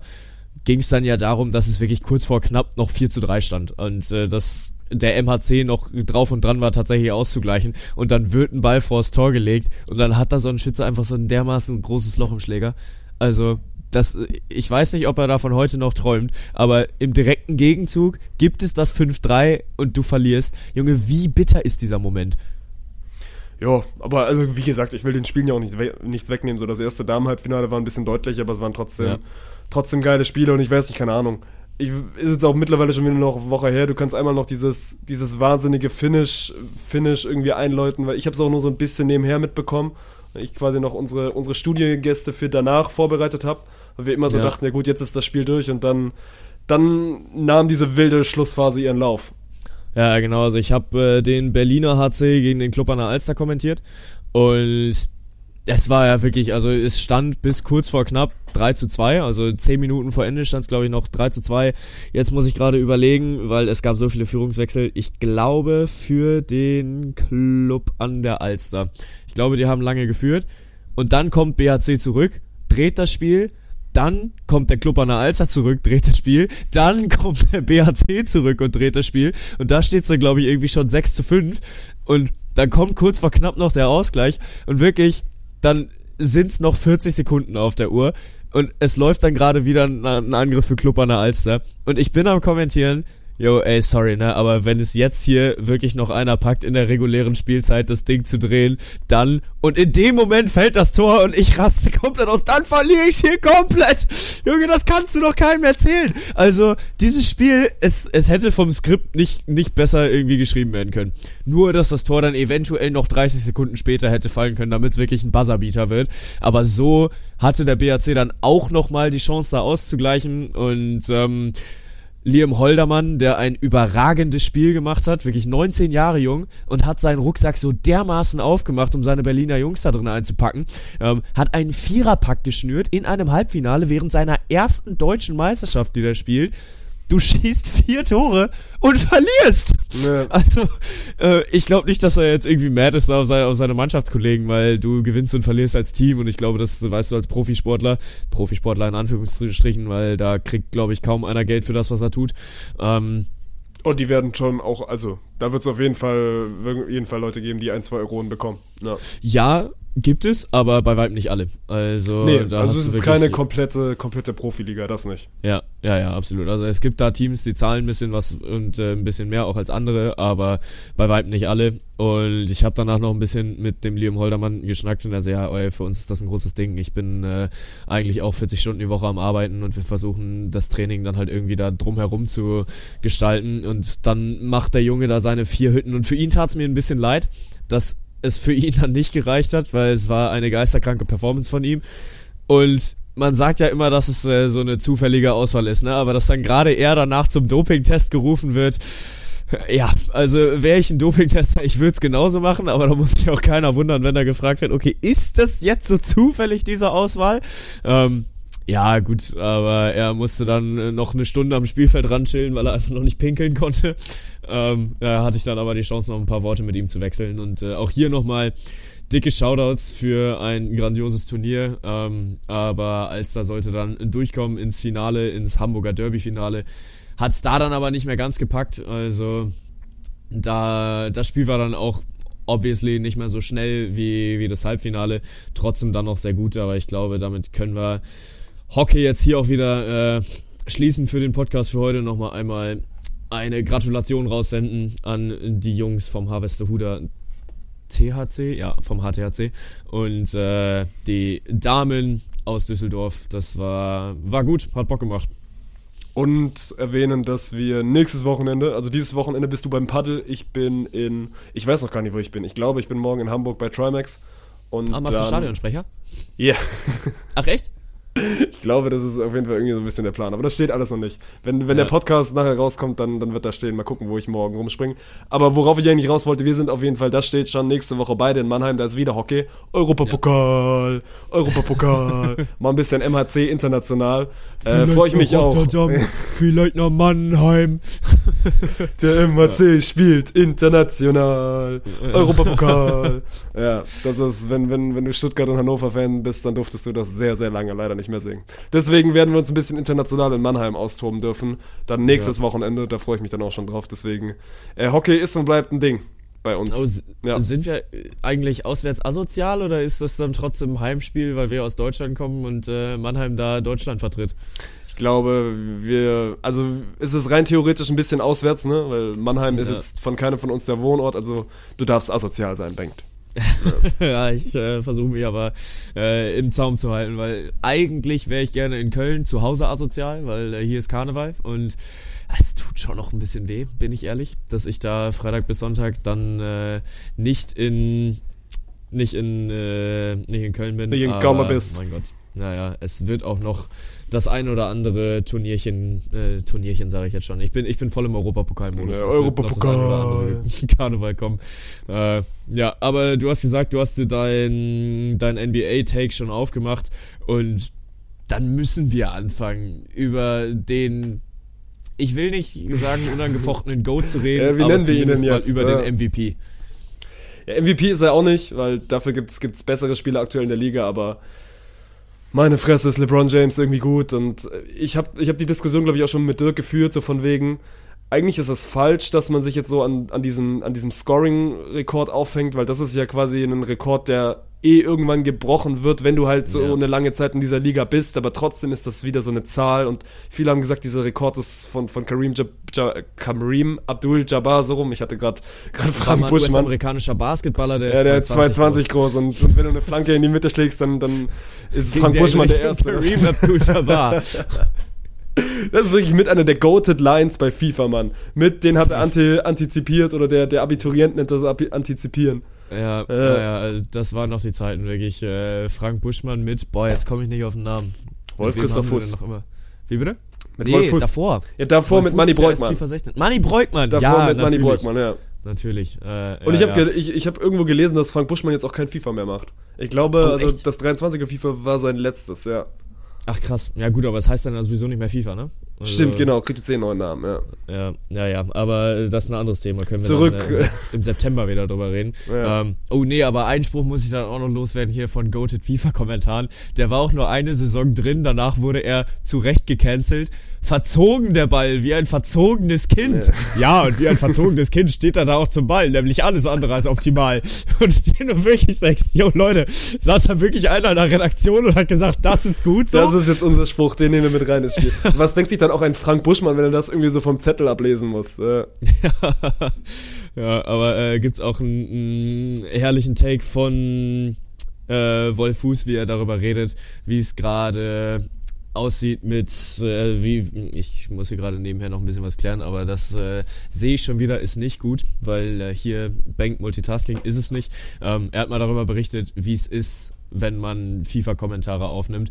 ging es dann ja darum, dass es wirklich kurz vor knapp noch 4 zu 3 stand. Und äh, dass der MHC noch drauf und dran war, tatsächlich auszugleichen. Und dann wird ein Ball vors Tor gelegt und dann hat da so ein Schütze einfach so ein dermaßen großes Loch im Schläger. Also, das, ich weiß nicht, ob er davon heute noch träumt, aber im direkten Gegenzug gibt es das 5-3 und du verlierst. Junge, wie bitter ist dieser Moment? Ja, aber also wie gesagt, ich will den Spielen ja auch nicht we nichts wegnehmen. So das erste Damenhalbfinale war ein bisschen deutlicher, aber es waren trotzdem, Ja. trotzdem geile Spiele und ich weiß nicht, keine Ahnung. ich, ist jetzt auch mittlerweile schon wieder noch eine Woche her, du kannst einmal noch dieses, dieses wahnsinnige Finish, Finish irgendwie einläuten, weil ich habe es auch nur so ein bisschen nebenher mitbekommen, weil ich quasi noch unsere, unsere Studiengäste für danach vorbereitet habe, weil wir immer so Ja. dachten, ja gut, jetzt ist das Spiel durch und dann, dann nahm diese wilde Schlussphase ihren Lauf. Ja, genau. Also ich habe äh, den Berliner HC gegen den Club an der Alster kommentiert und es war ja wirklich, also es stand bis kurz vor knapp 3 zu 2, also 10 Minuten vor Ende stand es glaube ich noch 3 zu 2. Jetzt muss ich gerade überlegen, weil es gab so viele Führungswechsel. Ich glaube für den Club an der Alster. Ich glaube, die haben lange geführt und dann kommt BHC zurück, dreht das Spiel, dann kommt der Club an der Alster zurück, dreht das Spiel. Dann kommt der BHC zurück und dreht das Spiel. Und da steht es dann, glaube ich, irgendwie schon 6 zu 5. Und dann kommt kurz vor knapp noch der Ausgleich. Und wirklich, dann sind es noch 40 Sekunden auf der Uhr. Und es läuft dann gerade wieder ein, ein Angriff für Club an der Alster. Und ich bin am Kommentieren. Yo, ey, sorry, ne, aber wenn es jetzt hier wirklich noch einer packt, in der regulären Spielzeit das Ding zu drehen, dann, und in dem Moment fällt das Tor und ich raste komplett aus, dann verliere ich's hier komplett. Junge, das kannst du doch keinem erzählen. Also, dieses Spiel, es, es hätte vom Skript nicht, nicht besser irgendwie geschrieben werden können. Nur, dass das Tor dann eventuell noch 30 Sekunden später hätte fallen können, damit es wirklich ein Buzzerbeater wird. Aber so hatte der BAC dann auch nochmal die Chance, da auszugleichen und, ähm, Liam Holdermann, der ein überragendes Spiel gemacht hat, wirklich 19 Jahre jung und hat seinen Rucksack so dermaßen aufgemacht, um seine Berliner Jungs da drin einzupacken, ähm, hat einen Viererpack geschnürt in einem Halbfinale während seiner ersten deutschen Meisterschaft, die er spielt. Du schießt vier Tore und verlierst. Ja. Also, äh, ich glaube nicht, dass er jetzt irgendwie mad ist auf seine, auf seine Mannschaftskollegen, weil du gewinnst und verlierst als Team und ich glaube, das weißt du als Profisportler, Profisportler in Anführungsstrichen, weil da kriegt, glaube ich, kaum einer Geld für das, was er tut. Ähm, Und die werden schon auch, also, da wird es auf jeden Fall, jeden Fall Leute geben, die ein, zwei Euronen bekommen. Ja. ja, gibt es, aber bei weitem nicht alle. Also, Nee, da also es ist keine komplette, komplette Profiliga, das nicht. Ja, ja, ja, absolut. Also es gibt da Teams, die zahlen ein bisschen was und äh, ein bisschen mehr auch als andere, aber bei weitem nicht alle. Und ich habe danach noch ein bisschen mit dem Liam Holdermann geschnackt und er so, ja, ey, für uns ist das ein großes Ding. Ich bin äh, eigentlich auch 40 Stunden die Woche am Arbeiten und wir versuchen das Training dann halt irgendwie da drumherum zu gestalten. Und dann macht der Junge da seine vier Hütten und für ihn tat's mir ein bisschen leid, dass es für ihn dann nicht gereicht hat, weil es war eine geisterkranke Performance von ihm. Und man sagt ja immer, dass es äh, so eine zufällige Auswahl ist, ne? Aber dass dann gerade er danach zum Dopingtest gerufen wird, ja, also wäre ich ein Dopingtester, ich würde es genauso machen, aber da muss sich auch keiner wundern, wenn er gefragt wird, okay, ist das jetzt so zufällig, diese Auswahl? Ähm, ja, gut, aber er musste dann äh, noch eine Stunde am Spielfeld ran chillen, weil er einfach noch nicht pinkeln konnte. Ähm, da hatte ich dann aber die Chance, noch ein paar Worte mit ihm zu wechseln. Und äh, auch hier nochmal dicke Shoutouts für ein grandioses Turnier. Ähm, aber Alster sollte dann durchkommen ins Finale, ins Hamburger Derby-Finale. Hat es da dann aber nicht mehr ganz gepackt. Also da das Spiel war dann auch obviously nicht mehr so schnell wie, wie das Halbfinale. Trotzdem dann noch sehr gut, aber ich glaube, damit können wir Hockey jetzt hier auch wieder äh, schließen für den Podcast für heute. Nochmal einmal eine Gratulation raussenden an die Jungs vom Harvesterhuder THC, ja, vom HTHC und äh, die Damen aus Düsseldorf. Das war, war gut, hat Bock gemacht. Und erwähnen, dass wir nächstes Wochenende, also dieses Wochenende bist du beim Paddel, ich bin in, ich weiß noch gar nicht, wo ich bin. Ich glaube, ich bin morgen in Hamburg bei Trimax. Und Ah, machst du Stadionsprecher? Ja, Ach echt? Ich glaube, das ist auf jeden Fall irgendwie so ein bisschen der Plan. Aber das steht alles noch nicht. Wenn, wenn Ja. der Podcast nachher rauskommt, dann, dann wird da stehen. Mal gucken, wo ich morgen rumspringe. Aber worauf ich eigentlich raus wollte, wir sind auf jeden Fall, das steht schon nächste Woche beide in Mannheim. Da ist wieder Hockey. Europapokal, Europapokal. Mal ein bisschen MHC international. Äh, Freue ich mich auch. vielleicht nach Mannheim. Der MHC spielt international. Europapokal. ja, das ist, wenn, wenn, wenn du Stuttgart und Hannover-Fan bist, dann durftest du das sehr, sehr lange leider nicht mehr singen. Deswegen werden wir uns ein bisschen international in Mannheim austoben dürfen. Dann nächstes Wochenende, da freue ich mich dann auch schon drauf. Deswegen, äh, Hockey ist und bleibt ein Ding bei uns. Oh, Ja. Sind wir äh, eigentlich auswärts asozial oder ist das dann trotzdem ein Heimspiel, weil wir aus Deutschland kommen und äh, Mannheim da Deutschland vertritt? Ich glaube, wir, also ist es rein theoretisch ein bisschen auswärts, ne? Weil Mannheim ist Ja. jetzt von keinem von uns der Wohnort, also du darfst asozial sein, Bengt. ja, ich äh, versuche mich aber äh, im Zaum zu halten, weil eigentlich wäre ich gerne in Köln zu Hause asozial, weil äh, hier ist Karneval und es tut schon noch ein bisschen weh, bin ich ehrlich, dass ich da Freitag bis Sonntag dann äh, nicht in nicht in äh, nicht in Köln bin. Nicht in Gaumer bist. Mein Gott. Naja, es wird auch noch das ein oder andere Turnierchen, äh, Turnierchen sage ich jetzt schon. Ich bin, ich bin voll im Europapokalmodus. Ja, Europapokal. Karneval kommen. Äh, ja, aber du hast gesagt, du hast dir dein, dein NBA-Take schon aufgemacht und dann müssen wir anfangen, über den, ich will nicht sagen, unangefochtenen Go zu reden, Ja, wie aber nennen wir ihn denn jetzt, über ja? den MVP. Ja, MVP ist er auch nicht, weil dafür gibt es bessere Spieler aktuell in der Liga, aber meine Fresse ist LeBron James irgendwie gut. Und ich habe ich hab die Diskussion, glaube ich, auch schon mit Dirk geführt, so von wegen, eigentlich ist es falsch, dass man sich jetzt so an, an diesem, an diesem Scoring-Rekord aufhängt, weil das ist ja quasi ein Rekord, der eh irgendwann gebrochen wird, wenn du halt so Ja. eine lange Zeit in dieser Liga bist, aber trotzdem ist das wieder so eine Zahl und viele haben gesagt, dieser Rekord ist von, von Kareem, Jab, ja, Kareem Abdul-Jabbar so rum, ich hatte gerade gerade Frank Buschmann. US-amerikanischer Basketballer, der Ja, ist der ist 220 groß. groß und, und wenn du eine Flanke in die Mitte schlägst, dann, dann ist Frank der Buschmann der Erste. Kareem Abdul-Jabbar. Das ist wirklich mit einer der goated Lines bei FIFA, Mann. Mit, den hat er anti antizipiert oder der, der Abiturient nennt das antizipieren. Ja, Äh. ja, das waren noch die Zeiten, wirklich. Äh, Frank Buschmann mit, boah, jetzt komme ich nicht auf den Namen. Wolf Mit wem Christoph haben wir Fuß. denn Noch immer? Wie bitte? Mit nee, Wolf Fuß. davor. Ja, davor Wolf mit Manny Breukmann. FIFA 16. Manny Breukmann, Davor ja, mit Manny natürlich. Breukmann, ja. Natürlich. Äh, Und ich habe ja. ich, ich hab irgendwo gelesen, dass Frank Buschmann jetzt auch kein FIFA mehr macht. Ich glaube, Oh, also das 23er FIFA war sein letztes, ja. Ach krass. Ja gut, aber es heißt dann sowieso nicht mehr FIFA, ne? Also, Stimmt, genau, kriegt jetzt eh einen neuen Namen, ja. Ja, ja, ja, aber das ist ein anderes Thema. Können wir Zurück. Dann, äh, im, Se- im September wieder drüber reden. Ja. Ähm, oh nee, aber Einspruch muss ich dann auch noch loswerden hier von Goated FIFA-Kommentaren. Der war auch nur eine Saison drin, danach wurde er zu Recht gecancelt. Verzogen der Ball, wie ein verzogenes Kind. Ja, und wie ein verzogenes Kind steht er da auch zum Ball, nämlich alles andere als optimal. Und du wirklich sagst, jo Leute, saß da wirklich einer in der Redaktion und hat gesagt, das ist gut so? Das ist jetzt unser Spruch, den nehmen wir mit rein ins Spiel. Was denkt sich dann auch ein Frank Buschmann, wenn er das irgendwie so vom Zettel ablesen muss? Äh, ja, aber äh, gibt's auch einen, einen herrlichen Take von äh, Wolf Fuß, wie er darüber redet, wie es gerade aussieht mit, äh, wie, ich muss hier gerade nebenher noch ein bisschen was klären, aber das äh, sehe ich schon wieder, ist nicht gut, weil äh, hier Bank Multitasking ist es nicht. Ähm, er hat mal darüber berichtet, wie es ist, wenn man FIFA-Kommentare aufnimmt.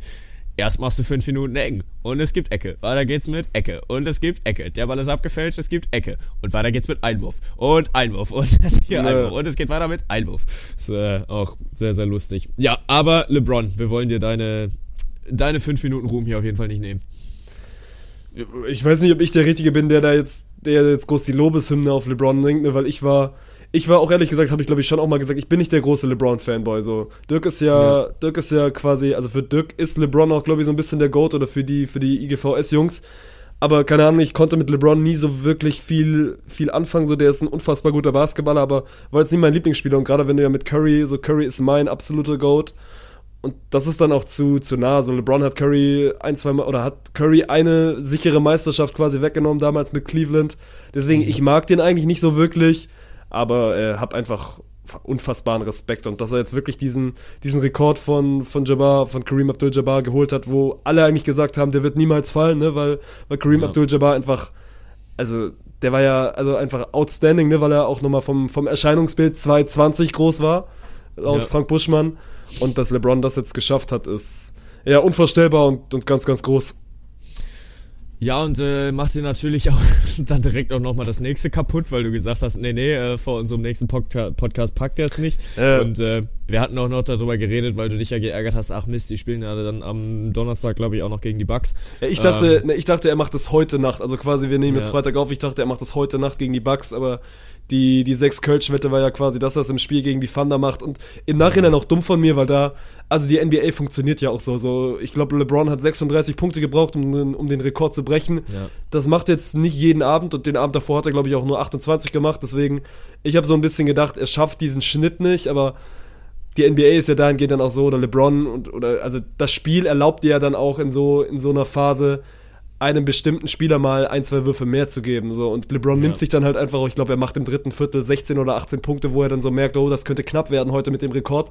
Erst machst du fünf Minuten eng und es gibt Ecke. Weiter geht's mit Ecke und es gibt Ecke. Der Ball ist abgefälscht, es gibt Ecke. Und weiter geht's mit Einwurf und Einwurf und das hier Nö. Einwurf und es geht weiter mit Einwurf. Ist äh, auch sehr, sehr lustig. Ja, aber LeBron, wir wollen dir deine, deine fünf Minuten Ruhm hier auf jeden Fall nicht nehmen. ich weiß nicht, ob ich der Richtige bin, der da jetzt, der jetzt groß die Lobeshymne auf LeBron singt, ne, weil ich war, ich war auch ehrlich gesagt, habe ich glaube ich schon auch mal gesagt, ich bin nicht der große LeBron-Fanboy. So, Dirk ist ja, Dirk ist ja quasi, also für Dirk ist LeBron auch glaube ich so ein bisschen der Goat oder für die, für die IGVS-Jungs. Aber keine Ahnung, ich konnte mit LeBron nie so wirklich viel, viel anfangen. So, der ist ein unfassbar guter Basketballer, aber war jetzt nie mein Lieblingsspieler. Und gerade wenn du ja mit Curry, so Curry ist mein absoluter Goat. Und das ist dann auch zu, zu nah. So LeBron hat Curry ein, zwei Mal, oder hat Curry eine sichere Meisterschaft quasi weggenommen damals mit Cleveland. Deswegen, ich mag den eigentlich nicht so wirklich, aber äh, hab einfach unfassbaren Respekt. Und dass er jetzt wirklich diesen, diesen Rekord von, von Jabbar, von Kareem Abdul-Jabbar geholt hat, wo alle eigentlich gesagt haben, der wird niemals fallen, ne, weil, weil Kareem Ja. Abdul-Jabbar einfach, also, der war ja also einfach outstanding, ne, weil er auch nochmal vom, vom Erscheinungsbild 2,20 groß war, laut Ja. Frank Buschmann. Und dass LeBron das jetzt geschafft hat, ist ja unvorstellbar und, und ganz, ganz groß. Ja, und äh, macht dir natürlich auch dann direkt auch nochmal das nächste kaputt, weil du gesagt hast, nee, nee, äh, vor unserem nächsten Podca Podcast packt er es nicht. Ja. Und äh, wir hatten auch noch darüber geredet, weil du dich ja geärgert hast, ach Mist, die spielen ja dann am Donnerstag, glaube ich, auch noch gegen die Bucks. Ja, ich dachte, Ähm. ne, ich dachte, er macht das heute Nacht. Also quasi, wir nehmen jetzt Ja. Freitag auf. Ich dachte, er macht das heute Nacht gegen die Bucks, aber die, die sechs Kölsch-Wette war ja quasi, dass er es im Spiel gegen die Thunder macht. Und im Nachhinein auch dumm von mir, weil da, also die NBA funktioniert ja auch so. so ich glaube, LeBron hat 36 Punkte gebraucht, um, den- um den Rekord zu brechen. Ja. Das macht jetzt nicht jeden Abend und den Abend davor hat er, glaube ich, auch nur 28 gemacht. Deswegen, ich habe so ein bisschen gedacht, er schafft diesen Schnitt nicht, aber die NBA ist ja dahingehend dann auch so, oder LeBron und oder also das Spiel erlaubt dir ja dann auch in so in so einer Phase einem bestimmten Spieler mal ein, zwei Würfe mehr zu geben. So. Und LeBron Ja. nimmt sich dann halt einfach, ich glaube, er macht im dritten Viertel 16 oder 18 Punkte, wo er dann so merkt, oh, das könnte knapp werden heute mit dem Rekord.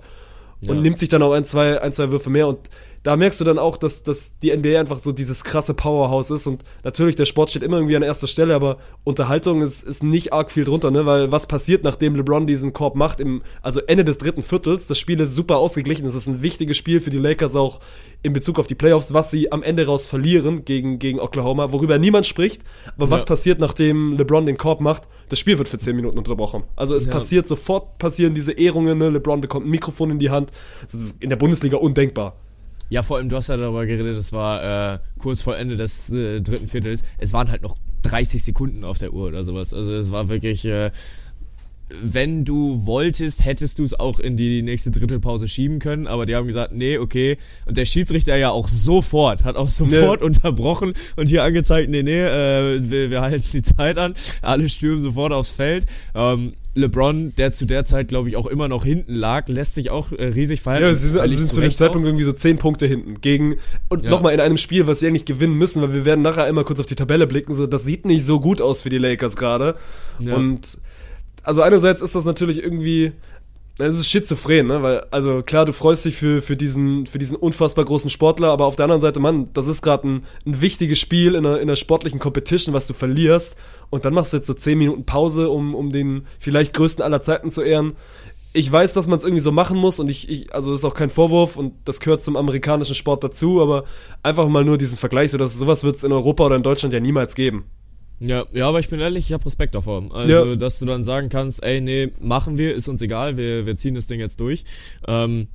Und Ja. nimmt sich dann auch ein, zwei, ein, zwei Würfe mehr. Und da merkst du dann auch, dass, dass die NBA einfach so dieses krasse Powerhouse ist. Und natürlich, der Sport steht immer irgendwie an erster Stelle, aber Unterhaltung ist, ist nicht arg viel drunter, ne? Weil was passiert, nachdem LeBron diesen Korb macht, im, also Ende des dritten Viertels, das Spiel ist super ausgeglichen. Es ist ein wichtiges Spiel für die Lakers auch in Bezug auf die Playoffs, was sie am Ende raus verlieren gegen, gegen Oklahoma, worüber niemand spricht. Aber was Ja. passiert, nachdem LeBron den Korb macht? Das Spiel wird für 10 Minuten unterbrochen. Also es Ja. passiert sofort, passieren diese Ehrungen, ne? LeBron bekommt ein Mikrofon in die Hand. Das ist in der Bundesliga undenkbar. Ja, vor allem, du hast ja darüber geredet, es war äh, kurz vor Ende des äh, dritten Viertels. Es waren halt noch 30 Sekunden auf der Uhr oder sowas. Also es war wirklich, äh, wenn du wolltest, hättest du es auch in die nächste Drittelpause schieben können, aber die haben gesagt, nee, okay. Und der Schiedsrichter ja auch sofort, hat auch sofort unterbrochen und hier angezeigt, nee, nee, äh, wir, wir halten die Zeit an. Alle stürmen sofort aufs Feld. Ähm, LeBron, der zu der Zeit, glaube ich, auch immer noch hinten lag, lässt sich auch äh, riesig verhalten. Ja, sie sind, also sind zu dem Zeitpunkt irgendwie so 10 Punkte hinten. Gegen, und Ja. nochmal in einem Spiel, was sie eigentlich gewinnen müssen, weil wir werden nachher einmal kurz auf die Tabelle blicken. So, das sieht nicht so gut aus für die Lakers gerade. Ja. Und also einerseits ist das natürlich irgendwie. Es ist schizophren, ne? Weil, also klar, du freust dich für, für, diesen, für diesen unfassbar großen Sportler, aber auf der anderen Seite, Mann, das ist gerade ein, ein wichtiges Spiel in einer, in einer sportlichen Competition, was du verlierst. Und dann machst du jetzt so 10 Minuten Pause, um, um den vielleicht größten aller Zeiten zu ehren. Ich weiß, dass man es irgendwie so machen muss und ich, ich, also ist auch kein Vorwurf und das gehört zum amerikanischen Sport dazu, aber einfach mal nur diesen Vergleich, so dass sowas wird es in Europa oder in Deutschland ja niemals geben. Ja, ja, aber ich bin ehrlich, ich habe Respekt davor. Also, Ja. dass du dann sagen kannst, ey, nee, machen wir, ist uns egal, wir, wir ziehen das Ding jetzt durch. Ähm,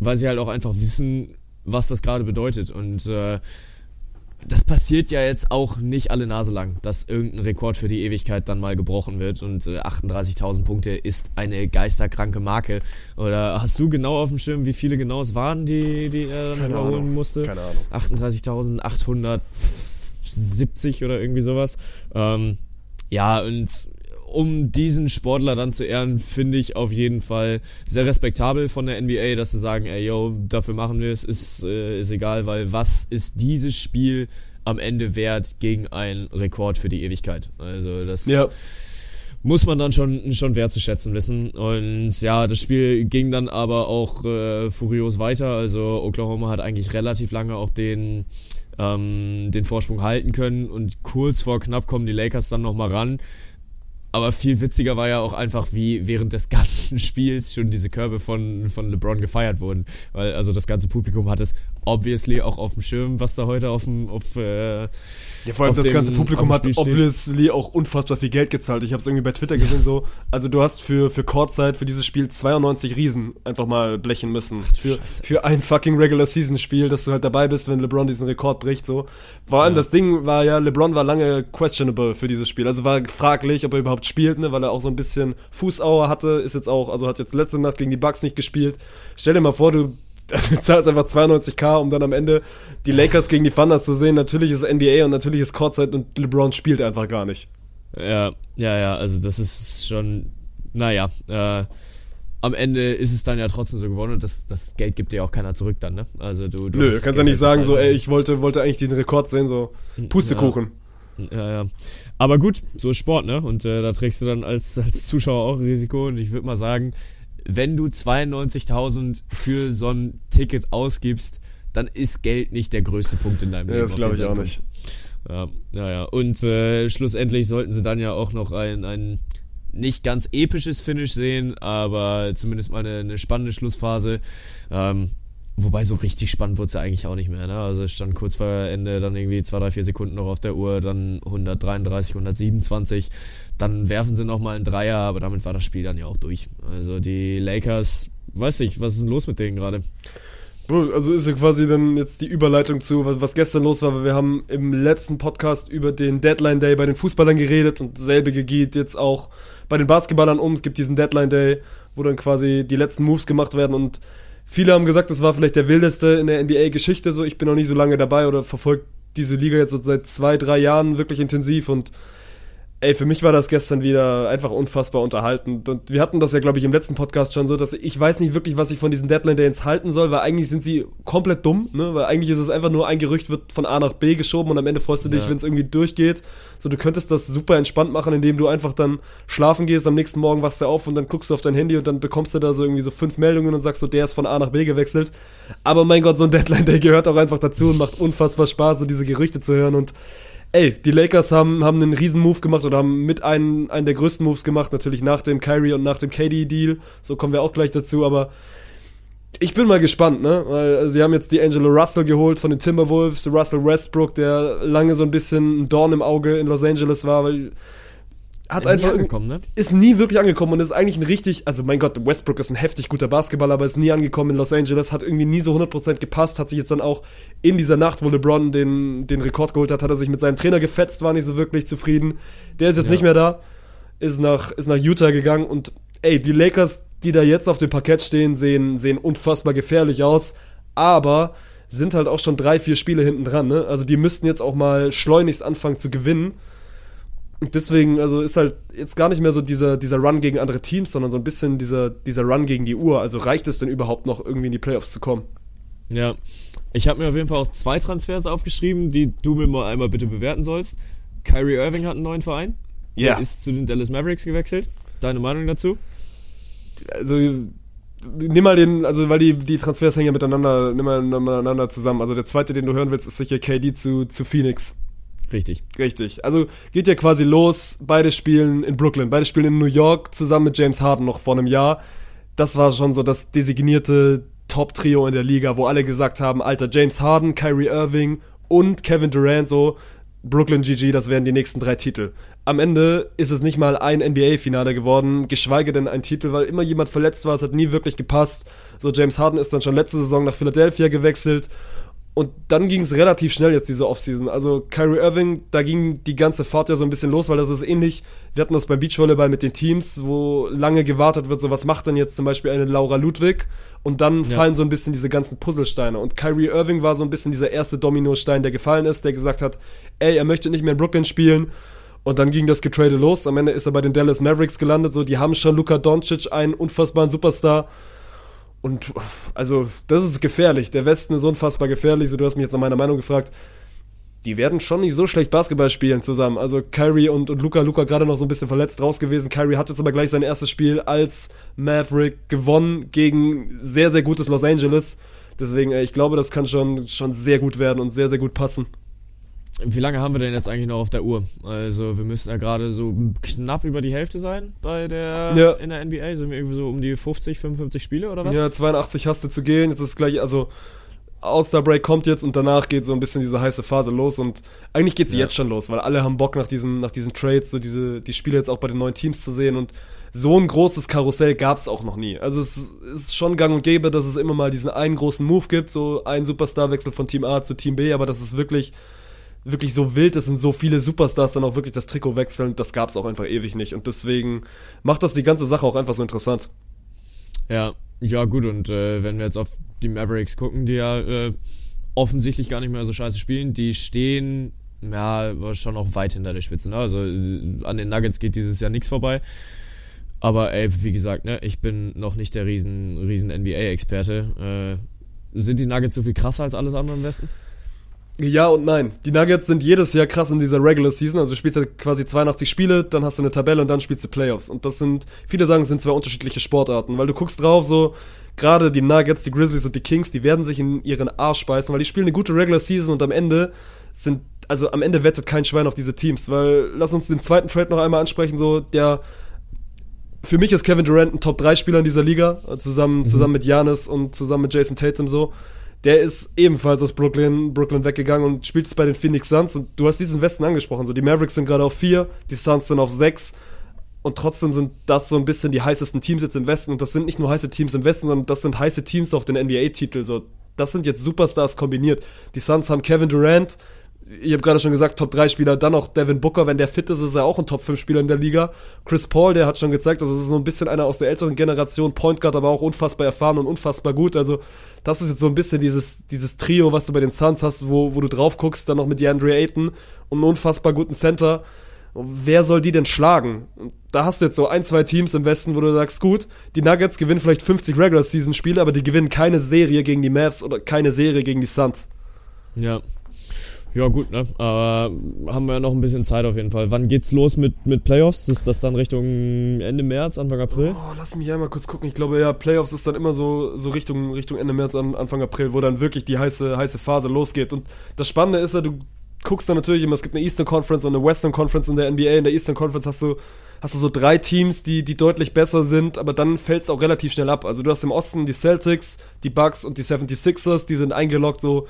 weil sie halt auch einfach wissen, was das gerade bedeutet. Und äh, das passiert ja jetzt auch nicht alle Nase lang, dass irgendein Rekord für die Ewigkeit dann mal gebrochen wird. Und äh, 38.000 Punkte ist eine geisterkranke Marke. Oder hast du genau auf dem Schirm, wie viele genau es waren, die, die er dann überholen musste? Keine Ahnung. 38.870 oder irgendwie sowas. Ähm, ja, und um diesen Sportler dann zu ehren, finde ich auf jeden Fall sehr respektabel von der NBA, dass sie sagen, ey, yo, dafür machen wir es, ist, äh, ist egal, weil was ist dieses Spiel am Ende wert gegen einen Rekord für die Ewigkeit? Also das Ja. muss man dann schon, schon wertzuschätzen wissen. Und ja, das Spiel ging dann aber auch äh, furios weiter. Also Oklahoma hat eigentlich relativ lange auch den, ähm, den Vorsprung halten können und kurz vor knapp kommen die Lakers dann nochmal ran. Aber viel witziger war ja auch einfach, wie während des ganzen Spiels schon diese Körbe von, von LeBron gefeiert wurden. Weil also das ganze Publikum hat es obviously auch auf dem Schirm, was da heute auf dem auf äh, Ja, vor allem auf das dem- ganze Publikum hat steht. obviously auch unfassbar viel Geld gezahlt. Ich habe es irgendwie bei Twitter gesehen so. Also du hast für für Courtside für dieses Spiel 92 Riesen einfach mal blechen müssen für Scheiße. für ein fucking Regular Season Spiel, dass du halt dabei bist, wenn LeBron diesen Rekord bricht so. Vor allem Ja. das Ding war ja LeBron war lange questionable für dieses Spiel. Also war fraglich, ob er überhaupt spielt, ne, weil er auch so ein bisschen Fußauer hatte, ist jetzt auch, also hat jetzt letzte Nacht gegen die Bucks nicht gespielt. Stell dir mal vor, du du zahlst einfach 92k, um dann am Ende die Lakers gegen die Thunders zu sehen. Natürlich ist NBA und natürlich ist Courtside und LeBron spielt einfach gar nicht. Ja, ja, ja, also das ist schon, naja, äh, am Ende ist es dann ja trotzdem so geworden und das, das Geld gibt dir auch keiner zurück dann, ne? Also du, du Nö, kannst ja nicht sagen so, ey, ich wollte, wollte eigentlich den Rekord sehen, so Pustekuchen. Ja, ja. Aber gut, so ist Sport, ne? Und äh, da trägst du dann als, als Zuschauer auch Risiko. Und ich würde mal sagen, wenn du 92.000 für so ein Ticket ausgibst, dann ist Geld nicht der größte Punkt in deinem Ja, Leben. das glaube ich auch nicht. Ja, ja, ja. Und äh, schlussendlich sollten sie dann ja auch noch ein, ein nicht ganz episches Finish sehen, aber zumindest mal eine, eine spannende Schlussphase. Ähm, wobei so richtig spannend wurde es ja eigentlich auch nicht mehr. Ne? Also es stand kurz vor Ende dann irgendwie 2, 3, 4 Sekunden noch auf der Uhr, dann 133, 127. Dann werfen sie nochmal einen Dreier, aber damit war das Spiel dann ja auch durch. Also die Lakers, weiß nicht, was ist denn los mit denen gerade? Also ist ja quasi dann jetzt die Überleitung zu, was, gestern los war, weil wir haben im letzten Podcast über den Deadline Day bei den Fußballern geredet und selbige geht jetzt auch bei den Basketballern um. Es gibt diesen Deadline Day, wo dann quasi die letzten Moves gemacht werden und viele haben gesagt, das war vielleicht der wildeste in der NBA-Geschichte. So, ich bin noch nicht so lange dabei oder verfolge diese Liga jetzt so seit zwei, drei Jahren wirklich intensiv und Ey, für mich war das gestern wieder einfach unfassbar unterhaltend. Und wir hatten das ja, glaube ich, im letzten Podcast schon so, dass ich weiß nicht wirklich, was ich von diesen Deadline Days halten soll, weil eigentlich sind sie komplett dumm, ne? Weil eigentlich ist es einfach nur ein Gerücht wird von A nach B geschoben und am Ende freust du dich, Ja. wenn es irgendwie durchgeht. So, du könntest das super entspannt machen, indem du einfach dann schlafen gehst, am nächsten Morgen wachst du auf und dann guckst du auf dein Handy und dann bekommst du da so irgendwie so fünf Meldungen und sagst so, der ist von A nach B gewechselt. Aber mein Gott, so ein Deadline Day gehört auch einfach dazu und macht unfassbar Spaß, so diese Gerüchte zu hören und Ey, die Lakers haben, haben einen riesen Move gemacht oder haben mit einen, einen der größten Moves gemacht, natürlich nach dem Kyrie und nach dem KD-Deal. So kommen wir auch gleich dazu, aber ich bin mal gespannt, ne? Weil sie haben jetzt die Angelo Russell geholt von den Timberwolves, Russell Westbrook, der lange so ein bisschen ein Dorn im Auge in Los Angeles war, weil hat Ist nie einfach ne? ist nie wirklich angekommen und ist eigentlich ein richtig, also mein Gott, Westbrook ist ein heftig guter Basketballer, aber ist nie angekommen in Los Angeles, hat irgendwie nie so 100% gepasst, hat sich jetzt dann auch in dieser Nacht, wo LeBron den, den Rekord geholt hat, hat er sich mit seinem Trainer gefetzt, war nicht so wirklich zufrieden. Der ist jetzt Ja. nicht mehr da, ist nach, ist nach Utah gegangen und ey, die Lakers, die da jetzt auf dem Parkett stehen, sehen, sehen unfassbar gefährlich aus, aber sind halt auch schon drei, vier Spiele hinten dran, ne? Also die müssten jetzt auch mal schleunigst anfangen zu gewinnen. Und deswegen, also ist halt jetzt gar nicht mehr so dieser, dieser Run gegen andere Teams, sondern so ein bisschen dieser, dieser Run gegen die Uhr. Also reicht es denn überhaupt noch, irgendwie in die Playoffs zu kommen? Ja. Ich habe mir auf jeden Fall auch zwei Transfers aufgeschrieben, die du mir mal einmal bitte bewerten sollst. Kyrie Irving hat einen neuen Verein. Ja. Der ist zu den Dallas Mavericks gewechselt. Deine Meinung dazu? Also, nimm mal den, also weil die, die Transfers hängen ja miteinander, nimm mal miteinander zusammen. Also der zweite, den du hören willst, ist sicher KD zu, zu Phoenix. Richtig. Richtig. Also geht ja quasi los, beide spielen in Brooklyn, beide spielen in New York zusammen mit James Harden noch vor einem Jahr. Das war schon so das designierte Top-Trio in der Liga, wo alle gesagt haben, alter, James Harden, Kyrie Irving und Kevin Durant so, Brooklyn GG, das wären die nächsten drei Titel. Am Ende ist es nicht mal ein NBA-Finale geworden, geschweige denn ein Titel, weil immer jemand verletzt war, es hat nie wirklich gepasst. So, James Harden ist dann schon letzte Saison nach Philadelphia gewechselt und dann ging es relativ schnell jetzt diese Offseason. Also Kyrie Irving, da ging die ganze Fahrt ja so ein bisschen los, weil das ist ähnlich. Wir hatten das beim Beachvolleyball mit den Teams, wo lange gewartet wird, so was macht denn jetzt zum Beispiel eine Laura Ludwig? Und dann Ja. fallen so ein bisschen diese ganzen Puzzlesteine. Und Kyrie Irving war so ein bisschen dieser erste Dominostein, der gefallen ist, der gesagt hat, ey, er möchte nicht mehr in Brooklyn spielen. Und dann ging das Getrade los. Am Ende ist er bei den Dallas Mavericks gelandet. So, die haben schon Luka Doncic, einen unfassbaren Superstar. Und also, das ist gefährlich. Der Westen ist unfassbar gefährlich. So, du hast mich jetzt nach meiner Meinung gefragt. Die werden schon nicht so schlecht Basketball spielen zusammen. Also Kyrie und, und Luca, Luca gerade noch so ein bisschen verletzt raus gewesen. Kyrie hat jetzt aber gleich sein erstes Spiel als Maverick gewonnen gegen sehr, sehr gutes Los Angeles. Deswegen, äh, ich glaube, das kann schon, schon sehr gut werden und sehr, sehr gut passen. Wie lange haben wir denn jetzt eigentlich noch auf der Uhr? Also wir müssen ja gerade so knapp über die Hälfte sein bei der Ja. in der NBA. Sind wir irgendwie so um die 50, 55 Spiele oder was? Ja, 82 hast du zu gehen. Jetzt ist gleich, also All-Star Break kommt jetzt und danach geht so ein bisschen diese heiße Phase los und eigentlich geht sie Ja. jetzt schon los, weil alle haben Bock nach diesen, nach diesen Trades, so diese, die Spiele jetzt auch bei den neuen Teams zu sehen und so ein großes Karussell gab es auch noch nie. Also es ist schon gang und gäbe, dass es immer mal diesen einen großen Move gibt, so ein Superstar-Wechsel von Team A zu Team B, aber dass es wirklich, wirklich so wild ist und so viele Superstars dann auch wirklich das Trikot wechseln, das gab es auch einfach ewig nicht und deswegen macht das die ganze Sache auch einfach so interessant. Ja, ja gut, und äh, wenn wir jetzt auf die Mavericks gucken, die ja äh, offensichtlich gar nicht mehr so scheiße spielen, die stehen ja schon noch weit hinter der Spitze. Ne? Also an den Nuggets geht dieses Jahr nichts vorbei. Aber ey, wie gesagt, ne, ich bin noch nicht der riesen, riesen NBA-Experte. Äh, sind die Nuggets so viel krasser als alles andere im Westen? Ja und nein. Die Nuggets sind jedes Jahr krass in dieser Regular Season. Also du spielst ja quasi 82 Spiele, dann hast du eine Tabelle und dann spielst du Playoffs. Und das sind, viele sagen, es sind zwei unterschiedliche Sportarten, weil du guckst drauf, so, gerade die Nuggets, die Grizzlies und die Kings, die werden sich in ihren Arsch beißen, weil die spielen eine gute Regular Season und am Ende sind, also am Ende wettet kein Schwein auf diese Teams, weil, lass uns den zweiten Trade noch einmal ansprechen, so, der, für mich ist Kevin Durant ein Top-3-Spieler in dieser Liga, zusammen, zusammen mit Giannis und zusammen mit Jason Tatum so. Der ist ebenfalls aus Brooklyn, Brooklyn weggegangen und spielt jetzt bei den Phoenix Suns. Und du hast diesen Westen angesprochen. So, die Mavericks sind gerade auf vier, die Suns sind auf sechs. Und trotzdem sind das so ein bisschen die heißesten Teams jetzt im Westen. Und das sind nicht nur heiße Teams im Westen, sondern das sind heiße Teams auf den NBA-Titel. So, das sind jetzt Superstars kombiniert. Die Suns haben Kevin Durant, ich habe gerade schon gesagt, Top 3 Spieler, dann noch Devin Booker, wenn der fit ist, ist er auch ein Top 5 Spieler in der Liga. Chris Paul, der hat schon gezeigt, das ist so ein bisschen einer aus der älteren Generation, Point Guard, aber auch unfassbar erfahren und unfassbar gut. Also, das ist jetzt so ein bisschen dieses, dieses Trio, was du bei den Suns hast, wo, wo du drauf guckst, dann noch mit DeAndre Ayton und einem unfassbar guten Center. wer soll die denn schlagen? Da hast du jetzt so ein, zwei Teams im Westen, wo du sagst, gut, die Nuggets gewinnen vielleicht 50 Regular Season Spiele, aber die gewinnen keine Serie gegen die Mavs oder keine Serie gegen die Suns. Ja. Ja, gut, ne? Aber haben wir ja noch ein bisschen Zeit auf jeden Fall. Wann geht's los mit, mit Playoffs? Ist das dann Richtung Ende März, Anfang April? Oh, lass mich einmal kurz gucken. Ich glaube, ja, Playoffs ist dann immer so, so Richtung, Richtung Ende März, Anfang April, wo dann wirklich die heiße, heiße Phase losgeht. Und das Spannende ist ja, du guckst dann natürlich immer, es gibt eine Eastern Conference und eine Western Conference in der NBA. In der Eastern Conference hast du, hast du so drei Teams, die, die deutlich besser sind, aber dann fällt es auch relativ schnell ab. Also du hast im Osten die Celtics, die Bucks und die 76ers, die sind eingeloggt so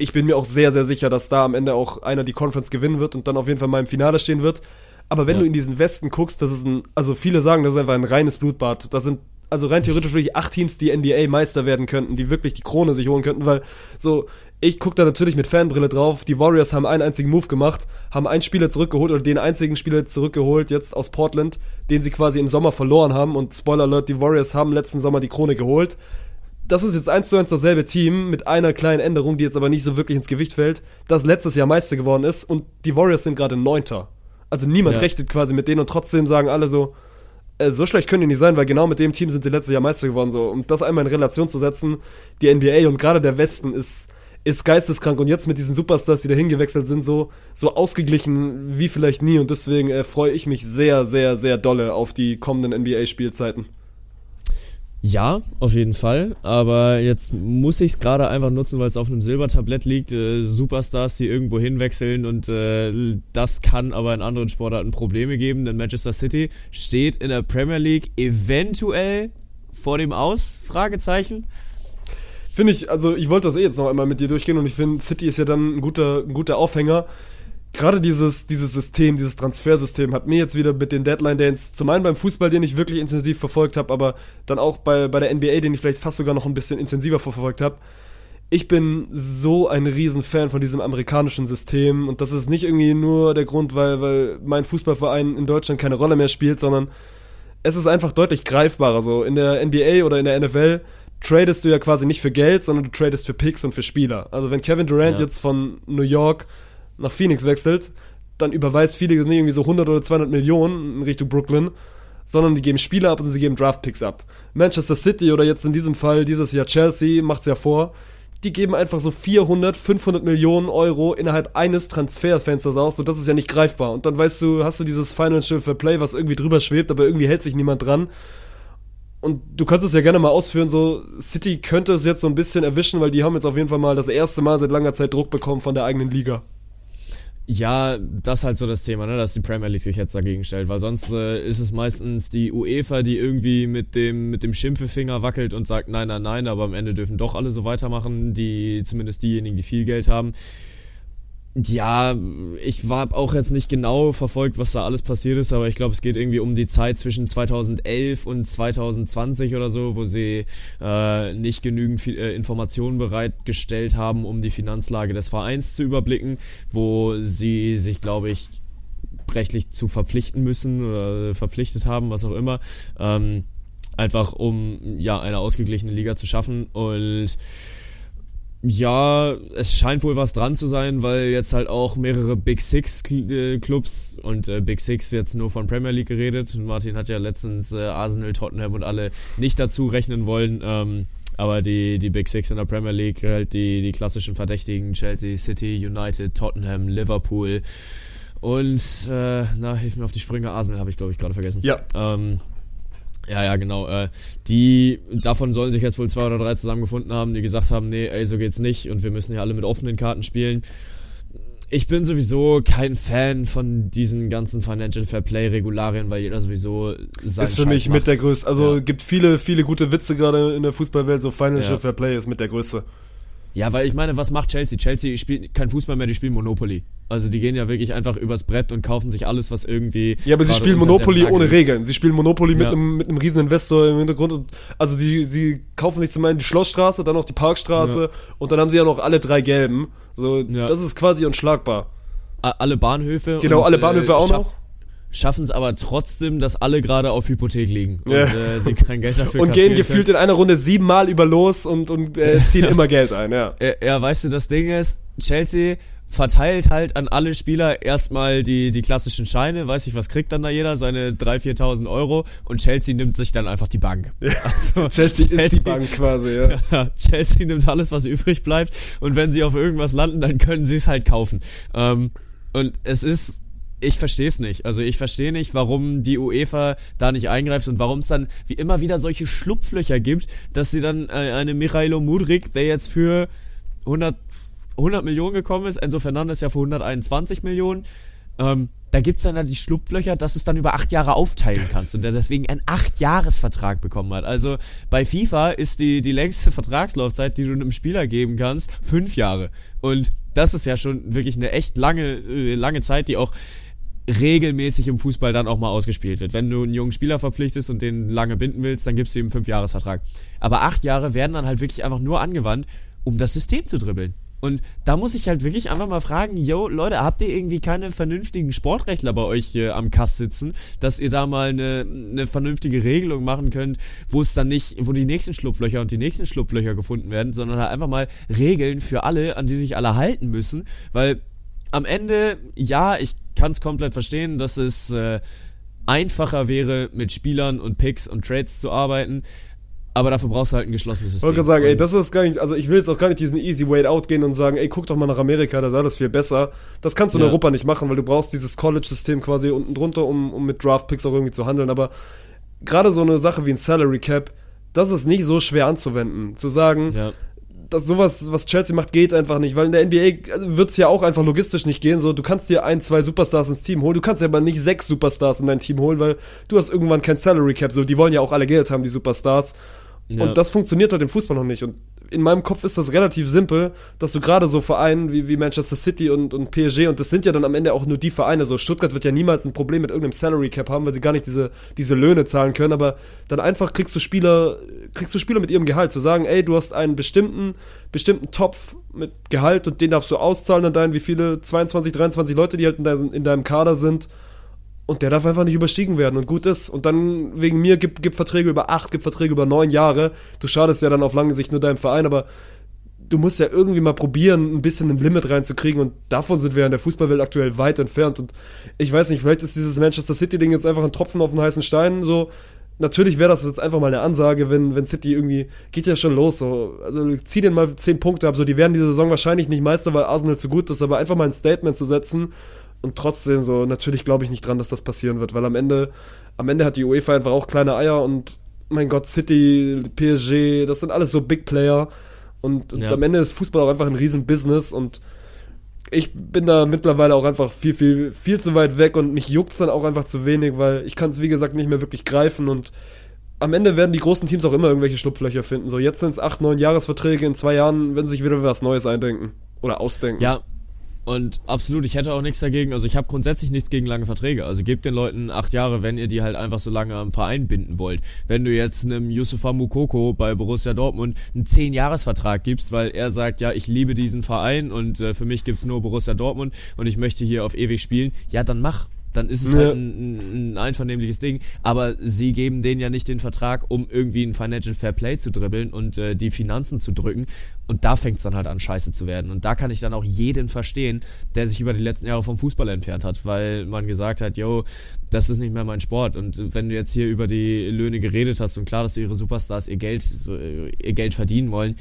ich bin mir auch sehr, sehr sicher, dass da am Ende auch einer die Conference gewinnen wird und dann auf jeden Fall mal im Finale stehen wird. Aber wenn ja. du in diesen Westen guckst, das ist ein, also viele sagen, das ist einfach ein reines Blutbad. Das sind also rein theoretisch wirklich acht Teams, die NBA-Meister werden könnten, die wirklich die Krone sich holen könnten, weil so, ich gucke da natürlich mit Fanbrille drauf. Die Warriors haben einen einzigen Move gemacht, haben einen Spieler zurückgeholt oder den einzigen Spieler zurückgeholt, jetzt aus Portland, den sie quasi im Sommer verloren haben. Und Spoiler Alert, die Warriors haben letzten Sommer die Krone geholt das ist jetzt eins zu eins dasselbe Team mit einer kleinen Änderung, die jetzt aber nicht so wirklich ins Gewicht fällt, das letztes Jahr Meister geworden ist und die Warriors sind gerade Neunter. Also niemand ja. rechnet quasi mit denen und trotzdem sagen alle so, äh, so schlecht können die nicht sein, weil genau mit dem Team sind sie letztes Jahr Meister geworden. So. Um das einmal in Relation zu setzen, die NBA und gerade der Westen ist, ist geisteskrank und jetzt mit diesen Superstars, die da hingewechselt sind, so, so ausgeglichen wie vielleicht nie und deswegen äh, freue ich mich sehr, sehr, sehr dolle auf die kommenden NBA-Spielzeiten. Ja, auf jeden Fall. Aber jetzt muss ich es gerade einfach nutzen, weil es auf einem Silbertablett liegt. Äh, Superstars, die irgendwo hinwechseln und äh, das kann aber in anderen Sportarten Probleme geben, denn Manchester City steht in der Premier League eventuell vor dem Aus? Fragezeichen. Finde ich, also ich wollte das eh jetzt noch einmal mit dir durchgehen und ich finde, City ist ja dann ein guter, ein guter Aufhänger gerade dieses, dieses System, dieses Transfersystem hat mir jetzt wieder mit den Deadline Dance, zum einen beim Fußball, den ich wirklich intensiv verfolgt habe, aber dann auch bei, bei der NBA, den ich vielleicht fast sogar noch ein bisschen intensiver verfolgt habe. Ich bin so ein Riesenfan von diesem amerikanischen System und das ist nicht irgendwie nur der Grund, weil, weil mein Fußballverein in Deutschland keine Rolle mehr spielt, sondern es ist einfach deutlich greifbarer. So in der NBA oder in der NFL tradest du ja quasi nicht für Geld, sondern du tradest für Picks und für Spieler. Also wenn Kevin Durant ja. jetzt von New York nach Phoenix wechselt, dann überweist Phoenix nicht irgendwie so 100 oder 200 Millionen in Richtung Brooklyn, sondern die geben Spieler ab und sie geben Draftpicks ab. Manchester City oder jetzt in diesem Fall dieses Jahr Chelsea macht es ja vor, die geben einfach so 400, 500 Millionen Euro innerhalb eines Transferfensters aus und das ist ja nicht greifbar. Und dann weißt du, hast du dieses Financial Fair Play, was irgendwie drüber schwebt, aber irgendwie hält sich niemand dran. Und du kannst es ja gerne mal ausführen, so City könnte es jetzt so ein bisschen erwischen, weil die haben jetzt auf jeden Fall mal das erste Mal seit langer Zeit Druck bekommen von der eigenen Liga. Ja, das ist halt so das Thema, ne, dass die Premier League sich jetzt dagegen stellt, weil sonst äh, ist es meistens die UEFA, die irgendwie mit dem, mit dem Schimpfefinger wackelt und sagt, nein, nein, nein, aber am Ende dürfen doch alle so weitermachen, die, zumindest diejenigen, die viel Geld haben. Ja, ich war auch jetzt nicht genau verfolgt, was da alles passiert ist, aber ich glaube, es geht irgendwie um die Zeit zwischen 2011 und 2020 oder so, wo sie äh, nicht genügend äh, Informationen bereitgestellt haben, um die Finanzlage des Vereins zu überblicken, wo sie sich, glaube ich, rechtlich zu verpflichten müssen oder verpflichtet haben, was auch immer. Ähm, einfach um ja eine ausgeglichene Liga zu schaffen und ja, es scheint wohl was dran zu sein, weil jetzt halt auch mehrere Big Six äh, Clubs und äh, Big Six jetzt nur von Premier League geredet. Martin hat ja letztens äh, Arsenal, Tottenham und alle nicht dazu rechnen wollen. Ähm, aber die, die Big Six in der Premier League, halt die, die klassischen Verdächtigen, Chelsea, City, United, Tottenham, Liverpool und, äh, na, hilf mir auf die Sprünge, Arsenal habe ich glaube ich gerade vergessen. Ja. Ähm, ja, ja, genau. Äh, die, davon sollen sich jetzt wohl zwei oder drei zusammengefunden haben, die gesagt haben, nee, ey, so geht's nicht und wir müssen ja alle mit offenen Karten spielen. Ich bin sowieso kein Fan von diesen ganzen Financial Fair Play Regularien, weil jeder sowieso sein Ist für Scheiß mich macht. mit der größte. Also ja. gibt viele, viele gute Witze gerade in der Fußballwelt. So Financial ja. Fair Play ist mit der größte. Ja, weil ich meine, was macht Chelsea? Chelsea spielt kein Fußball mehr, die spielen Monopoly. Also die gehen ja wirklich einfach übers Brett und kaufen sich alles, was irgendwie. Ja, aber sie spielen Monopoly ohne Regeln. Sie spielen Monopoly mit, ja. einem, mit einem riesen Investor im Hintergrund. Und, also die, sie kaufen sich zum einen die Schlossstraße, dann auch die Parkstraße ja. und dann haben sie ja noch alle drei gelben. So, ja. das ist quasi unschlagbar. Alle Bahnhöfe. Genau, und, alle Bahnhöfe äh, auch noch schaffen es aber trotzdem, dass alle gerade auf Hypothek liegen und ja. äh, sie kein Geld dafür Und gehen gefühlt können. in einer Runde siebenmal über los und, und äh, ziehen immer Geld ein, ja. ja. Ja, weißt du, das Ding ist, Chelsea verteilt halt an alle Spieler erstmal die, die klassischen Scheine, weiß ich, was kriegt dann da jeder, seine 3.000, 4.000 Euro und Chelsea nimmt sich dann einfach die Bank. Also, Chelsea, Chelsea ist die Bank quasi, ja. ja. Chelsea nimmt alles, was übrig bleibt und wenn sie auf irgendwas landen, dann können sie es halt kaufen. Ähm, und es ist ich verstehe es nicht. Also ich verstehe nicht, warum die UEFA da nicht eingreift und warum es dann wie immer wieder solche Schlupflöcher gibt, dass sie dann äh, eine Michailo Mudrik, der jetzt für 100 100 Millionen gekommen ist, Enzo Fernandes ja für 121 Millionen. Ähm, da gibt es dann die Schlupflöcher, dass du es dann über acht Jahre aufteilen kannst und der deswegen einen acht-Jahres-Vertrag bekommen hat. Also bei FIFA ist die, die längste Vertragslaufzeit, die du einem Spieler geben kannst, fünf Jahre. Und das ist ja schon wirklich eine echt lange, äh, lange Zeit, die auch regelmäßig im Fußball dann auch mal ausgespielt wird. Wenn du einen jungen Spieler verpflichtest und den lange binden willst, dann gibst du ihm einen Fünf-Jahres-Vertrag. Aber acht Jahre werden dann halt wirklich einfach nur angewandt, um das System zu dribbeln. Und da muss ich halt wirklich einfach mal fragen, yo, Leute, habt ihr irgendwie keine vernünftigen Sportrechtler bei euch äh, am Kass sitzen, dass ihr da mal eine, eine vernünftige Regelung machen könnt, wo es dann nicht, wo die nächsten Schlupflöcher und die nächsten Schlupflöcher gefunden werden, sondern halt einfach mal Regeln für alle, an die sich alle halten müssen, weil am Ende, ja, ich kann es komplett verstehen, dass es äh, einfacher wäre, mit Spielern und Picks und Trades zu arbeiten, aber dafür brauchst du halt ein geschlossenes System. Ich wollte gerade sagen, ey, das ist gar nicht, also ich will jetzt auch gar nicht diesen easy way out gehen und sagen, ey, guck doch mal nach Amerika, da ist alles viel besser. Das kannst du in Europa nicht machen, weil du brauchst dieses College-System quasi unten drunter, um, um mit Draft-Picks auch irgendwie zu handeln. Aber gerade so eine Sache wie ein Salary Cap, das ist nicht so schwer anzuwenden. Zu sagen, ja. Dass sowas, was Chelsea macht, geht einfach nicht, weil in der NBA also wird es ja auch einfach logistisch nicht gehen. So, du kannst dir ein, zwei Superstars ins Team holen, du kannst ja aber nicht sechs Superstars in dein Team holen, weil du hast irgendwann kein Salary Cap. So, die wollen ja auch alle Geld haben, die Superstars. Ja. Und das funktioniert halt im Fußball noch nicht. Und in meinem Kopf ist das relativ simpel, dass du gerade so Vereinen wie, wie Manchester City und, und PSG, und das sind ja dann am Ende auch nur die Vereine, so Stuttgart wird ja niemals ein Problem mit irgendeinem Salary Cap haben, weil sie gar nicht diese, diese Löhne zahlen können, aber dann einfach kriegst du Spieler, kriegst du Spieler mit ihrem Gehalt, zu sagen, ey, du hast einen bestimmten, bestimmten Topf mit Gehalt und den darfst du auszahlen an deinen, wie viele, 22, 23 Leute, die halt in, dein, in deinem Kader sind und der darf einfach nicht überstiegen werden und gut ist. Und dann wegen mir gibt, gibt Verträge über acht, gibt Verträge über neun Jahre. Du schadest ja dann auf lange Sicht nur deinem Verein, aber du musst ja irgendwie mal probieren, ein bisschen ein Limit reinzukriegen und davon sind wir in der Fußballwelt aktuell weit entfernt. Und ich weiß nicht, vielleicht ist dieses Manchester City-Ding jetzt einfach ein Tropfen auf den heißen Stein. So, natürlich wäre das jetzt einfach mal eine Ansage, wenn, wenn City irgendwie, geht ja schon los, so, also zieh den mal zehn Punkte ab, so, die werden diese Saison wahrscheinlich nicht Meister, weil Arsenal zu gut ist, aber einfach mal ein Statement zu setzen und trotzdem so, natürlich glaube ich nicht dran, dass das passieren wird, weil am Ende, am Ende hat die UEFA einfach auch kleine Eier und mein Gott, City, PSG, das sind alles so Big Player. Und, und ja. am Ende ist Fußball auch einfach ein Riesen-Business und ich bin da mittlerweile auch einfach viel, viel, viel zu weit weg und mich juckt es dann auch einfach zu wenig, weil ich kann es, wie gesagt, nicht mehr wirklich greifen und am Ende werden die großen Teams auch immer irgendwelche Schlupflöcher finden. So, jetzt sind es acht, neun Jahresverträge, in zwei Jahren werden sich wieder was Neues eindenken oder ausdenken. Ja, und absolut, ich hätte auch nichts dagegen. Also ich habe grundsätzlich nichts gegen lange Verträge. Also gebt den Leuten acht Jahre, wenn ihr die halt einfach so lange am Verein binden wollt. Wenn du jetzt einem Yusufa Mukoko bei Borussia Dortmund einen zehn Jahresvertrag gibst, weil er sagt, ja, ich liebe diesen Verein und äh, für mich gibt's nur Borussia Dortmund und ich möchte hier auf ewig spielen, ja, dann mach dann ist es ja. halt ein, ein, einvernehmliches Ding. Aber sie geben denen ja nicht den Vertrag, um irgendwie ein Financial Fair Play zu dribbeln und äh, die Finanzen zu drücken. Und da fängt es dann halt an, scheiße zu werden. Und da kann ich dann auch jeden verstehen, der sich über die letzten Jahre vom Fußball entfernt hat, weil man gesagt hat, yo, das ist nicht mehr mein Sport. Und wenn du jetzt hier über die Löhne geredet hast und klar, dass ihre Superstars ihr Geld, ihr Geld verdienen wollen,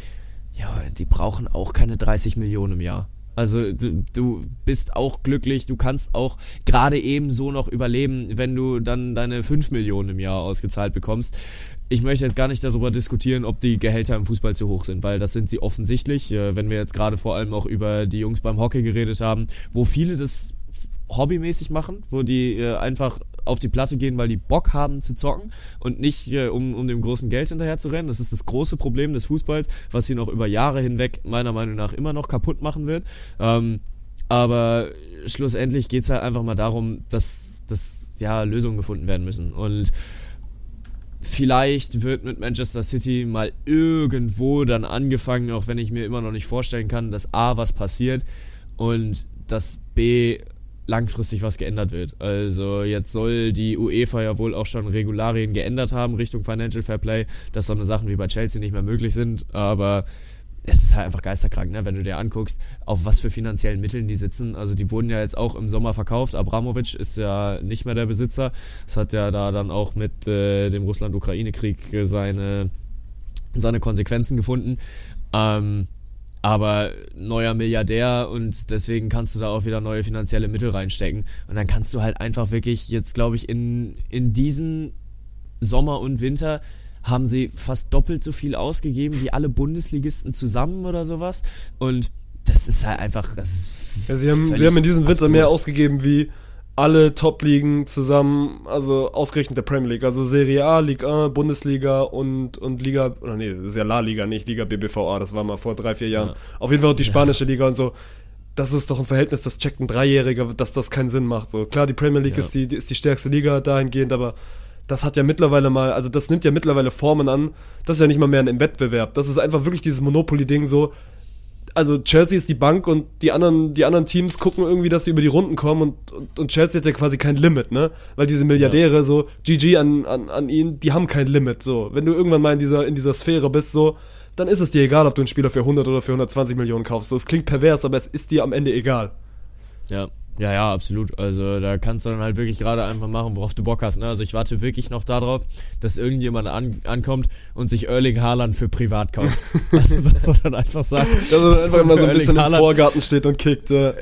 ja, die brauchen auch keine 30 Millionen im Jahr. Also du, du bist auch glücklich, du kannst auch gerade eben so noch überleben, wenn du dann deine 5 Millionen im Jahr ausgezahlt bekommst. Ich möchte jetzt gar nicht darüber diskutieren, ob die Gehälter im Fußball zu hoch sind, weil das sind sie offensichtlich. Äh, wenn wir jetzt gerade vor allem auch über die Jungs beim Hockey geredet haben, wo viele das hobbymäßig machen, wo die äh, einfach auf die Platte gehen, weil die Bock haben zu zocken und nicht äh, um, um dem großen Geld hinterher zu rennen. Das ist das große Problem des Fußballs, was sie noch über Jahre hinweg meiner Meinung nach immer noch kaputt machen wird. Ähm, aber schlussendlich geht es halt einfach mal darum, dass, dass ja, Lösungen gefunden werden müssen. Und vielleicht wird mit Manchester City mal irgendwo dann angefangen, auch wenn ich mir immer noch nicht vorstellen kann, dass A was passiert und dass B langfristig was geändert wird. Also jetzt soll die UEFA ja wohl auch schon Regularien geändert haben Richtung Financial Fair Play, dass so eine Sachen wie bei Chelsea nicht mehr möglich sind, aber es ist halt einfach geisterkrank, ne? wenn du dir anguckst, auf was für finanziellen Mitteln die sitzen. Also die wurden ja jetzt auch im Sommer verkauft. Abramovic ist ja nicht mehr der Besitzer. Das hat ja da dann auch mit äh, dem Russland-Ukraine-Krieg seine, seine Konsequenzen gefunden. Ähm, aber neuer Milliardär und deswegen kannst du da auch wieder neue finanzielle Mittel reinstecken. Und dann kannst du halt einfach wirklich jetzt, glaube ich, in, in diesen Sommer und Winter haben sie fast doppelt so viel ausgegeben wie alle Bundesligisten zusammen oder sowas. Und das ist halt einfach. Ist ja, sie, haben, sie haben in diesem Winter mehr ausgegeben wie alle Top-Ligen zusammen, also ausgerechnet der Premier League, also Serie A, Liga 1, Bundesliga und, und Liga, oder nee, das ist ja La Liga, nicht Liga BBVA, das war mal vor drei, vier Jahren. Ja. Auf jeden Fall auch die spanische. Liga und so. Das ist doch ein Verhältnis, das checkt ein Dreijähriger, dass das keinen Sinn macht. So klar, die Premier League ja. ist, die, ist die stärkste Liga dahingehend, aber das hat ja mittlerweile mal, also das nimmt ja mittlerweile Formen an. Das ist ja nicht mal mehr ein Wettbewerb. Das ist einfach wirklich dieses Monopoly-Ding so. Also Chelsea ist die Bank und die anderen, die anderen Teams gucken irgendwie, dass sie über die Runden kommen und, und, und Chelsea hat ja quasi kein Limit, ne? Weil diese Milliardäre, ja. so, GG an, an, an ihn, die haben kein Limit, so. Wenn du irgendwann mal in dieser, in dieser Sphäre bist, so, dann ist es dir egal, ob du einen Spieler für 100 oder für 120 Millionen kaufst. So, es klingt pervers, aber es ist dir am Ende egal. Ja, ja, ja, absolut. Also da kannst du dann halt wirklich gerade einfach machen, worauf du Bock hast. Ne? Also ich warte wirklich noch darauf, dass irgendjemand an, ankommt und sich Erling Haaland für privat kauft. also dass er dann einfach sagt, dass er einfach immer so ein bisschen Haaland. im Vorgarten steht und kickt. Äh.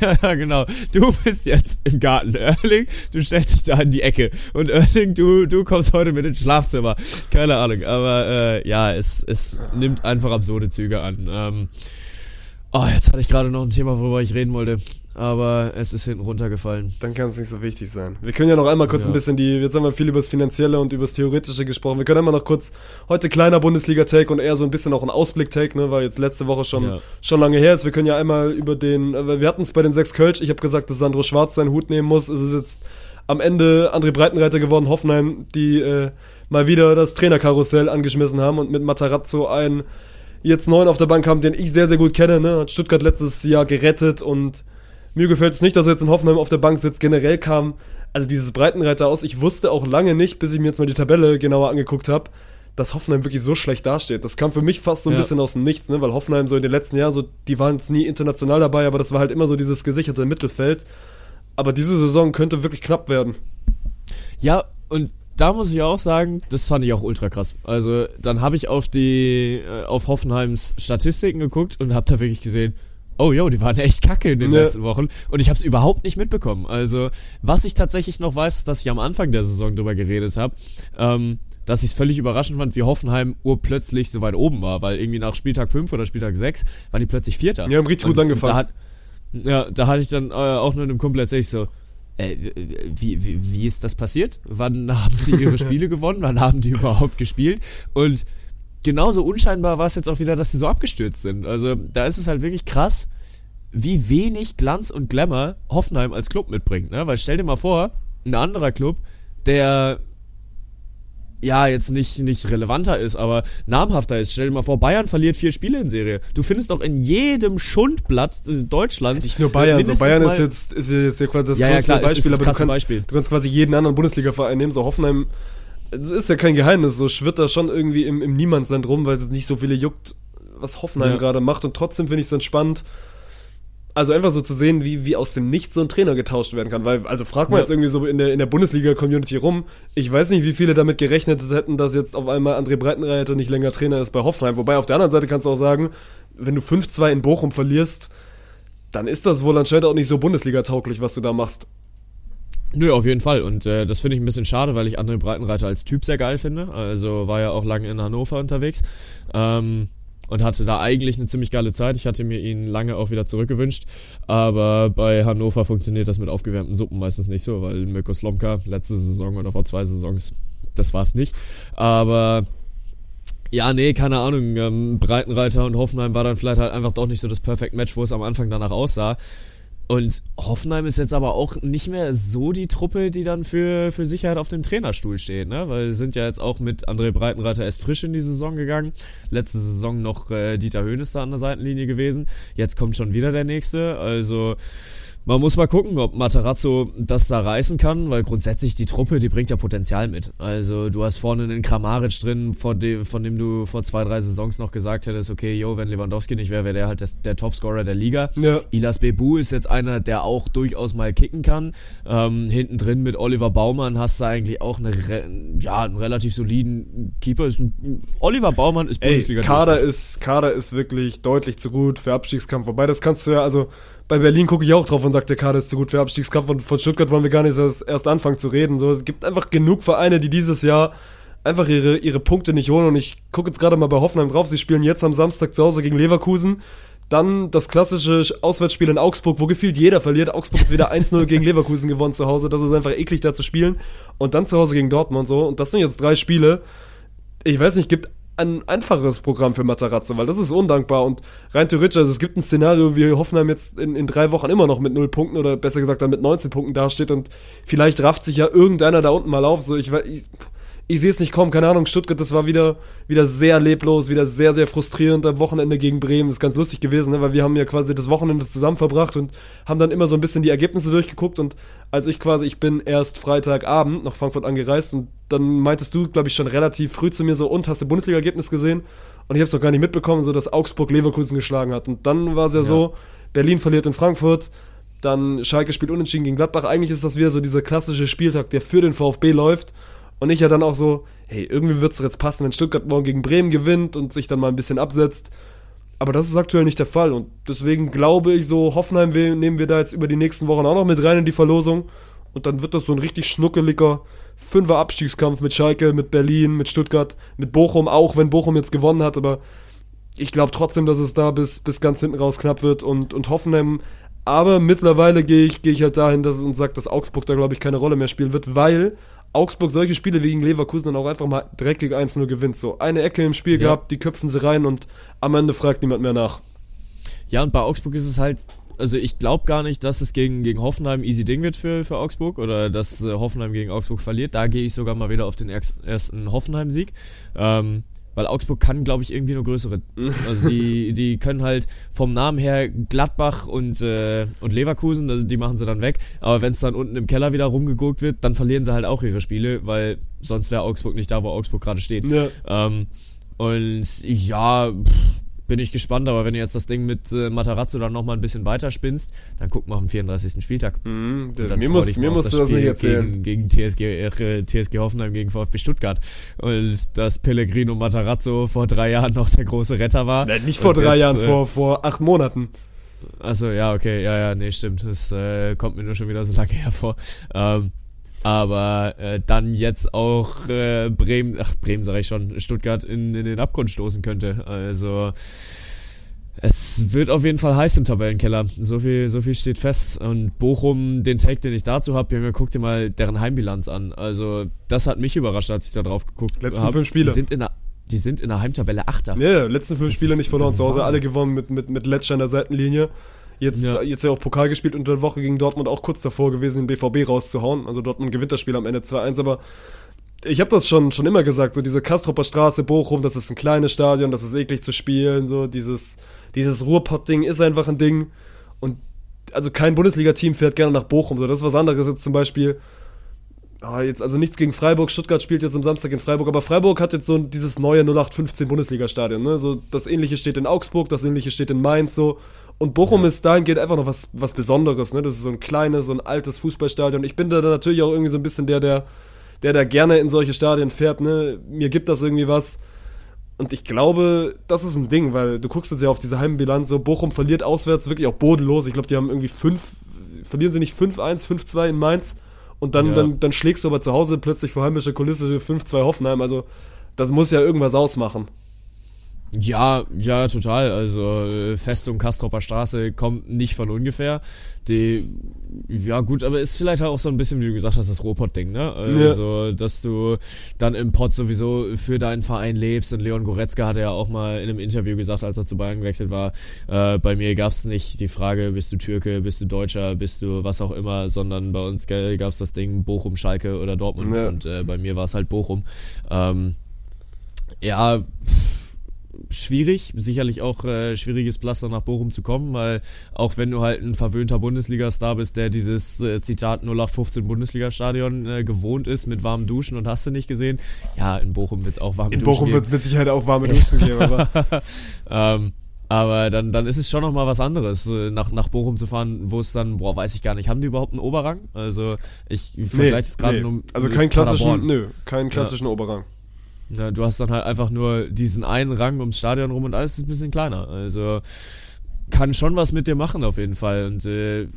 ja, genau. Du bist jetzt im Garten. Erling, du stellst dich da in die Ecke. Und Erling, du, du kommst heute mit ins Schlafzimmer. Keine Ahnung. Aber äh, ja, es, es nimmt einfach absurde Züge an. Ähm, Oh, jetzt hatte ich gerade noch ein Thema, worüber ich reden wollte aber es ist hinten runtergefallen. Dann kann es nicht so wichtig sein. Wir können ja noch einmal kurz ja. ein bisschen die, jetzt haben wir viel über das Finanzielle und über das Theoretische gesprochen. Wir können einmal noch kurz, heute kleiner Bundesliga-Take und eher so ein bisschen auch ein Ausblick-Take, ne, weil jetzt letzte Woche schon, ja. schon lange her ist. Wir können ja einmal über den, äh, wir hatten es bei den sechs Kölsch, ich habe gesagt, dass Sandro Schwarz seinen Hut nehmen muss. Es ist jetzt am Ende André Breitenreiter geworden, Hoffenheim, die äh, mal wieder das Trainerkarussell angeschmissen haben und mit Matarazzo einen jetzt neuen auf der Bank haben, den ich sehr, sehr gut kenne, ne? Hat Stuttgart letztes Jahr gerettet und mir gefällt es nicht, dass er jetzt in Hoffenheim auf der Bank sitzt. Generell kam also dieses Breitenreiter aus. Ich wusste auch lange nicht, bis ich mir jetzt mal die Tabelle genauer angeguckt habe, dass Hoffenheim wirklich so schlecht dasteht. Das kam für mich fast so ein ja. bisschen aus dem Nichts, ne? weil Hoffenheim so in den letzten Jahren, so, die waren jetzt nie international dabei, aber das war halt immer so dieses gesicherte Mittelfeld. Aber diese Saison könnte wirklich knapp werden. Ja, und da muss ich auch sagen, das fand ich auch ultra krass. Also, dann habe ich auf die, äh, auf Hoffenheims Statistiken geguckt und habe da wirklich gesehen, oh jo, die waren echt kacke in den ja. letzten Wochen. Und ich habe es überhaupt nicht mitbekommen. Also, was ich tatsächlich noch weiß, ist, dass ich am Anfang der Saison drüber geredet habe. Ähm, dass ich es völlig überraschend fand, wie Hoffenheim urplötzlich so weit oben war, weil irgendwie nach Spieltag 5 oder Spieltag 6 waren die plötzlich Vierter. Die haben richtig und, gut angefangen. Da hat, ja, da hatte ich dann äh, auch nur in einem Kumpel erzählt, so, äh, wie, wie, wie ist das passiert? Wann haben die ihre Spiele gewonnen? Wann haben die überhaupt gespielt? Und genauso unscheinbar war es jetzt auch wieder, dass sie so abgestürzt sind. Also da ist es halt wirklich krass, wie wenig Glanz und Glamour Hoffenheim als Club mitbringt. Ne? Weil stell dir mal vor, ein anderer Club, der ja, jetzt nicht, nicht relevanter ist, aber namhafter ist. Stell dir mal vor, Bayern verliert vier Spiele in Serie. Du findest doch in jedem Schundblatt Deutschlands. Nicht nur Bayern, so Bayern ist jetzt, ist jetzt quasi das ja, ja, klar, Beispiel, aber du kannst, Beispiel. du kannst quasi jeden anderen Bundesliga-Verein nehmen, so Hoffenheim es ist ja kein Geheimnis, so schwirrt da schon irgendwie im, im Niemandsland rum, weil es nicht so viele juckt, was Hoffenheim ja. gerade macht. Und trotzdem finde ich es entspannt. Also einfach so zu sehen, wie, wie aus dem Nichts so ein Trainer getauscht werden kann. Weil, also frag mal ja. jetzt irgendwie so in der, in der Bundesliga-Community rum. Ich weiß nicht, wie viele damit gerechnet hätten, dass jetzt auf einmal André Breitenreiter nicht länger Trainer ist bei Hoffenheim. Wobei auf der anderen Seite kannst du auch sagen, wenn du 5-2 in Bochum verlierst, dann ist das wohl anscheinend auch nicht so Bundesliga-tauglich, was du da machst. Nö, auf jeden Fall. Und äh, das finde ich ein bisschen schade, weil ich André Breitenreiter als Typ sehr geil finde. Also war ja auch lange in Hannover unterwegs. Ähm, und hatte da eigentlich eine ziemlich geile Zeit. Ich hatte mir ihn lange auch wieder zurückgewünscht. Aber bei Hannover funktioniert das mit aufgewärmten Suppen meistens nicht so, weil Mirko Slomka letzte Saison oder vor zwei Saisons, das war es nicht. Aber ja, nee, keine Ahnung. Ähm, Breitenreiter und Hoffenheim war dann vielleicht halt einfach doch nicht so das Perfect Match, wo es am Anfang danach aussah. Und Hoffenheim ist jetzt aber auch nicht mehr so die Truppe, die dann für, für Sicherheit auf dem Trainerstuhl steht, ne? Weil sie sind ja jetzt auch mit André Breitenreiter erst frisch in die Saison gegangen. Letzte Saison noch äh, Dieter Höhnes da an der Seitenlinie gewesen. Jetzt kommt schon wieder der nächste. Also Man muss mal gucken, ob Matarazzo das da reißen kann, weil grundsätzlich die Truppe, die bringt ja Potenzial mit. Also du hast vorne einen Kramaric drin, von dem, von dem du vor zwei, drei Saisons noch gesagt hättest, okay, yo, wenn Lewandowski nicht wäre, wäre der halt das, der Topscorer der Liga. Ja. Ilas Bebu ist jetzt einer, der auch durchaus mal kicken kann. Ähm, hinten drin mit Oliver Baumann hast du eigentlich auch eine, ja, einen relativ soliden Keeper. Ein, Oliver Baumann ist Bundesliga. Ey, Kader ist, Kader ist wirklich deutlich zu gut für Abstiegskampf. Wobei, das kannst du ja, also bei Berlin gucke ich auch drauf und sage, der Kader ist zu gut für Abstiegskampf. Und von Stuttgart wollen wir gar nicht erst, erst anfangen zu reden. So, es gibt einfach genug Vereine, die dieses Jahr einfach ihre, ihre Punkte nicht holen. Und ich gucke jetzt gerade mal bei Hoffenheim drauf. Sie spielen jetzt am Samstag zu Hause gegen Leverkusen. Dann das klassische Auswärtsspiel in Augsburg, wo gefühlt jeder verliert. Augsburg hat wieder 1-0 gegen Leverkusen gewonnen zu Hause. Das ist einfach eklig, da zu spielen. Und dann zu Hause gegen Dortmund so. Und das sind jetzt drei Spiele. Ich weiß nicht, gibt ein einfacheres Programm für Matarazzo, weil das ist undankbar und rein theoretisch, also es gibt ein Szenario, wie Hoffenheim jetzt in, in drei Wochen immer noch mit null Punkten oder besser gesagt dann mit 19 Punkten dasteht und vielleicht rafft sich ja irgendeiner da unten mal auf, so ich, ich ich sehe es nicht kommen, keine Ahnung, Stuttgart, das war wieder, wieder sehr leblos, wieder sehr, sehr frustrierend am Wochenende gegen Bremen. Ist ganz lustig gewesen, ne? weil wir haben ja quasi das Wochenende zusammen verbracht und haben dann immer so ein bisschen die Ergebnisse durchgeguckt und als ich quasi, ich bin erst Freitagabend nach Frankfurt angereist und dann meintest du, glaube ich, schon relativ früh zu mir so, und hast du Bundesliga-Ergebnis gesehen? Und ich habe es noch gar nicht mitbekommen, so dass Augsburg Leverkusen geschlagen hat. Und dann war es ja, ja so, Berlin verliert in Frankfurt, dann Schalke spielt unentschieden gegen Gladbach. Eigentlich ist das wieder so dieser klassische Spieltag, der für den VfB läuft. Und ich ja dann auch so, hey, irgendwie wird es jetzt passen, wenn Stuttgart morgen gegen Bremen gewinnt und sich dann mal ein bisschen absetzt. Aber das ist aktuell nicht der Fall. Und deswegen glaube ich so, Hoffenheim nehmen wir da jetzt über die nächsten Wochen auch noch mit rein in die Verlosung. Und dann wird das so ein richtig schnuckeliger Fünfer Abstiegskampf mit Schalke, mit Berlin, mit Stuttgart, mit Bochum, auch wenn Bochum jetzt gewonnen hat. Aber ich glaube trotzdem, dass es da bis, bis ganz hinten raus knapp wird. Und, und Hoffenheim aber mittlerweile gehe ich, geh ich halt dahin, dass es uns sagt, dass Augsburg da, glaube ich, keine Rolle mehr spielen wird, weil Augsburg solche Spiele wie gegen Leverkusen dann auch einfach mal dreckig 1-0 gewinnt. So eine Ecke im Spiel ja. gehabt, die köpfen sie rein und am Ende fragt niemand mehr nach. Ja, und bei Augsburg ist es halt, also ich glaube gar nicht, dass es gegen, gegen Hoffenheim easy Ding wird für, für Augsburg oder dass äh, Hoffenheim gegen Augsburg verliert. Da gehe ich sogar mal wieder auf den ersten Hoffenheim-Sieg. Ähm, weil Augsburg kann, glaube ich, irgendwie nur größere. Also die, die können halt vom Namen her Gladbach und, äh, und Leverkusen, also die machen sie dann weg. Aber wenn es dann unten im Keller wieder rumgeguckt wird, dann verlieren sie halt auch ihre Spiele, weil sonst wäre Augsburg nicht da, wo Augsburg gerade steht. Ja. Ähm, und ja, pff, bin ich gespannt, aber wenn du jetzt das Ding mit äh, Matarazzo dann nochmal ein bisschen weiter spinnst, dann guck mal auf den 34. Spieltag. Mhm, mir muss, mir musst das du das nicht erzählen. Gegen, gegen TSG, äh, TSG Hoffenheim gegen VfB Stuttgart. Und dass Pellegrino Matarazzo vor drei Jahren noch der große Retter war. Nein, nicht vor drei jetzt, Jahren, äh, vor, vor acht Monaten. Achso, ja, okay, ja, ja, nee, stimmt. Das äh, kommt mir nur schon wieder so lange hervor. Ähm, aber äh, dann jetzt auch äh, Bremen, ach Bremen sage ich schon, Stuttgart in, in den Abgrund stoßen könnte. Also es wird auf jeden Fall heiß im Tabellenkeller. So viel, so viel steht fest. Und Bochum, den Take, den ich dazu habe, ja, guck dir mal deren Heimbilanz an. Also das hat mich überrascht, als ich da drauf geguckt habe. Letzten hab. fünf Spiele. Die sind in der die sind in der Heimtabelle Achter. Ja, yeah, letzten fünf das Spiele nicht verloren zu Hause, alle gewonnen mit, mit, mit Letscher an der Seitenlinie. Jetzt ja. jetzt ja auch Pokal gespielt unter der Woche gegen Dortmund auch kurz davor gewesen, den BVB rauszuhauen. Also Dortmund gewinnt das Spiel am Ende 2-1, aber ich habe das schon, schon immer gesagt, so diese Kastropper Straße, Bochum, das ist ein kleines Stadion, das ist eklig zu spielen, so dieses, dieses Ruhrpott-Ding ist einfach ein Ding. Und also kein Bundesliga-Team fährt gerne nach Bochum, so das ist was anderes jetzt zum Beispiel. Oh, jetzt also nichts gegen Freiburg. Stuttgart spielt jetzt am Samstag in Freiburg, aber Freiburg hat jetzt so dieses neue 0815 Bundesliga-Stadion. Ne? So das ähnliche steht in Augsburg, das ähnliche steht in Mainz. So und Bochum ist dahingehend einfach noch was, was Besonderes, ne? Das ist so ein kleines, so ein altes Fußballstadion. Ich bin da natürlich auch irgendwie so ein bisschen der, der, der da gerne in solche Stadien fährt, ne? Mir gibt das irgendwie was. Und ich glaube, das ist ein Ding, weil du guckst jetzt ja auf diese Heimbilanz, so Bochum verliert auswärts wirklich auch bodenlos. Ich glaube, die haben irgendwie fünf, verlieren sie nicht 5-1, 5-2 in Mainz. Und dann, ja. dann, dann schlägst du aber zu Hause plötzlich vor heimischer Kulisse 5-2 Hoffenheim. Also, das muss ja irgendwas ausmachen. Ja, ja, total. Also äh, Festung Kastropper Straße kommt nicht von ungefähr. Die, ja gut, aber ist vielleicht auch so ein bisschen, wie du gesagt hast, das Ruhrpott-Ding, ne? Also, ja. dass du dann im Pott sowieso für deinen Verein lebst. Und Leon Goretzka hatte ja auch mal in einem Interview gesagt, als er zu Bayern gewechselt war, äh, bei mir gab es nicht die Frage, bist du Türke, bist du Deutscher, bist du was auch immer, sondern bei uns gab es das Ding Bochum, Schalke oder Dortmund. Ja. Und äh, bei mir war es halt Bochum. Ähm, ja, schwierig, sicherlich auch äh, schwieriges Pflaster nach Bochum zu kommen, weil auch wenn du halt ein verwöhnter Bundesliga-Star bist, der dieses äh, Zitat 0815 Bundesliga-Stadion äh, gewohnt ist mit warmen Duschen und hast du nicht gesehen, ja, in Bochum wird es auch warme In Duschen Bochum geben. wird es mit Sicherheit auch warme Duschen geben, aber ähm, aber dann, dann ist es schon nochmal was anderes, äh, nach, nach Bochum zu fahren, wo es dann, boah, weiß ich gar nicht, haben die überhaupt einen Oberrang? Also ich vergleiche es gerade nee. nur Also keinen klassischen, nö, keinen klassischen Oberrang. Ja, du hast dann halt einfach nur diesen einen Rang ums Stadion rum und alles ist ein bisschen kleiner. Also kann schon was mit dir machen auf jeden Fall. Und äh,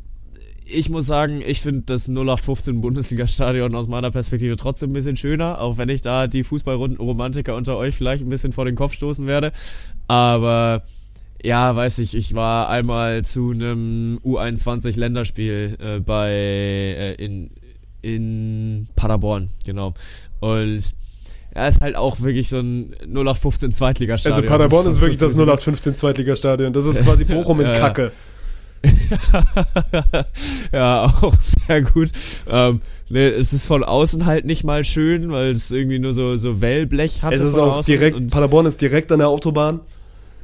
ich muss sagen, ich finde das 0815 Bundesliga-Stadion aus meiner Perspektive trotzdem ein bisschen schöner, auch wenn ich da die Fußballromantiker unter euch vielleicht ein bisschen vor den Kopf stoßen werde. Aber ja, weiß ich, ich war einmal zu einem U21-Länderspiel äh, bei äh, in, in Paderborn, genau. Und ja, ist halt auch wirklich so ein 0815 Zweitligastadion. Also Paderborn ist wirklich das dazu 0815 Zweitligastadion. Das ist quasi Bochum in Ja. Kacke. ja, auch sehr gut. Ähm, nee, es ist von außen halt nicht mal schön, weil es irgendwie nur so, so Wellblech hat. Es ist auch direkt, Paderborn ist direkt an der Autobahn.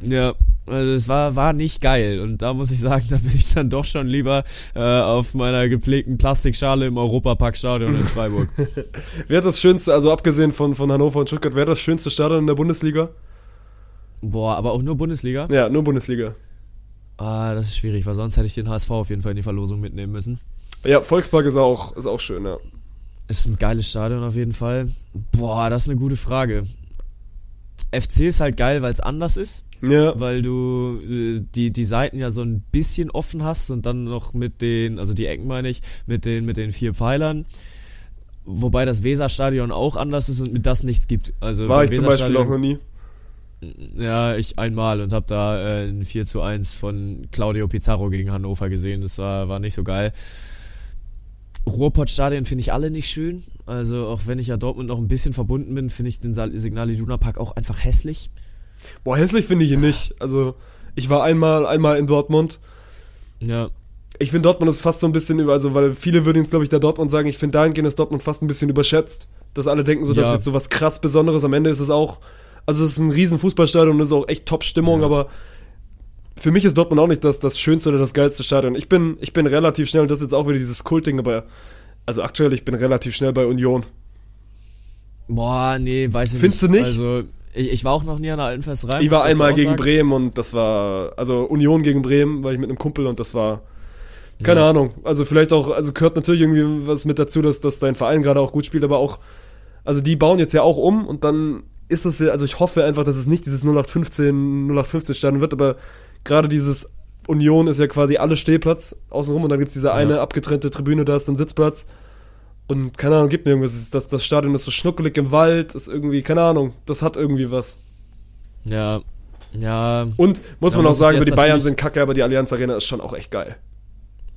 Ja, also es war, war nicht geil. Und da muss ich sagen, da bin ich dann doch schon lieber äh, auf meiner gepflegten Plastikschale im Europaparkstadion in Freiburg. Wer hat das schönste, also abgesehen von, von Hannover und Stuttgart, wer hat das schönste Stadion in der Bundesliga? Boah, aber auch nur Bundesliga? Ja, nur Bundesliga. Ah, das ist schwierig, weil sonst hätte ich den HSV auf jeden Fall in die Verlosung mitnehmen müssen. Ja, Volkspark ist auch, ist auch schön, ja. Ist ein geiles Stadion auf jeden Fall. Boah, das ist eine gute Frage. FC ist halt geil, weil es anders ist. Ja, weil du äh, die, die Seiten ja so ein bisschen offen hast und dann noch mit den, also die Ecken meine ich, mit den, mit den vier Pfeilern. Wobei das Weserstadion auch anders ist und mit das nichts gibt. Also war ich zum Beispiel auch noch nie. Ja, ich einmal und habe da äh, ein 4 zu 1 von Claudio Pizarro gegen Hannover gesehen. Das war, war nicht so geil. Ruhrpottstadien finde ich alle nicht schön. Also auch wenn ich ja Dortmund noch ein bisschen verbunden bin, finde ich den Signal Iduna Park auch einfach hässlich. Boah, hässlich finde ich ihn nicht. Also, ich war einmal, einmal in Dortmund. Ja, Ich finde Dortmund ist fast so ein bisschen über, also weil viele würden jetzt, glaube ich, da Dortmund sagen, ich finde dahingehend ist Dortmund fast ein bisschen überschätzt. Dass alle denken, so, das Ja. ist jetzt so was krass Besonderes. Am Ende ist es auch, also es ist ein riesen Fußballstadion und es ist auch echt Top-Stimmung, Ja. aber für mich ist Dortmund auch nicht das, das schönste oder das geilste Stadion. Ich bin, ich bin relativ schnell, und das ist jetzt auch wieder dieses Kultding, aber also aktuell, ich bin relativ schnell bei Union. Boah, nee, weiß ich Findest nicht. du nicht? Also, ich, ich war auch noch nie an der Altenfest rein. Ich war einmal gegen sagen. Bremen und das war, also Union gegen Bremen, war ich mit einem Kumpel und das war, keine Ja. Ahnung. Also vielleicht auch, also gehört natürlich irgendwie was mit dazu, dass, dass dein Verein gerade auch gut spielt, aber auch, also die bauen jetzt ja auch um und dann ist das ja, also ich hoffe einfach, dass es nicht dieses 0815, 0815 Stadion wird, aber gerade dieses Union ist ja quasi alles Stehplatz außenrum und dann gibt es diese eine abgetrennte Tribüne, da ist dann Sitzplatz. Und keine Ahnung, gibt mir irgendwas. Das, das Stadion ist so schnuckelig im Wald, ist irgendwie, keine Ahnung, das hat irgendwie was. Ja, ja, Und muss man auch sagen, so die Bayern sind kacke, aber die Allianz Arena ist schon auch echt geil.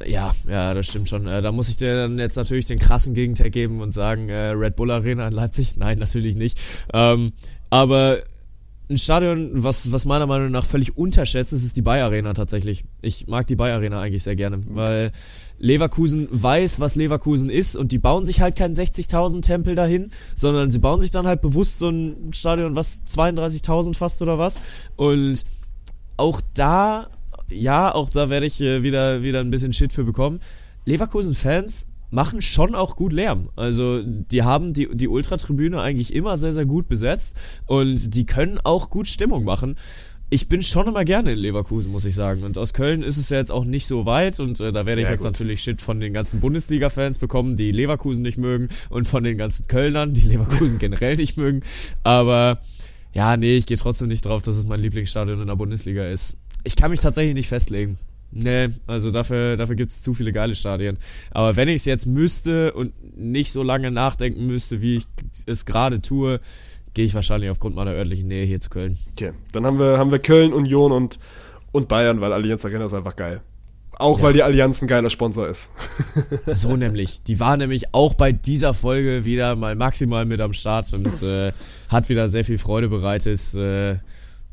ja, ja, das stimmt schon. Äh, da muss ich dir dann jetzt natürlich den krassen Gegenteil geben und sagen, äh, Red Bull Arena in Leipzig? Nein, natürlich nicht. Ähm, aber ein Stadion, was, was meiner Meinung nach völlig unterschätzt ist, ist die Bayer Arena tatsächlich. Ich mag die Bayer Arena eigentlich sehr gerne, weil Leverkusen weiß, was Leverkusen ist und die bauen sich halt keinen 60.000 Tempel dahin, sondern sie bauen sich dann halt bewusst so ein Stadion, was 32.000 fast oder was. Und auch da, ja, auch da werde ich äh, wieder, wieder ein bisschen Shit für bekommen. Leverkusen-Fans machen schon auch gut Lärm. Also die haben die, die Ultratribüne eigentlich immer sehr, sehr gut besetzt und die können auch gut Stimmung machen. Ich bin schon immer gerne in Leverkusen, muss ich sagen. Und aus Köln ist es ja jetzt auch nicht so weit und äh, da werde ich Ja, jetzt gut. natürlich Shit von den ganzen Bundesliga-Fans bekommen, die Leverkusen nicht mögen und von den ganzen Kölnern, die Leverkusen generell nicht mögen. Aber ja, nee, ich gehe trotzdem nicht drauf, dass es mein Lieblingsstadion in der Bundesliga ist. Ich kann mich tatsächlich nicht festlegen. Nee, also dafür, dafür gibt es zu viele geile Stadien. Aber wenn ich es jetzt müsste und nicht so lange nachdenken müsste, wie ich es gerade tue, gehe ich wahrscheinlich aufgrund meiner örtlichen Nähe hier zu Köln. Okay, dann haben wir, haben wir Köln, Union und, und Bayern, weil Allianz Arena ist einfach geil. Auch Ja. weil die Allianz ein geiler Sponsor ist. So nämlich. Die war nämlich auch bei dieser Folge wieder mal maximal mit am Start und äh, hat wieder sehr viel Freude bereitet. Äh,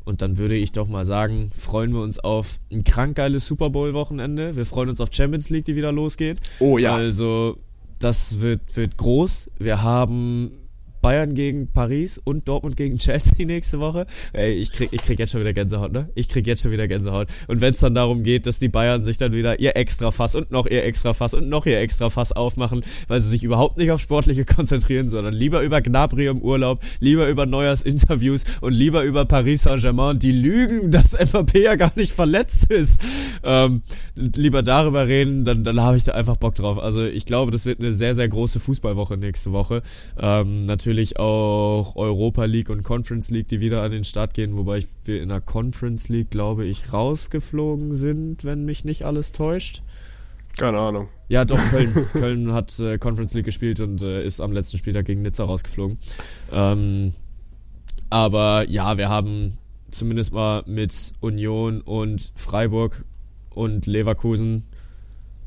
und dann würde ich doch mal sagen, freuen wir uns auf ein krank geiles Super Bowl-Wochenende. Wir freuen uns auf Champions League, die wieder losgeht. Oh ja. Also, das wird, wird groß. Wir haben Bayern gegen Paris und Dortmund gegen Chelsea nächste Woche. Ey, ich krieg, ich krieg jetzt schon wieder Gänsehaut, ne? Ich krieg jetzt schon wieder Gänsehaut. Und wenn es dann darum geht, dass die Bayern sich dann wieder ihr Extrafass und noch ihr Extrafass und noch ihr Extrafass aufmachen, weil sie sich überhaupt nicht auf Sportliche konzentrieren, sondern lieber über Gnabry im Urlaub, lieber über Neuers Interviews und lieber über Paris Saint-Germain, die lügen, dass Mbappé ja gar nicht verletzt ist. Ähm, lieber darüber reden, dann, dann habe ich da einfach Bock drauf. Also ich glaube, das wird eine sehr, sehr große Fußballwoche nächste Woche. Ähm, natürlich auch Europa League und Conference League, die wieder an den Start gehen, wobei wir in der Conference League, glaube ich, rausgeflogen sind, wenn mich nicht alles täuscht. Keine Ahnung. Ja, doch, Köln. Köln hat äh, Conference League gespielt und äh, ist am letzten Spieltag gegen Nizza rausgeflogen. Ähm, aber ja, wir haben zumindest mal mit Union und Freiburg und Leverkusen.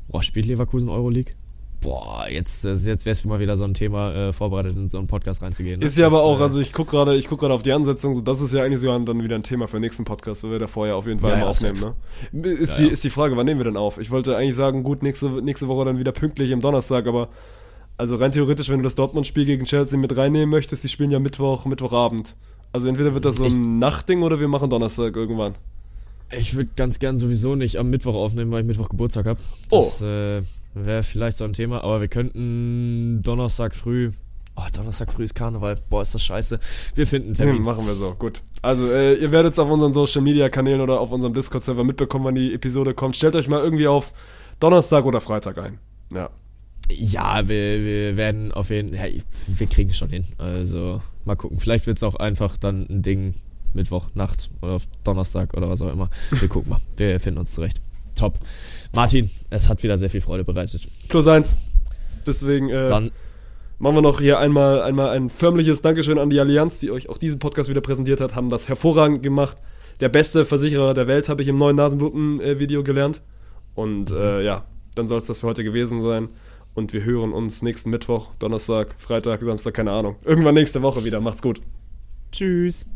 Boah, spielt Leverkusen Euroleague? Boah, jetzt, jetzt wäre es mal wieder so ein Thema, äh, vorbereitet in so einen Podcast reinzugehen. ne? Ist ja aber auch, äh, also ich gucke gerade, ich gucke gerade auf die Ansetzung, so das ist ja eigentlich sogar dann wieder ein Thema für den nächsten Podcast, weil wir da vorher auf jeden Fall Ja, mal ja, aufnehmen, ne? Ist, die, ist die Frage, wann nehmen wir denn auf? Ich wollte eigentlich sagen, gut, nächste, nächste Woche dann wieder pünktlich am Donnerstag, aber also rein theoretisch, wenn du das Dortmund-Spiel gegen Chelsea mit reinnehmen möchtest, die spielen ja Mittwoch, Mittwochabend. Also entweder wird das so ein Nachtding oder wir machen Donnerstag irgendwann. Ich würde ganz gern sowieso nicht am Mittwoch aufnehmen, weil ich Mittwoch Geburtstag habe. Das äh, wäre vielleicht so ein Thema, aber wir könnten Donnerstag früh. Oh, Donnerstag früh ist Karneval. Boah, ist das scheiße. Wir finden einen Termin. Hm, machen wir so, gut. Also, äh, ihr werdet es auf unseren Social Media Kanälen oder auf unserem Discord-Server mitbekommen, wann die Episode kommt. Stellt euch mal irgendwie auf Donnerstag oder Freitag ein. Ja. Ja, wir, wir werden auf jeden Fall. Ja, wir kriegen es schon hin. Also, mal gucken. Vielleicht wird es auch einfach dann ein Ding Mittwoch, Nacht oder auf Donnerstag oder was auch immer. Wir gucken mal. Wir finden uns zurecht. Top. Martin, es hat wieder sehr viel Freude bereitet. Plus eins. Deswegen äh, Dann, machen wir noch hier einmal, einmal ein förmliches Dankeschön an die Allianz, die euch auch diesen Podcast wieder präsentiert hat, haben das hervorragend gemacht. Der beste Versicherer der Welt, habe ich im neuen Nasenbluten-Video gelernt. Und äh, ja, dann soll es das für heute gewesen sein. Und wir hören uns nächsten Mittwoch, Donnerstag, Freitag, Samstag, keine Ahnung. Irgendwann nächste Woche wieder. Macht's gut. tschüss.